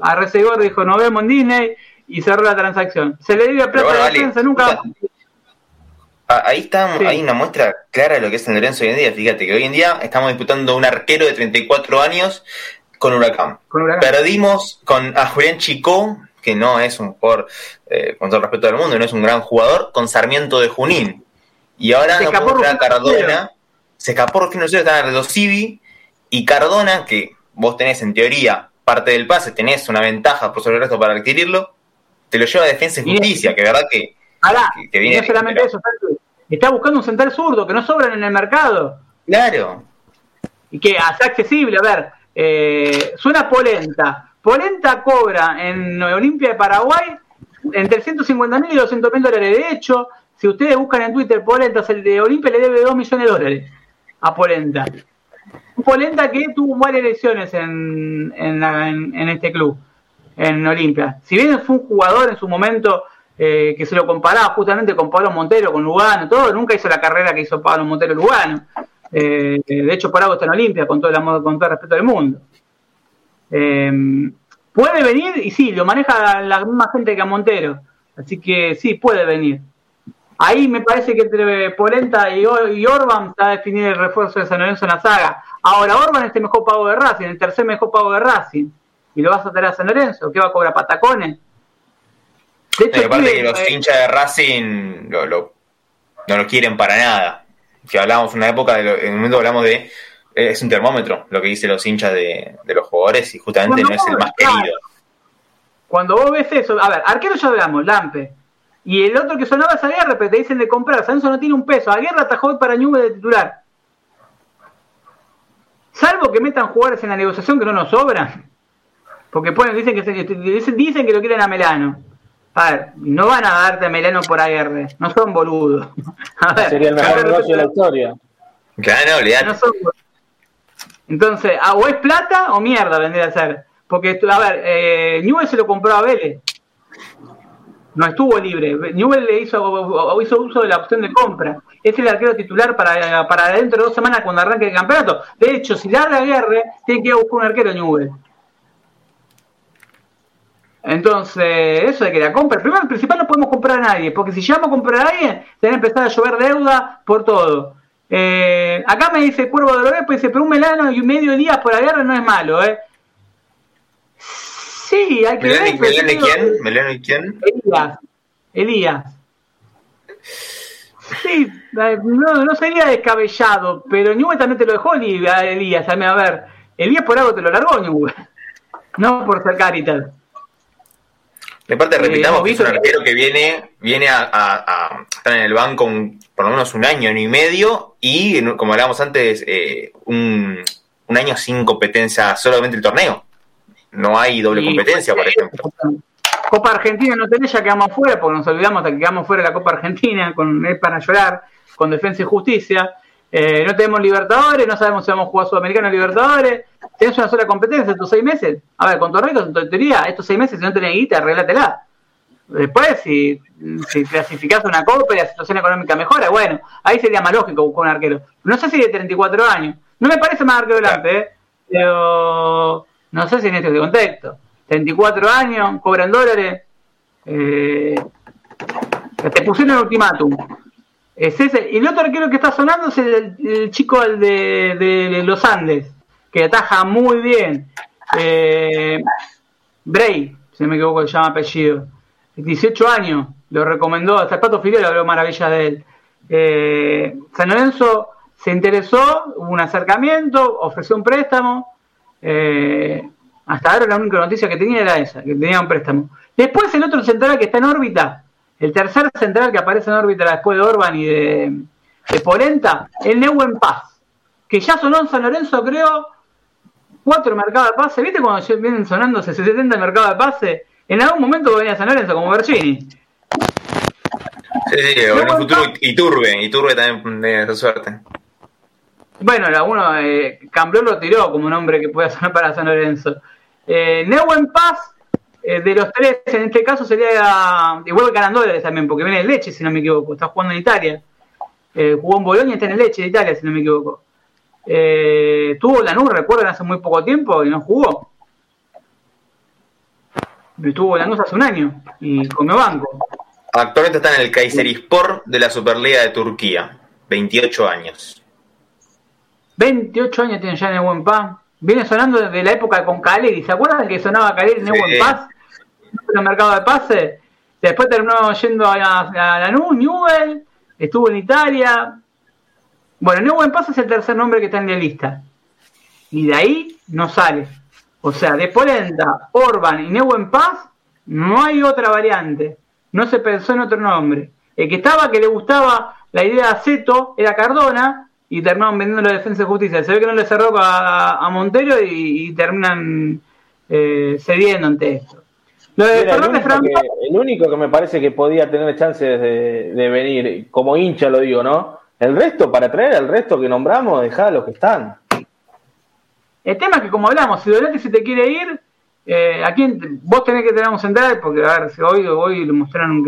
A Recegor dijo, nos vemos en Disney y cerró la transacción. Se le dio la plata a defensa, nunca... Ah, ahí está, hay una muestra clara de lo que es San Lorenzo hoy en día. Fíjate que hoy en día estamos disputando un arquero de 34 años con Huracán. Perdimos con a Julián Chicó, que no es un jugador, eh, con todo el respeto del mundo, no es un gran jugador, con Sarmiento de Junín. Y ahora se no a Cardona. Se escapó Rufino está en Civi. Y Cardona, que vos tenés en teoría parte del pase, tenés una ventaja por sobre el resto para adquirirlo, te lo lleva a Defensa y Justicia, que verdad que, que, viene. No solamente eso, está buscando un central zurdo que no sobran en el mercado. Claro. Y que hace accesible, a ver, eh, suena Polenta. Polenta cobra en Olimpia de Paraguay entre 150 mil y 200 mil dólares. De hecho, si ustedes buscan en Twitter Polenta, el de Olimpia le debe 2 millones de dólares a Polenta. Polenta que tuvo varias lesiones en, en, este club, en Olimpia. Si bien fue un jugador en su momento eh, que se lo comparaba justamente con Pablo Montero, con Lugano, todo, nunca hizo la carrera que hizo Pablo Montero Lugano. Eh, de hecho, por algo está en Olimpia, con todo el amor, con todo el respeto del mundo. Eh, puede venir, y sí, lo maneja la misma gente que a Montero. Así que sí, puede venir. Ahí me parece que entre Polenta y, Orban está a definir el refuerzo de San Lorenzo en la saga. Ahora, Orban es el mejor pago de Racing, el tercer mejor pago de Racing. ¿Y lo vas a traer a San Lorenzo? ¿Qué va a cobrar patacones? De hecho, aparte que los eh, hinchas de Racing no lo quieren para nada. Que hablábamos en una época, en un momento hablamos de. Es un termómetro lo que dicen los hinchas de, los jugadores y justamente no es el más querido. Cuando vos ves eso, a ver, arquero ya hablamos, Lampe. Y el otro que sonaba es Aguerre, pero te dicen de comprar. Sanso no tiene un peso. Aguerre atajó para Ñube de titular. Salvo que metan jugadores en la negociación que no nos sobran. Porque pueden, dicen que dicen, dicen que lo quieren a Melano. A ver, no van a darte a Melano por AR, no son boludos. [laughs] Sería el mejor negocio de la historia. Claro, no, Entonces, ah, o es plata o mierda vendría a ser. Porque, a ver, eh, Newell se lo compró a Vélez. No estuvo libre. Newell le hizo, hizo uso de la opción de compra. Es el arquero titular para, para dentro de dos semanas cuando arranque el campeonato. De hecho, si larga guerra, tiene que ir a buscar un arquero Newell. Entonces, eso de que la compra, primero, principal no podemos comprar a nadie, porque si llamo a comprar a alguien, tiene que empezar a llover deuda por todo. Eh, acá me dice Cuervo de Lorepo, dice, pero un melano y medio día por la guerra no es malo, ¿eh? Sí, hay que ver. ¿Melano y quién? ¿Melano y quién? Elías. Elías. Sí, eh, no, no sería descabellado, pero Newell también te lo dejó Elías. A ver, Elías por algo te lo largó Newell. [laughs] No por ser Caritas. De parte, repitamos que es un arquero que viene, viene a, estar en el banco por lo menos un año, año y medio, y como hablábamos antes, eh, un, año sin competencia, solamente el torneo. No hay doble competencia, por ejemplo. Copa Argentina no tenés, ya quedamos fuera, porque nos olvidamos de que quedamos fuera de la Copa Argentina, con es para llorar, con Defensa y Justicia. Eh, no tenemos Libertadores, no sabemos si vamos a jugar Sudamericano o Libertadores. Tenés una sola competencia estos seis meses. A ver, con Torreco, en teoría, estos seis meses, si no tenés guita, arreglátela. Después, si, si clasificás una copa y la situación económica mejora, bueno, ahí sería más lógico buscar un arquero. No sé si de 34 años. No me parece más arquero delante, ¿eh? pero no sé si en este contexto. 34 años, cobran dólares. Eh, te pusieron el ultimátum. Es ese. Y el otro arquero que está sonando es el, chico el de, los Andes, que ataja muy bien. Eh, Bray, si no me equivoco, se llama apellido. 18 años, lo recomendó, hasta el Pato Fidel habló maravilla de él. Eh, San Lorenzo se interesó, hubo un acercamiento, ofreció un préstamo. Eh, hasta ahora la única noticia que tenía era esa, que tenía un préstamo. Después el otro central que está en órbita, el tercer central que aparece en órbita después de Orban y de, Polenta, el Neuen Paz, que ya sonó en San Lorenzo, creo, cuatro mercados de pase. ¿Viste cuando vienen sonando 70 mercados de pase? En algún momento venía San Lorenzo, como Bergini. Sí, sí, en un futuro Iturbe, Iturbe también de esa suerte. Bueno, uno, eh, lo tiró como nombre que puede sonar para San Lorenzo. Eh, Neuen Paz eh, de los tres, en este caso sería igual que dólares también, porque viene de Leche, si no me equivoco. Está jugando en Italia. Eh, jugó en Bolonia y está en Leche de Italia, si no me equivoco. Eh, tuvo Lanús, recuerdan, hace muy poco tiempo y no jugó. Estuvo Lanús hace un año y comió banco. Actualmente está en el Kayserispor de la Superliga de Turquía. 28 años. 28 años tiene ya en el buen pan. Viene sonando desde la época con Caleri. ¿Se acuerdan que sonaba Caleri en el buen Paz? El mercado de pase. Después terminó yendo a, a Lanús, Newell. Estuvo en Italia. Bueno, Newell Paz es el tercer nombre que está en la lista. Y de ahí no sale. O sea, de Polenta, Orban y Newell Paz, no hay otra variante. No se pensó en otro nombre. El que estaba, que le gustaba la idea de Zeto, era Cardona, y terminaron vendiendo la defensa de justicia. Se ve que no le cerró a, Montero y, terminan eh, cediendo ante esto. El, único que, me parece que podía tener chances de, venir, como hincha lo digo, ¿no? El resto, para traer al resto que nombramos, dejá a los que están. El tema es que, como hablamos, si Dolete se te quiere ir, eh, aquí vos tenés que tener un central, porque a ver, si hoy, hoy lo mostraron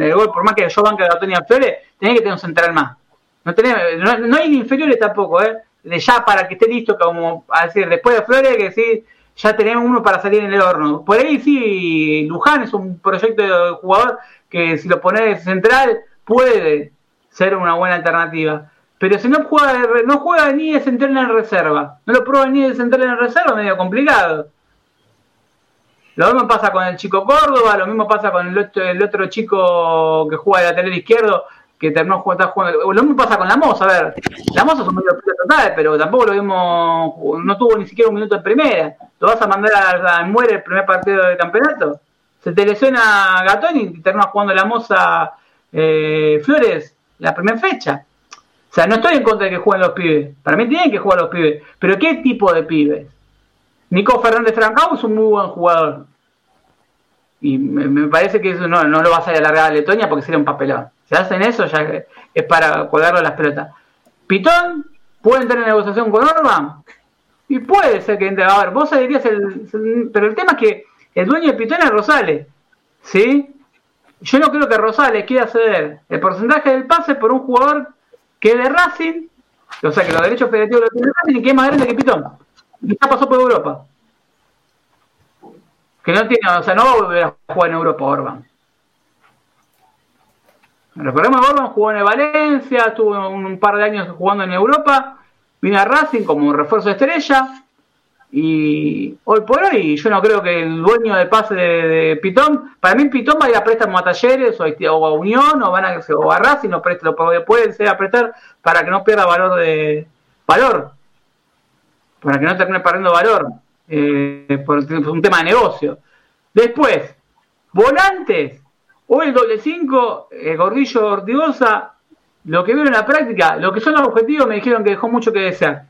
el gol, por más que yo banque de Antonio Flores, tenés que tener un central más. No, tenemos, no, hay inferiores tampoco, ¿eh? De ya para que esté listo, como a decir, después de Flores, que sí, ya tenemos uno para salir en el horno. Por ahí sí, Luján es un proyecto de jugador que si lo pones central puede ser una buena alternativa. Pero si no juega, no juega ni de central en reserva, no lo prueba ni de central en reserva, medio complicado. Lo mismo pasa con el chico Córdoba, lo mismo pasa con el otro, el otro chico que juega de lateral izquierdo, que terminó jugando, Lo mismo pasa con la Moza, a ver, la Moza es un medio total, pero tampoco lo vimos, no tuvo ni siquiera un minuto en primera. ¿Lo vas a mandar a, muere el primer partido del campeonato? Se te lesiona Gatón y termina jugando la Moza eh, Flores la primera fecha. O sea, no estoy en contra de que jueguen los pibes. Para mí tienen que jugar los pibes. Pero ¿qué tipo de pibes? Nico Fernández Francao es un muy buen jugador. Y me, parece que eso no, no lo vas a alargar a Letonia porque sería un papelón. Hacen eso, ya es para colgarlo a las pelotas. Pitón, ¿puede entrar en negociación con Orban? Y puede ser que entre. A ver, vos dirías el, Pero el tema es que el dueño de Pitón es Rosales. ¿Sí? Yo no creo que Rosales quiera ceder el porcentaje del pase por un jugador que es de Racing, o sea que los derechos federativos los tiene Racing y que es más grande que Pitón. Y ya pasó por Europa. Que no tiene, o sea, no va a volver a jugar en Europa Orban. Recordemos Orban jugó en Valencia, estuvo un, par de años jugando en Europa, vino a Racing como refuerzo de estrella. Y hoy por hoy, yo no creo que el dueño del pase de, Pitón, para mí Pitón va a ir a préstamo a Talleres o, a Unión o, van a, o a Racing, lo, lo pueden ser a prestar para que no pierda valor de valor, para que no termine perdiendo valor eh, por un tema de negocio. Después, volantes, hoy el doble 5, el Gordillo Ortigosa, lo que vieron en la práctica, lo que son los objetivos me dijeron que dejó mucho que desear.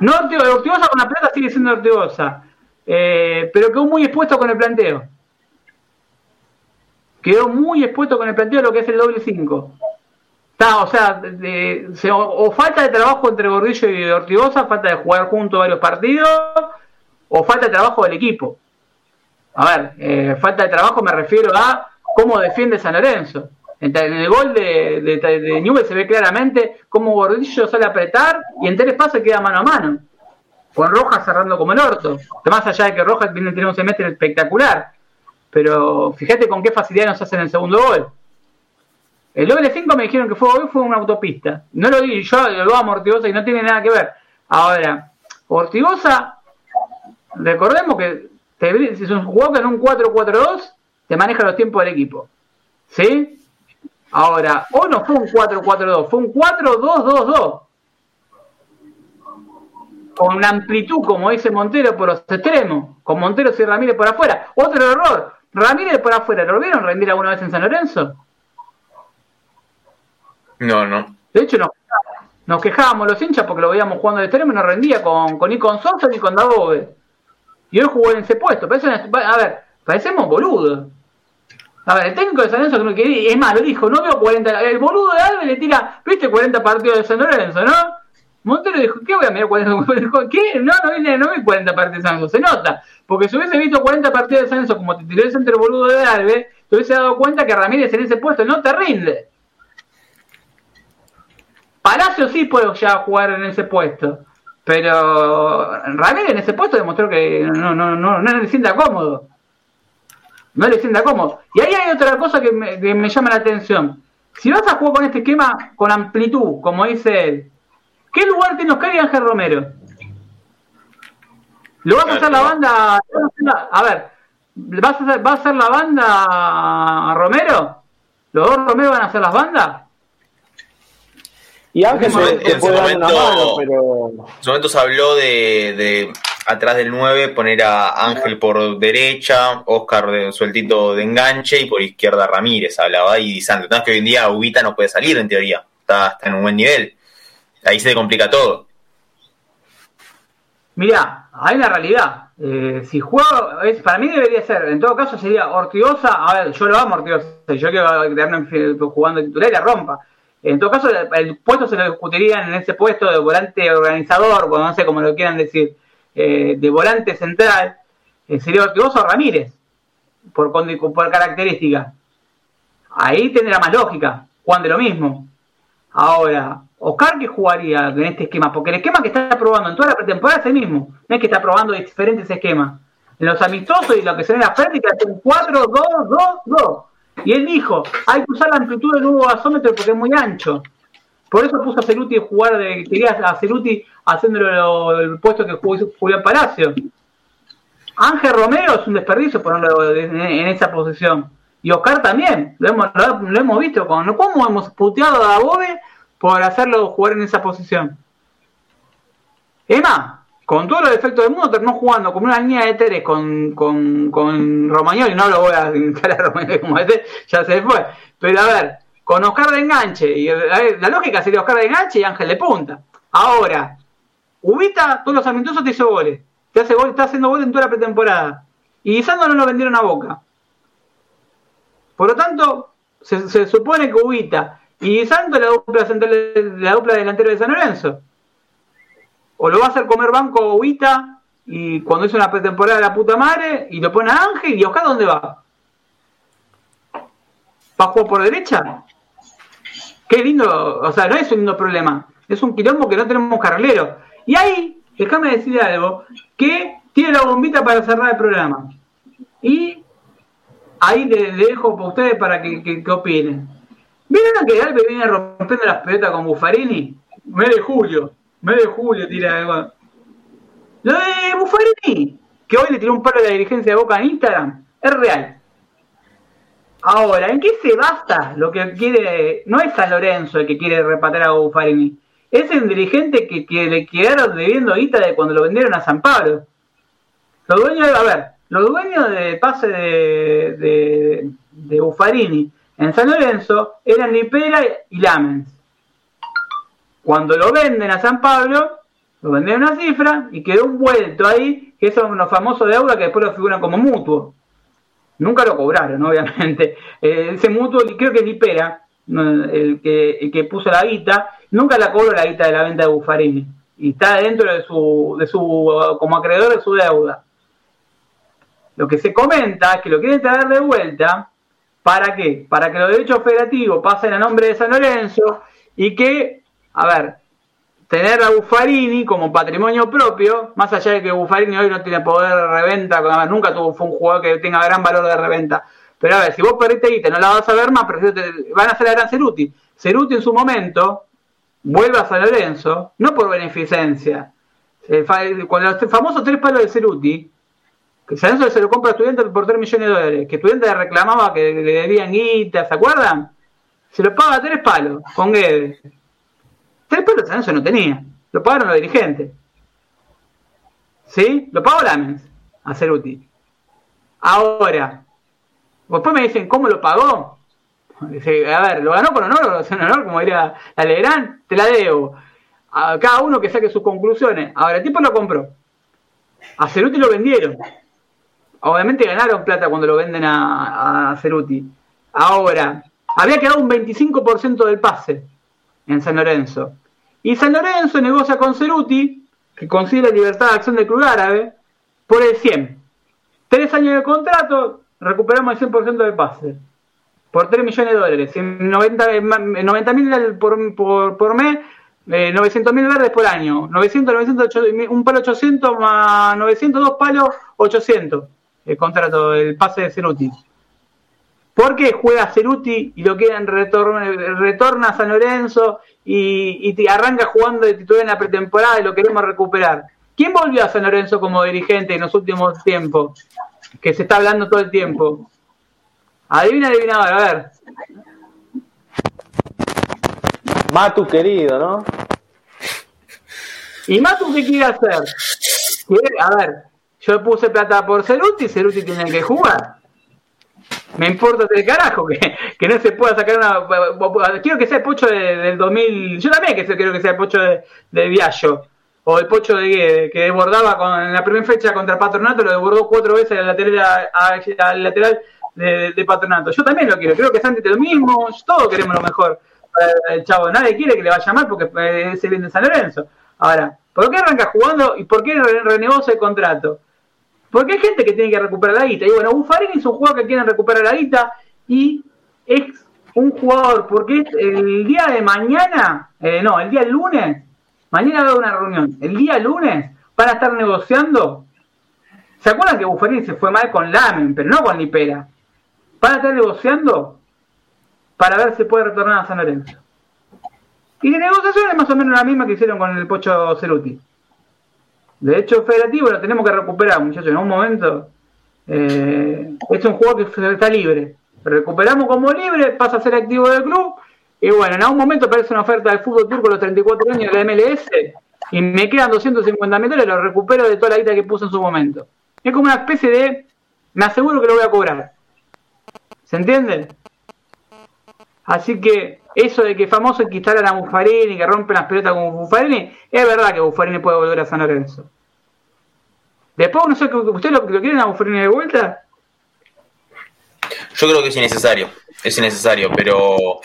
No, Ortigosa con la plata sigue siendo Ortigosa, eh, pero quedó muy expuesto con el planteo. Quedó muy expuesto con el planteo lo que es el doble 5 o sea, o, falta de trabajo entre Gordillo y Ortigosa, falta de jugar juntos varios partidos, o falta de trabajo del equipo. A ver, eh, falta de trabajo me refiero a cómo defiende San Lorenzo. En el gol de, de, se ve claramente cómo Gordillo sale a apretar y en tres pases queda mano a mano. Con Rojas cerrando como el orto. Más allá de que Rojas tiene un semestre espectacular. Pero fíjate con qué facilidad nos hacen el segundo gol. El doble 5 me dijeron que fue hoy, fue una autopista. No lo vi, yo lo amo Ortigosa y no tiene nada que ver. Ahora, Ortigosa, recordemos que si es un jugador en un 4-4-2, te maneja los tiempos del equipo. ¿Sí? Ahora, hoy no fue un 4-4-2, fue un 4-2-2-2. Con amplitud, como dice Montero, por los extremos. Con Montero y Ramírez por afuera. Otro error. Ramírez por afuera. ¿Lo vieron rendir alguna vez en San Lorenzo? No, no. De hecho, nos, quejábamos los hinchas porque lo veíamos jugando de extremo y no rendía con, con, ni con Sosa ni con Dabove. Y hoy jugó en ese puesto. a ver, parecemos boludos. A ver, el técnico de San Lorenzo que no es más, lo dijo, no veo 40. El boludo de Alves le tira, viste 40 partidos de San Lorenzo, ¿no? Montero dijo, ¿qué voy a mirar 40? [laughs] ¿Qué? No, no vi, no vi 40 partidos de San Lorenzo, se nota. Porque si hubiese visto 40 partidos de San Lorenzo como titular el centro boludo de Alves, te hubiese dado cuenta que Ramírez en ese puesto no te rinde. Palacio sí puede ya jugar en ese puesto. Pero Ramírez en ese puesto demostró que no, no, no, no le sienta cómodo. No le sienta cómodo. Y ahí hay otra cosa que me, que me llama la atención. Si vas a jugar con este esquema con amplitud, como dice él, ¿qué lugar tiene Oscar y Ángel Romero? ¿Lo vas a hacer la banda? A ver, ¿vas a hacer, ¿va a hacer la banda Romero? ¿Los dos Romero van a hacer las bandas? Y Ángel en, su momento, se habló de, atrás del 9 poner a Ángel por derecha, Oscar de, sueltito de enganche y por izquierda Ramírez, hablaba y Santos. Entonces que hoy en día Ubita no puede salir en teoría, está, en un buen nivel. Ahí se complica todo. Mira, hay una realidad. Eh, si juego, es, para mí debería ser, en todo caso sería Ortigosa, a ver, yo lo amo Ortigosa, yo quiero quedarme jugando titular y la rompa en todo caso, el, puesto se lo discutirían en ese puesto de volante organizador, bueno, no sé cómo lo quieran decir, eh, de volante central, eh, sería Ortigoso Ramírez, por, por característica. Ahí tendrá más lógica, Juan de lo mismo. Ahora, Oscar que jugaría en este esquema, porque el esquema que está probando en toda la pretemporada es el mismo, no es que está probando diferentes esquemas. En los amistosos y lo que se ve en la práctica es un 4-2-2-2. Y él dijo, hay que usar la amplitud del nuevo gasómetro porque es muy ancho. Por eso puso a Ceruti jugar de, quería a Ceruti haciéndolo el puesto que jugó Julián Palacio. Ángel Romero es un desperdicio ponerlo en, esa posición. Y Oscar también, lo hemos, lo, hemos visto. Con, ¿Cómo hemos puteado a Bobe por hacerlo jugar en esa posición? Emma, con todos los defectos del mundo, terminó jugando como una línea de tres con, con, con Romagnoli. No lo voy a instalar a Romagnoli como este, ya se fue. Pero a ver, con Oscar de enganche, y la lógica sería Oscar de enganche y Ángel de punta. Ahora, Ubita, todos los amistosos te hizo goles. Te hace gol, está haciendo goles en toda la pretemporada. Y Sando no lo vendieron a boca. Por lo tanto, se, supone que Ubita y Santo la dupla central, la dupla delantero de San Lorenzo o lo va a hacer comer banco Huita y cuando es una pretemporada de la puta madre y lo pone a Ángel y Oscar dónde va? ¿Va a jugar por derecha? Qué lindo, o sea, no es un lindo problema, es un quilombo que no tenemos carrilero. Y ahí, déjame decir algo, que tiene la bombita para cerrar el programa. Y ahí le, dejo para ustedes para que, que, opinen. ¿Vieron que Albe viene rompiendo las pelotas con Buffarini? Mes de julio mes de julio tira algo. Lo de Buffarini, que hoy le tiró un paro a la dirigencia de Boca en Instagram, es real. Ahora, ¿en qué se basa lo que quiere? No es San Lorenzo el que quiere repatriar a Buffarini. Es el dirigente que, le quedaron debiendo guita de cuando lo vendieron a San Pablo. Los dueños, a ver, los dueños de pase de, de, de Buffarini en San Lorenzo eran Lipera y Lamens. Cuando lo venden a San Pablo, lo venden una cifra y quedó un vuelto ahí, que son unos famosos deuda que después lo figuran como mutuo. Nunca lo cobraron, [laughs] obviamente. Eh, ese mutuo, creo que es Lipera, el que, que puso la guita, nunca la cobró la guita de la venta de Buffarini. Y está dentro de su, de su, como acreedor de su deuda. Lo que se comenta es que lo quieren traer de vuelta, ¿para qué? Para que los derechos federativos pasen a nombre de San Lorenzo y que a ver, tener a Buffarini como patrimonio propio, más allá de que Buffarini hoy no tiene poder de reventa, nunca tuvo, fue un jugador que tenga gran valor de reventa, Pero a ver, si vos perdiste guita no la vas a ver más, pero van a hacer la gran Ceruti. Ceruti en su momento vuelve a San Lorenzo, no por beneficencia. con los famosos tres palos de Ceruti, que San Lorenzo se lo compra a estudiantes por 3 millones de dólares, que estudiantes reclamaba que le debían guita, ¿se acuerdan? Se lo paga a tres palos, con Guedes. Tres palos San Lorenzo no tenía, lo pagaron los dirigentes. ¿Sí? Lo pagó Lamens a Ceruti. Ahora, después me dicen, ¿cómo lo pagó? Dice, a ver, ¿lo ganó por honor o ganó honor? Como diría la Legrand, te la debo. A cada uno que saque sus conclusiones. Ahora, el tipo lo compró. A Ceruti lo vendieron. Obviamente ganaron plata cuando lo venden a, a Ceruti. Ahora, había quedado un 25% del pase en San Lorenzo. Y San Lorenzo negocia con Ceruti, que consigue la libertad de acción del club árabe, por el 100. Tres años de contrato, recuperamos el 100% del pase. Por 3 millones de dólares. 90 mil por, por, por, mes, eh, 900 mil verdes por año. 900, 900, un palo 800 más 900, dos palos 800. El contrato, el pase de Ceruti. ¿Por qué juega Ceruti y lo quieren retorna, retorna a San Lorenzo y, y arranca jugando de titular en la pretemporada y lo queremos recuperar? ¿Quién volvió a San Lorenzo como dirigente en los últimos tiempos? Que se está hablando todo el tiempo. Adivina, adivina a ver. Matu querido, ¿no? ¿Y Matu qué quiere hacer? A ver, yo puse plata por Ceruti, Ceruti tiene que jugar. Me importa el carajo que, que no se pueda sacar una. Quiero que sea el pocho del 2000. Yo también que quiero que sea el pocho de, de Viallo o el Pocho de Guede, que desbordaba con, en la primera fecha contra Patronato, lo desbordó cuatro veces al lateral, al lateral de, Patronato. Yo también lo quiero, creo que Santi lo mismo, todos queremos lo mejor el chavo. Nadie quiere que le vaya mal porque es el bien de San Lorenzo. Ahora, ¿por qué arranca jugando y por qué renegocia el contrato? Porque hay gente que tiene que recuperar la guita. Y bueno, Buffarini es un jugador que quiere recuperar la guita y es un jugador, porque el día de mañana, eh, no, el día lunes, Mañana va a haber una reunión. El día lunes van a estar negociando. ¿Se acuerdan que Buffarini se fue mal con Lamen, pero no con Lipera? Van a estar negociando para ver si puede retornar a San Lorenzo. Y la negociación es más o menos la misma que hicieron con el Pocho Ceruti. De hecho, federativo lo tenemos que recuperar, muchachos. En un momento, eh, es un juego que está libre. recuperamos como libre, pasa a ser activo del club y bueno, en algún momento aparece una oferta del fútbol turco los 34 años de la MLS y me quedan 250 mil dólares, lo recupero de toda la guita que puse en su momento. Es como una especie de, me aseguro que lo voy a cobrar. ¿Se entiende? Así que eso de que famoso que instalan a Buffarini, que rompen las pelotas con Buffarini, es verdad que Buffarini puede volver a San Lorenzo. Después, no sé, ¿ustedes lo, lo quieren a Buffarini de vuelta? Yo creo que es innecesario, es innecesario, pero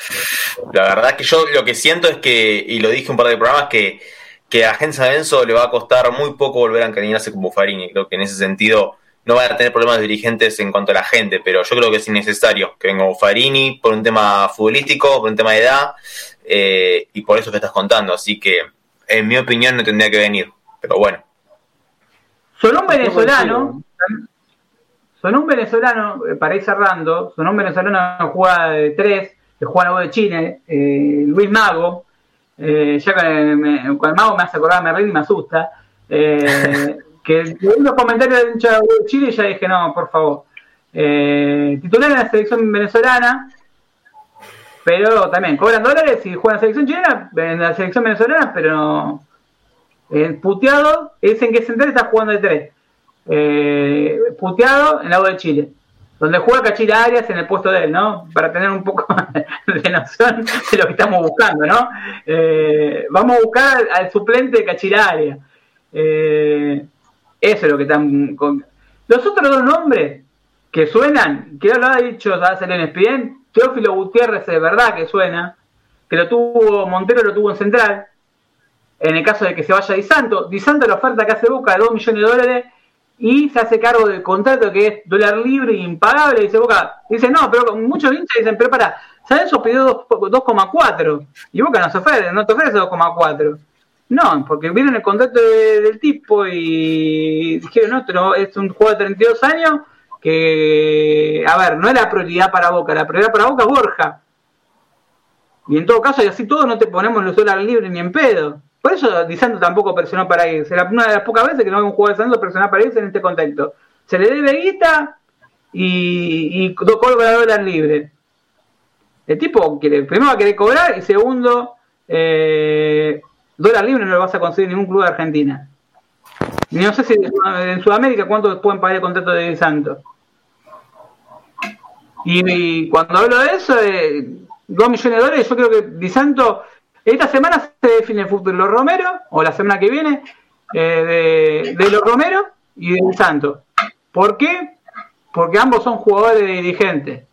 la verdad que yo lo que siento es que, y lo dije un par de programas, que, que a Gente Benzo le va a costar muy poco volver a encariñarse con Buffarini. Creo que en ese sentido no va a tener problemas dirigentes en cuanto a la gente, pero yo creo que es innecesario que venga Buffarini por un tema futbolístico, por un tema de edad, eh, y por eso que estás contando. Así que, en mi opinión, no tendría que venir, pero bueno. Solo un venezolano Sonó un venezolano, eh, para ir cerrando, sonó un venezolano en jugada de tres, que juega la de Chile, eh, Luis Mago, eh, ya con, con, el Mago me hace acordar, me ríe y me asusta, eh, [laughs] que los comentarios de hincha de Chile ya dije, no, por favor. titular en la selección venezolana, pero también cobran dólares y juegan en la selección chilena, en la selección venezolana, pero no. puteado, dicen que Central está jugando de tres eh, puteado en la U de Chile, donde juega Cachira Arias en el puesto de él, ¿no? Para tener un poco [laughs] de noción de lo que estamos buscando, ¿no? Eh, vamos a buscar al, suplente de Cachira Arias. Eh, eso es lo que están... Con... Los otros dos nombres que suenan, que lo ha dicho en Espien, Teófilo Gutiérrez de verdad que suena, que lo tuvo Montero, lo tuvo en Central, en el caso de que se vaya Di Santo, Di Santo la oferta que hace Boca de 2 millones de dólares y se hace cargo del contrato que es dólar libre e impagable. Dice Boca, dice, no, pero muchos hinchas dicen, pero para, Sanso pidió 2,4 y Boca no se ofrece, no te ofrece 2,4. No, porque vieron el contrato del tipo y dijeron, no, es un jugador de 32 años que a ver, no es la prioridad para Boca, la prioridad para Boca es Borja. Y en todo caso, y así todo, no te ponemos los dólares libres ni en pedo. Por eso Di Santo tampoco presionó para irse. Era una de las pocas veces que no hay un jugador de Santos presionar para irse en este contexto. Se le debe guita y, y cobra dólar libre. El tipo quiere, primero va a querer cobrar y segundo, eh, dólar libre no lo vas a conseguir en ningún club de Argentina. No sé si en Sudamérica cuánto pueden pagar el contrato de Di Santo. Y, cuando hablo de eso, eh, 2 millones de dólares, yo creo que Di Santo, esta semana se define el futuro de los Romero, o la semana que viene, eh, de, los Romero y de Di Santo. ¿Por qué? Porque ambos son jugadores de dirigentes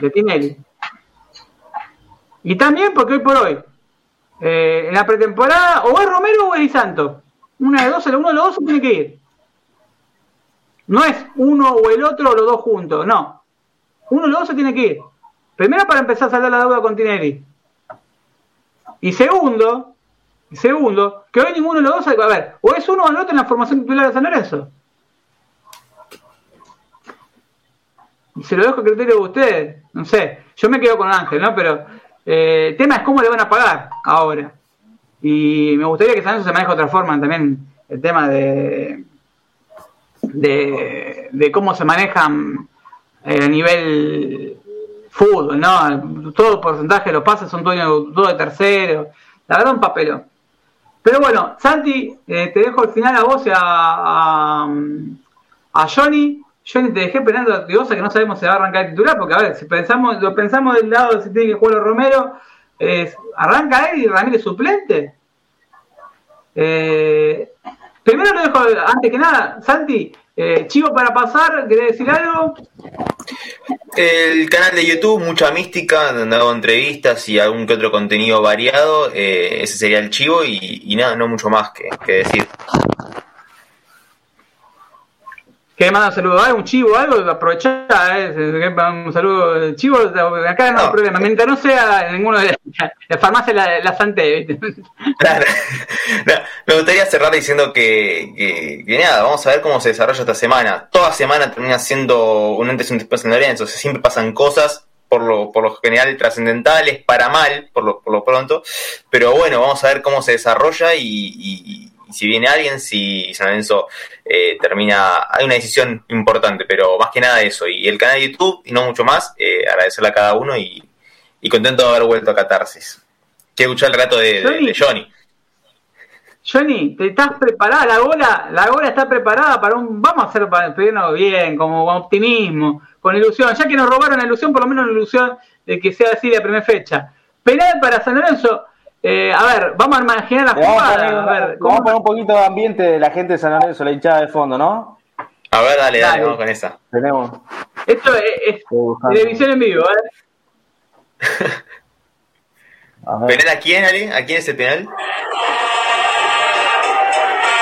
de Tinelli. Y también porque hoy por hoy, eh, en la pretemporada, o es Romero o es Di. Una de dos, uno de los dos tiene que ir. No es uno o el otro o los dos juntos, no. Uno de los dos se tiene que ir. Primero para empezar a saldar la deuda con Tinelli. Y segundo, segundo, que hoy ninguno de los dos, a ver, o es uno o el otro en la formación titular de San Lorenzo. Y se lo dejo a criterio de ustedes, no sé, yo me quedo con Ángel, ¿no? Pero eh, el tema es cómo le van a pagar ahora. Y me gustaría que San Lorenzo se maneje de otra forma también, el tema de, de, cómo se manejan eh, a nivel fútbol, ¿no? Todo el porcentaje de los pases son todos de tercero. La verdad, un papelón. Pero bueno, Santi, eh, te dejo el final a vos y a, a, Johnny. Johnny, te dejé esperando a que no sabemos si va a arrancar el titular, porque a ver, si pensamos, lo pensamos del lado de si tiene que jugar Romero, ¿arranca él y Ramírez suplente? Eh, primero lo dejo, antes que nada, Santi, eh, Chivo para pasar, ¿querés decir algo? El canal de YouTube, mucha mística, donde hago entrevistas y algún que otro contenido variado. Eh, ese sería el chivo y, nada, no mucho más que, que decir. ¿Qué manda un saludo? ¿Hay un chivo algo? Aprovechá, eh, un saludo. Chivo, acá no, hay problema. Mientras no sea ninguno de las farmacias la, la Santé. [laughs] me gustaría cerrar diciendo que, que, nada, vamos a ver cómo se desarrolla esta semana. Toda semana termina siendo un antes y un después en Lorenzo. siempre pasan cosas por lo, por lo general trascendentales, para mal, por lo, por lo pronto. Pero bueno, vamos a ver cómo se desarrolla y si viene alguien, si San Lorenzo eh, termina, hay una decisión importante, pero más que nada eso, y el canal de YouTube y no mucho más, eh, agradecerle a cada uno y, contento de haber vuelto a Catarsis. Quiero escuchar el rato de Johnny. Johnny. ¿te estás preparada? La gola, la gola está preparada para un. Vamos a hacer para bien, como con optimismo, con ilusión. Ya que nos robaron la ilusión, por lo menos la ilusión de que sea así de primera fecha. Penal para San Lorenzo. Eh, a ver, vamos a imaginar la jugada. a, ver, vamos a poner un poquito de ambiente de la gente de San Lorenzo, la hinchada de fondo, ¿no? A ver, dale, dale, vamos con esa. Tenemos. Esto es, televisión en vivo, ¿eh? [laughs] ¿Penal a quién, Ali? ¿A quién es el penal?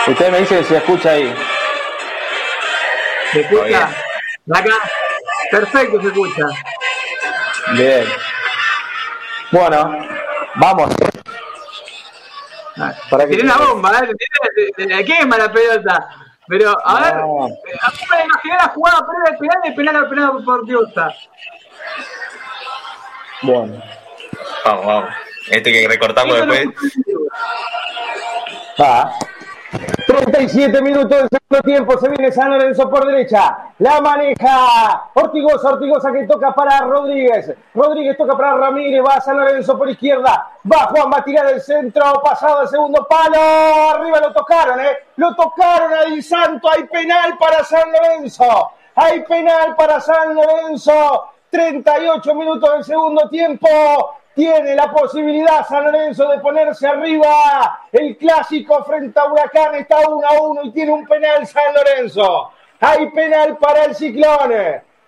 Usted me dice que se escucha ahí. ¿Se escucha? Acá. Perfecto, se escucha. Bien. Bueno, vamos. Para tiene una bomba, ¿eh? tiene, quema la pelota. Pero, a ver, no. a mí me imaginé la jugada previa al penal y penal al penal por Diosa. Bueno. Vamos, vamos. Este que recortamos después. Va. 37 minutos del segundo tiempo, se viene San Lorenzo por derecha, la maneja Ortigosa, Ortigosa que toca para Rodríguez, Rodríguez toca para Ramírez, va San Lorenzo por izquierda, va Juan, va a tirar el centro, pasado el segundo palo, arriba lo tocaron, ¿eh? Lo tocaron a Santo, hay penal para San Lorenzo, hay penal para San Lorenzo, 38 minutos del segundo tiempo, tiene la posibilidad San Lorenzo de ponerse arriba. El clásico frente a Huracán está 1 a 1 y tiene un penal San Lorenzo. Hay penal para el Ciclón.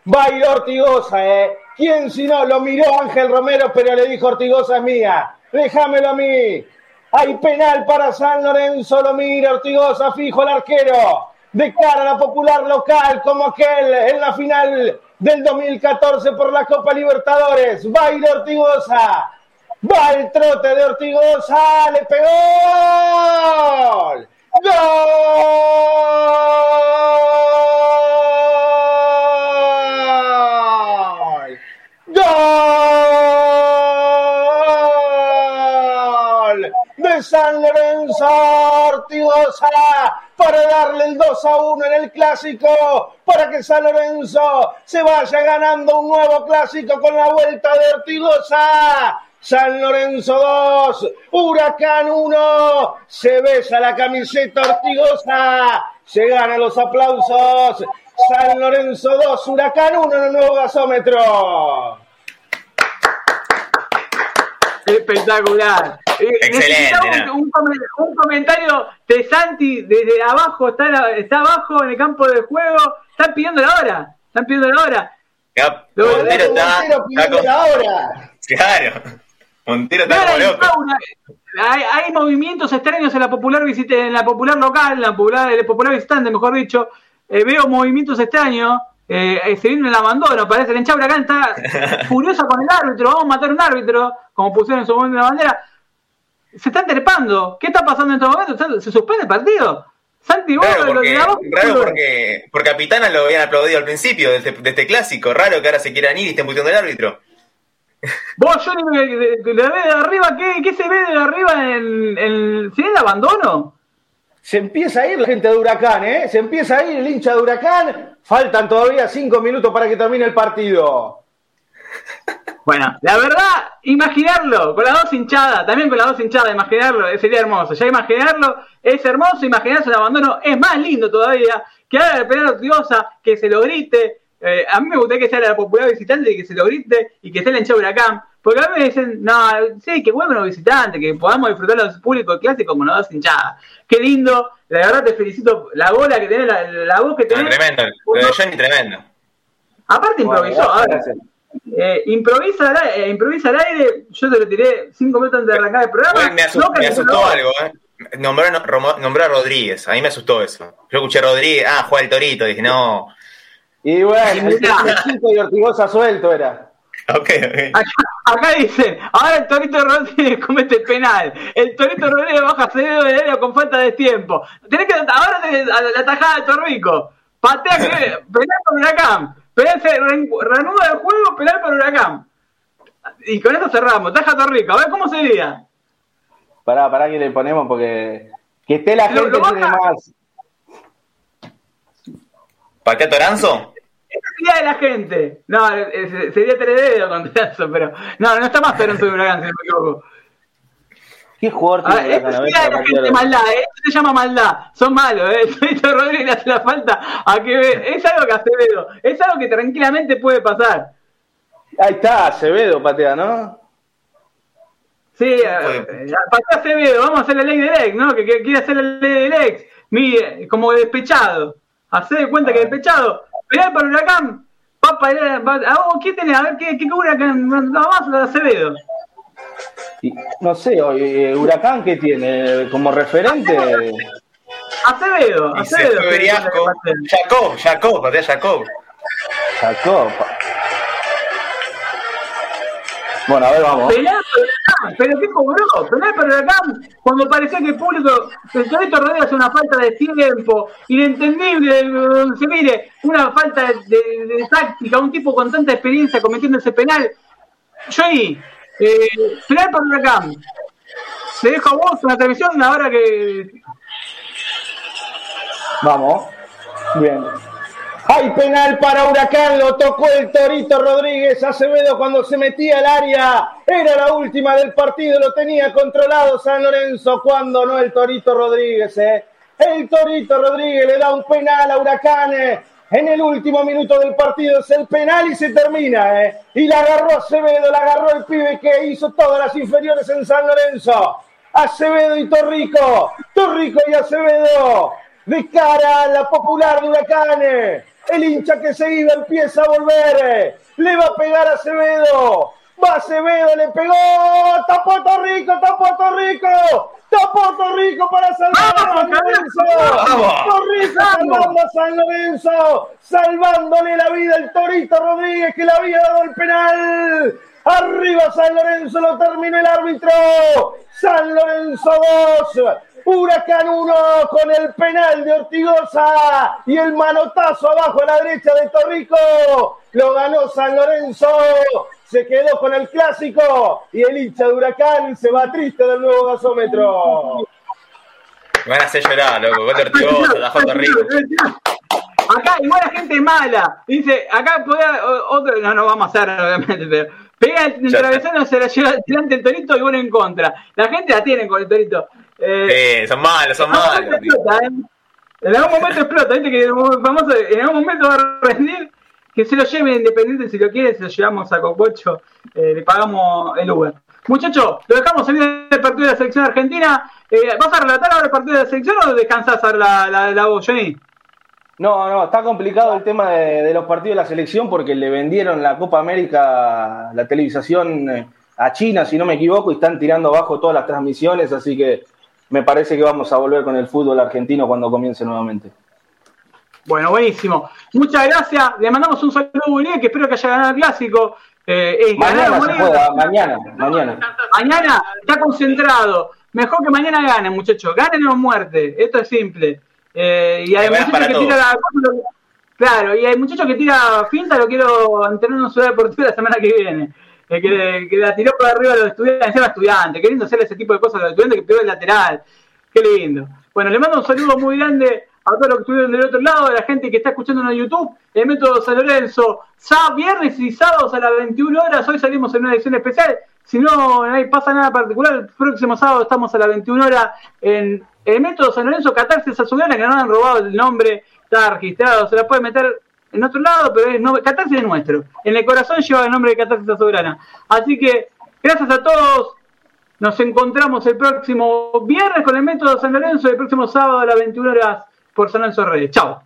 Bailó Ortigosa, ¿eh? ¿Quién si no? Lo miró Ángel Romero, pero le dijo Ortigosa es mía. Déjamelo a mí. Hay penal para San Lorenzo, lo mira Ortigosa, fijo el arquero. De cara a la popular local, como aquel en la final del 2014 por la Copa Libertadores. Va a ir Va el trote de Ortigosa. Le pegó. ¡Gol! ¡Gol! De San Lorenzo Ortigosa para darle el 2 a 1 en el clásico, para que San Lorenzo se vaya ganando un nuevo clásico con la vuelta de Ortigosa. San Lorenzo 2, Huracán 1, se besa la camiseta Ortigosa, se ganan los aplausos. San Lorenzo 2, Huracán 1 en el nuevo gasómetro. Espectacular. Eh, Excelente. Un, un, comentario de Santi desde abajo, está, está abajo en el campo de juego, están pidiendo la hora, están pidiendo la hora. Ya, Montero está, está con... la hora. Claro. Montero está como loco. Hay, hay, movimientos extraños en la popular visite, en la popular local, en la popular, el popular visitante, mejor dicho. Eh, veo movimientos extraños. Eh, se viene el abandono, parece. El hincha Huracán está [laughs] furiosa con el árbitro. Vamos a matar un árbitro, como pusieron en su momento en la bandera. Se están trepando. ¿Qué está pasando en estos momentos? ¿Se suspende el partido? Santi, vos, raro, porque, lo raro porque, porque Capitana lo habían aplaudido al principio de este, de este, clásico. Raro que ahora se quieran ir y estén puteando el árbitro. [laughs] Vos, Johnny, de, de, de, arriba, ¿qué, ¿qué, se ve de arriba en el. ¿Se ve el abandono? Se empieza a ir la gente de Huracán, ¿eh? Se empieza a ir el hincha de Huracán. Faltan todavía cinco minutos para que termine el partido. [laughs] Bueno, la verdad, imaginarlo, con las dos hinchadas, también con las dos hinchadas, imaginarlo, sería hermoso. Ya imaginarlo es hermoso, imaginarse el abandono es más lindo todavía. Que haga el penal Ortigosa, que se lo grite. Eh, a mí me gustaría que sea la popular visitante y que se lo grite y que esté el hinchado Huracán. Porque a mí me dicen, no, sí, que vuelvan los visitantes, que podamos disfrutar los públicos clásicos como las dos hinchadas. Qué lindo, la verdad te felicito, la bola que tenés, la, la voz que tenés. No, tremendo, lo de Johnny tremendo. Aparte improvisó, bueno, ahora, eh, improvisa, al aire, eh, improvisa al aire, yo te lo tiré cinco minutos antes de arrancar el programa. Bueno, me, asust, no, me asustó no. algo, ¿eh? Nombró, nombró, a Rodríguez, a mí me asustó eso. Yo escuché a Rodríguez, ah, juega el Torito, dije, no. Y bueno, el chico y Ortigosa suelto era. Okay, okay. Acá, acá, dicen, ahora el Torito Rodríguez [laughs] comete penal. El Torito Rodríguez baja cedido del área con falta de tiempo. Tenés que, ahora tenés la tajada de Torrico. Patea que [laughs] penal por Huracán. Penal reanuda el juego, penal por Huracán. Y con esto cerramos. Taja Torrico. A ver cómo sería. Pará, pará que le ponemos porque. Que esté la gente tiene más. ¿Patea Toranzo? sería de la gente. No, sería tres dedos contra eso, pero. No, no está más Toronto de Huracán, si no me equivoco. ¿Qué jugador tiene ah, la gente maldad, ¿eh? Esto se llama maldad. Son malos, ¿eh? Esto Rodríguez le hace la falta a que Es algo que Acevedo. Es algo que tranquilamente puede pasar. Ahí está, Acevedo patea, ¿no? Sí, eh, patea Acevedo. Vamos a hacer la ley del ex, ¿no? Que, que quiere hacer la ley del ex. Mire, como despechado. Hace de cuenta que despechado penal para Huracán. Va para, va, ¿A vos qué tenés? A ver, ¿qué, qué Huracán? Nada más de No sé, Huracán, ¿qué tiene? ¿Como referente? Acevedo, Acevedo. Jacob, Jacob, patea Jacob. Jacob. Bueno, a ver, vamos. Penal para pero ¿qué cobró? Penal para Huracán, cuando parecía que el público, el Torito Rodríguez hace una falta de tiempo, inentendible, se mire, una falta de, de, de, táctica, un tipo con tanta experiencia cometiendo ese penal. Johnny, eh, para Huracán. Le dejo a vos una televisión ahora que. Vamos. Bien. Hay penal para Huracán, lo tocó el Torito Rodríguez Acevedo cuando se metía al área. Era la última del partido, lo tenía controlado San Lorenzo. Cuando no el Torito Rodríguez, eh. El Torito Rodríguez le da un penal a Huracán. Eh. En el último minuto del partido es el penal y se termina, ¿eh? Y la agarró Acevedo, la agarró el pibe que hizo todas las inferiores en San Lorenzo. Acevedo y Torrico, Torrico y Acevedo, de cara a la popular de Huracanes. El hincha que se iba empieza a volver. Le va a pegar a Acevedo. Va Acevedo, le pegó. Tapó Torrico, tapó Torrico. Tapó Torrico para salvar a San Lorenzo. Torrico salvando a San Lorenzo. Salvándole la vida al Torito Rodríguez que le había dado el penal. Arriba San Lorenzo, lo terminó el árbitro. San Lorenzo 2, Huracán 1 con el penal de Ortigosa y el manotazo abajo a la derecha de Torrico. Lo ganó San Lorenzo se quedó con el clásico y el hincha de Huracán se va triste del nuevo gasómetro. Me van a hacer llorar, loco. Gol de Ortigosa, la foto rico. Acá igual la gente mala. Dice, acá podía otro, no, no vamos a hacer obviamente, pero pega el travesaño, se la lleva delante el torito y bueno en contra. La gente la tiene con el torito. Eh, son malos, son malos. ¿eh? En algún momento explota, ¿viste? Que famoso, en algún momento va a rendir. Que se lo lleve Independiente si lo quiere, se lo llevamos a Cococho, eh, le pagamos el Uber. Muchachos, lo dejamos salir del partido de la selección argentina. Eh, ¿Vas a relatar ahora el partido de la selección o descansás ahora la, la, la voz, Johnny? No, no, está complicado el tema de, los partidos de la selección porque le vendieron la Copa América, la televisación eh, a China, si no me equivoco, y están tirando abajo todas las transmisiones, así que me parece que vamos a volver con el fútbol argentino cuando comience nuevamente. Bueno, buenísimo. Muchas gracias. Le mandamos un saludo a Bolivia, que espero que haya ganado el clásico. Eh, mañana, mañana, mañana. Mañana está concentrado. Mejor que mañana gane, muchachos. Ganen o muerte. Esto es simple. Eh, y hay muchachos que tira la... Claro, y hay muchachos que tira finta, lo quiero tener en una ciudad deportiva la semana que viene. Eh, que, que, la tiró por arriba a los estudiantes, encima estudiantes, qué lindo hacer ese tipo de cosas a los estudiantes que pegó el lateral. Qué lindo. Bueno, le mando un saludo muy grande a todos los que estuvieron del otro lado, a la gente que está escuchando en YouTube, el método San Lorenzo, sábado, viernes y sábados a las 21 horas, hoy salimos en una edición especial, si no, pasa nada particular, el próximo sábado estamos a las 21 horas en el método San Lorenzo Catarsis Azulgrana, que no han robado el nombre, está registrado, se la puede meter en otro lado, pero es no, Catarsis es nuestro. En el corazón lleva el nombre de Catarsis Azulgrana. Así que, gracias a todos. Nos encontramos el próximo viernes con el método San Lorenzo el próximo sábado a las 21 horas por San Lorenzo Redes. Chao.